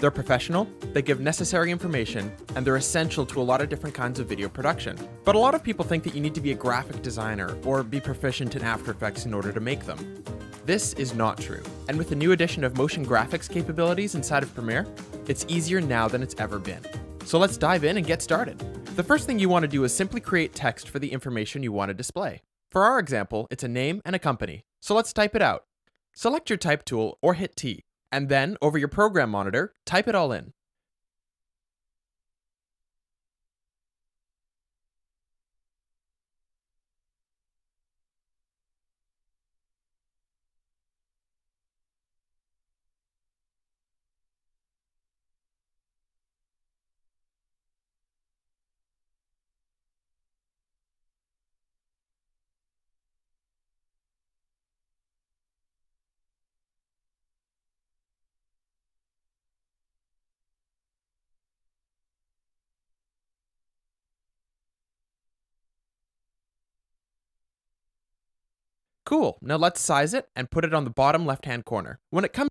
They're professional, they give necessary information, and they're essential to a lot of different kinds of video production. But a lot of people think that you need to be a graphic designer or be proficient in After Effects in order to make them. This is not true, and with the new addition of motion graphics capabilities inside of Premiere, it's easier now than it's ever been. So let's dive in and get started. The first thing you want to do is simply create text for the information you want to display. For our example, it's a name and a company. So let's type it out. Select your type tool or hit T, and then over your program monitor, type it all in. Cool, now let's size it and put it on the bottom left hand corner. When it comes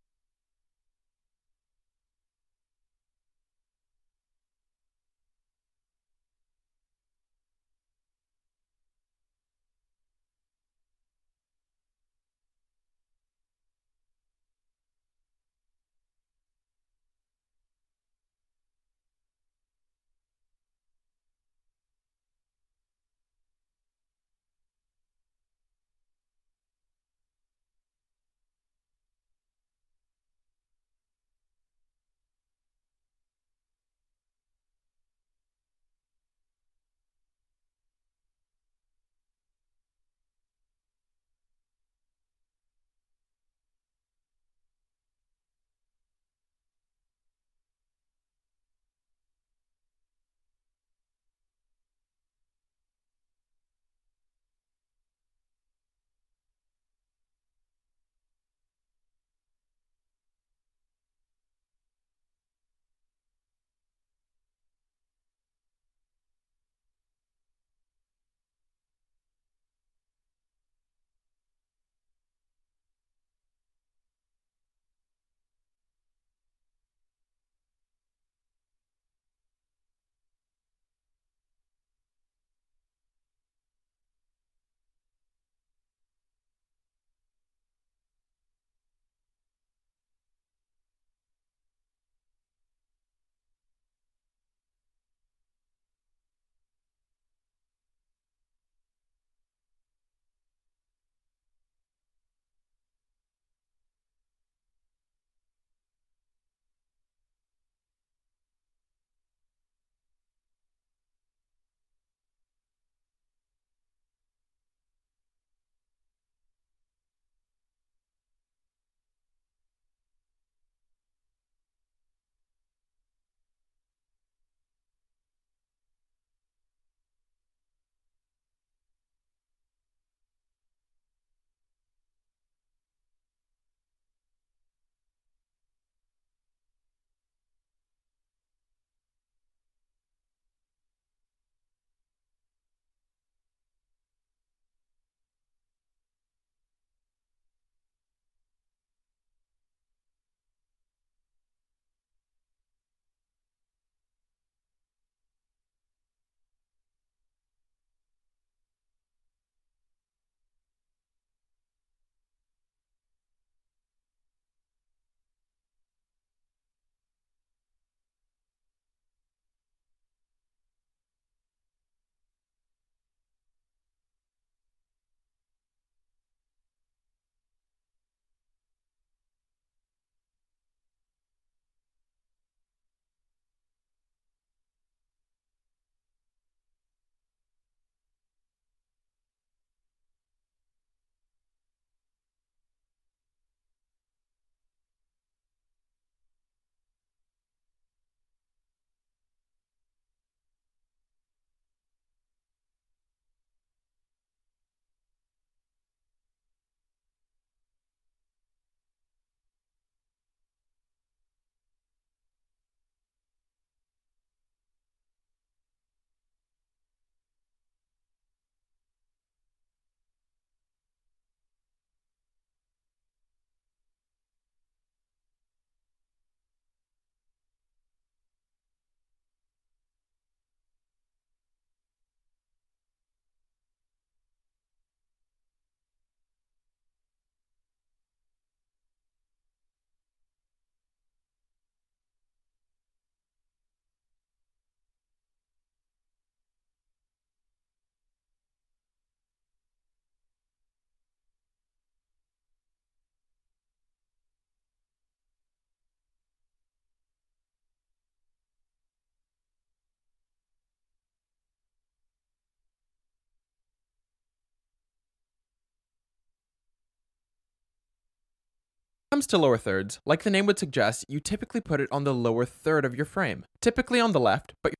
comes to lower thirds, like the name would suggest, you typically put it on the lower third of your frame, typically on the left, but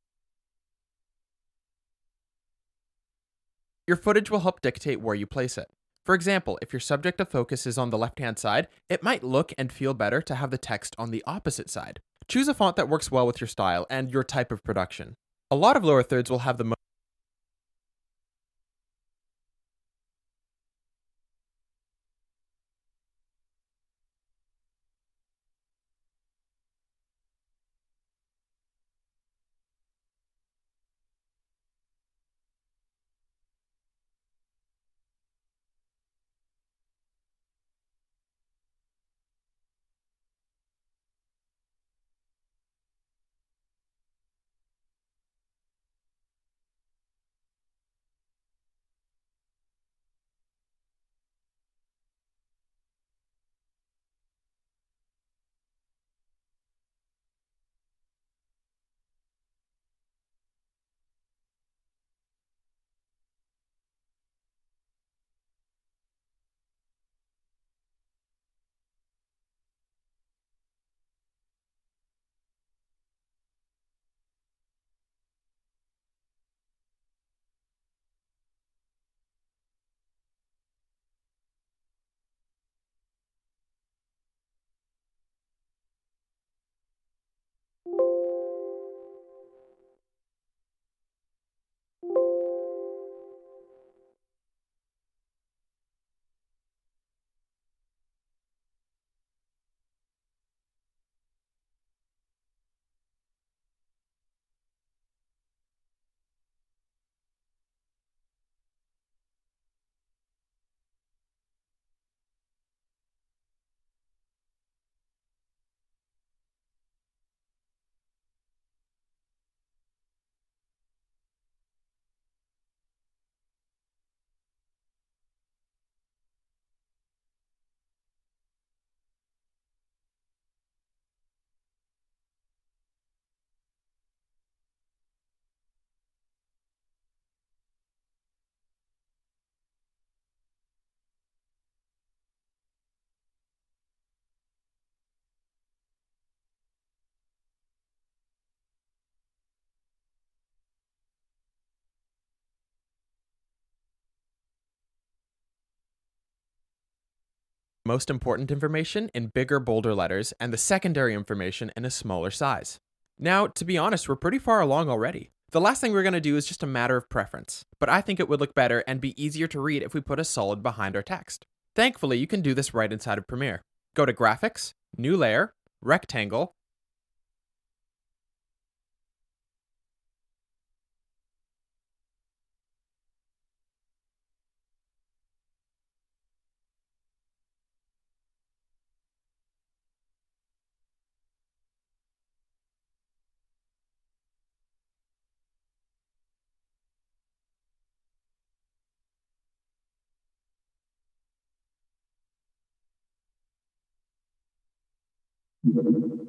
your footage will help dictate where you place it. For example, if your subject of focus is on the left hand side, it might look and feel better to have the text on the opposite side. Choose a font that works well with your style and your type of production. A lot of lower thirds will have the most important information in bigger, bolder letters and the secondary information in a smaller size. Now, to be honest, we're pretty far along already. The last thing we're going to do is just a matter of preference, but I think it would look better and be easier to read if we put a solid behind our text. Thankfully, you can do this right inside of Premiere. Go to Graphics, New Layer, Rectangle, and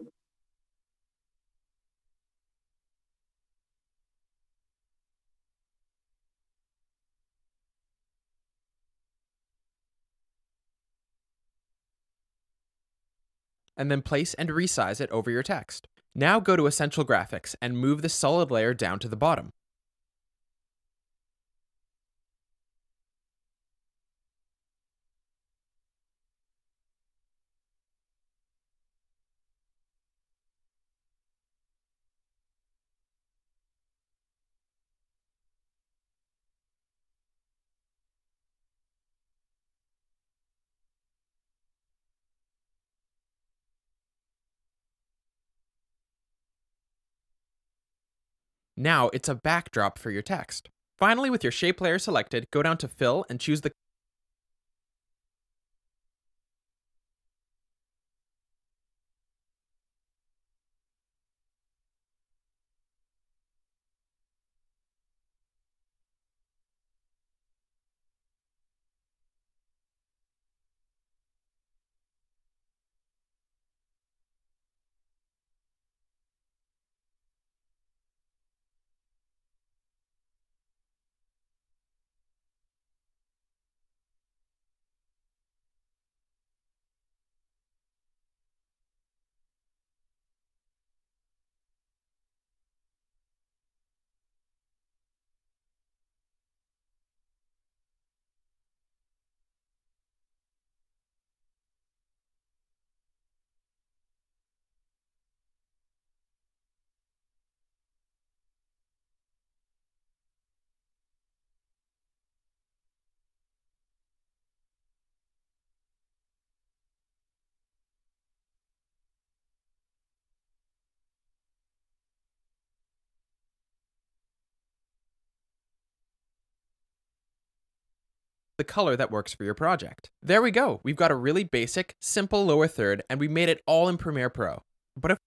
then place and resize it over your text. Now go to Essential Graphics and move the solid layer down to the bottom. Now it's a backdrop for your text. Finally, with your shape layer selected, go down to Fill and choose the the color that works for your project. There we go. We've got a really basic, simple lower third, and we made it all in Premiere Pro. But if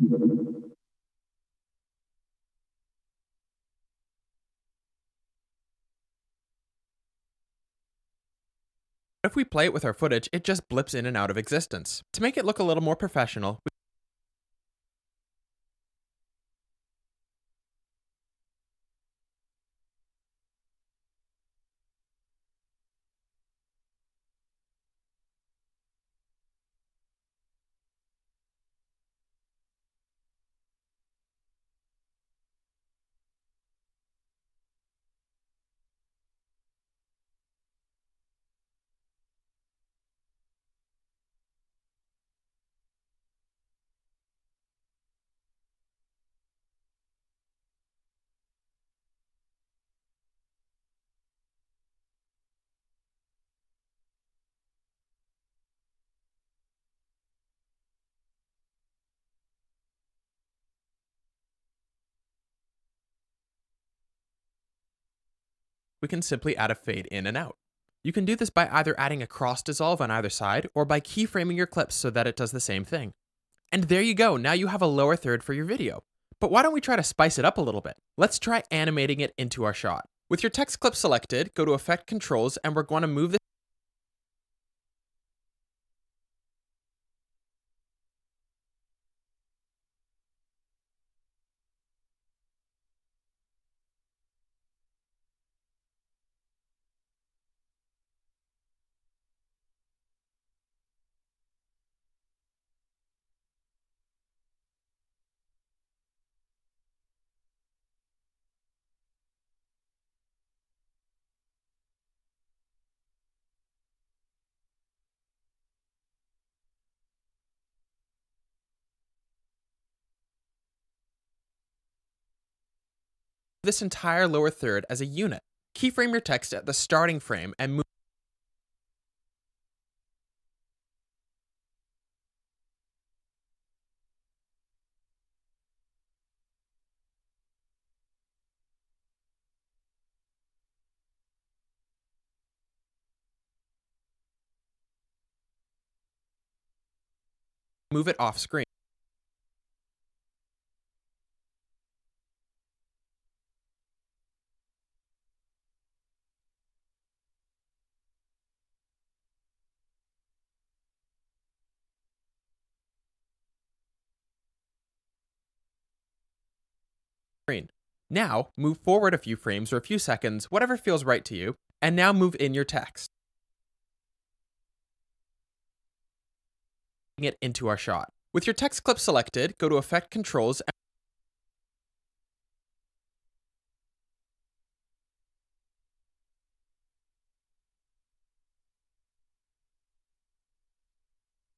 If we play it with our footage, it just blips in and out of existence. To make it look a little more professional, we can simply add a fade in and out. You can do this by either adding a cross dissolve on either side or by keyframing your clips so that it does the same thing. And there you go, now you have a lower third for your video. But why don't we try to spice it up a little bit? Let's try animating it into our shot. With your text clip selected, go to Effect Controls and we're going to move this this entire lower third as a unit. Keyframe your text at the starting frame and move move it off screen. Screen. Now, move forward a few frames or a few seconds, whatever feels right to you, and now move in your text. It into our shot. With your text clip selected, go to Effect Controls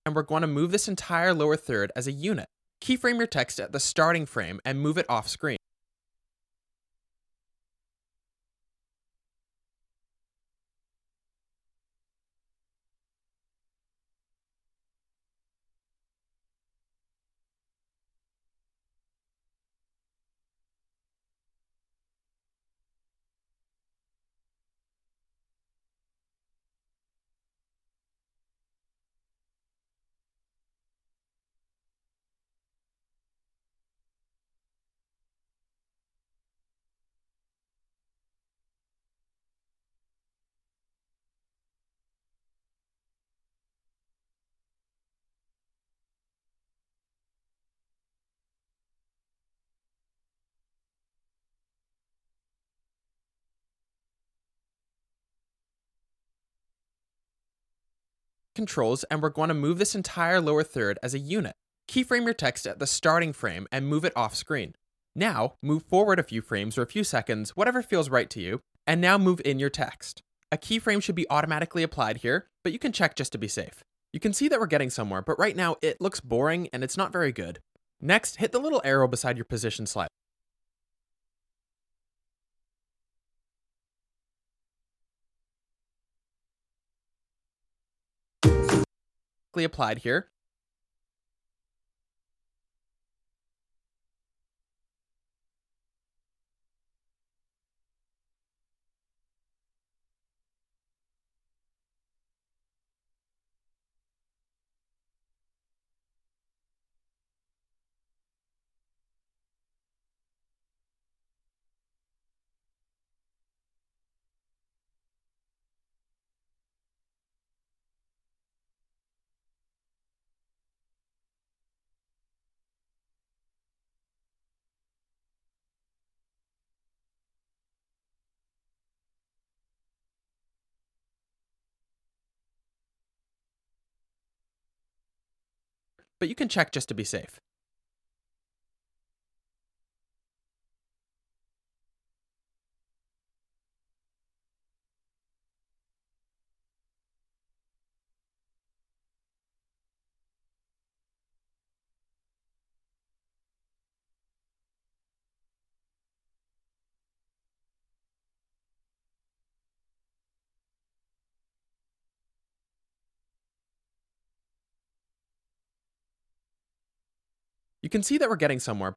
and we're going to move this entire lower third as a unit. Keyframe your text at the starting frame and move it off screen. Controls and we're going to move this entire lower third as a unit. Keyframe your text at the starting frame and move it off screen. Now, move forward a few frames or a few seconds, whatever feels right to you, and now move in your text. A keyframe should be automatically applied here, but you can check just to be safe. You can see that we're getting somewhere, but right now it looks boring and it's not very good. Next, hit the little arrow beside your position slider. Applied here. But you can check just to be safe. You can see that we're getting somewhere,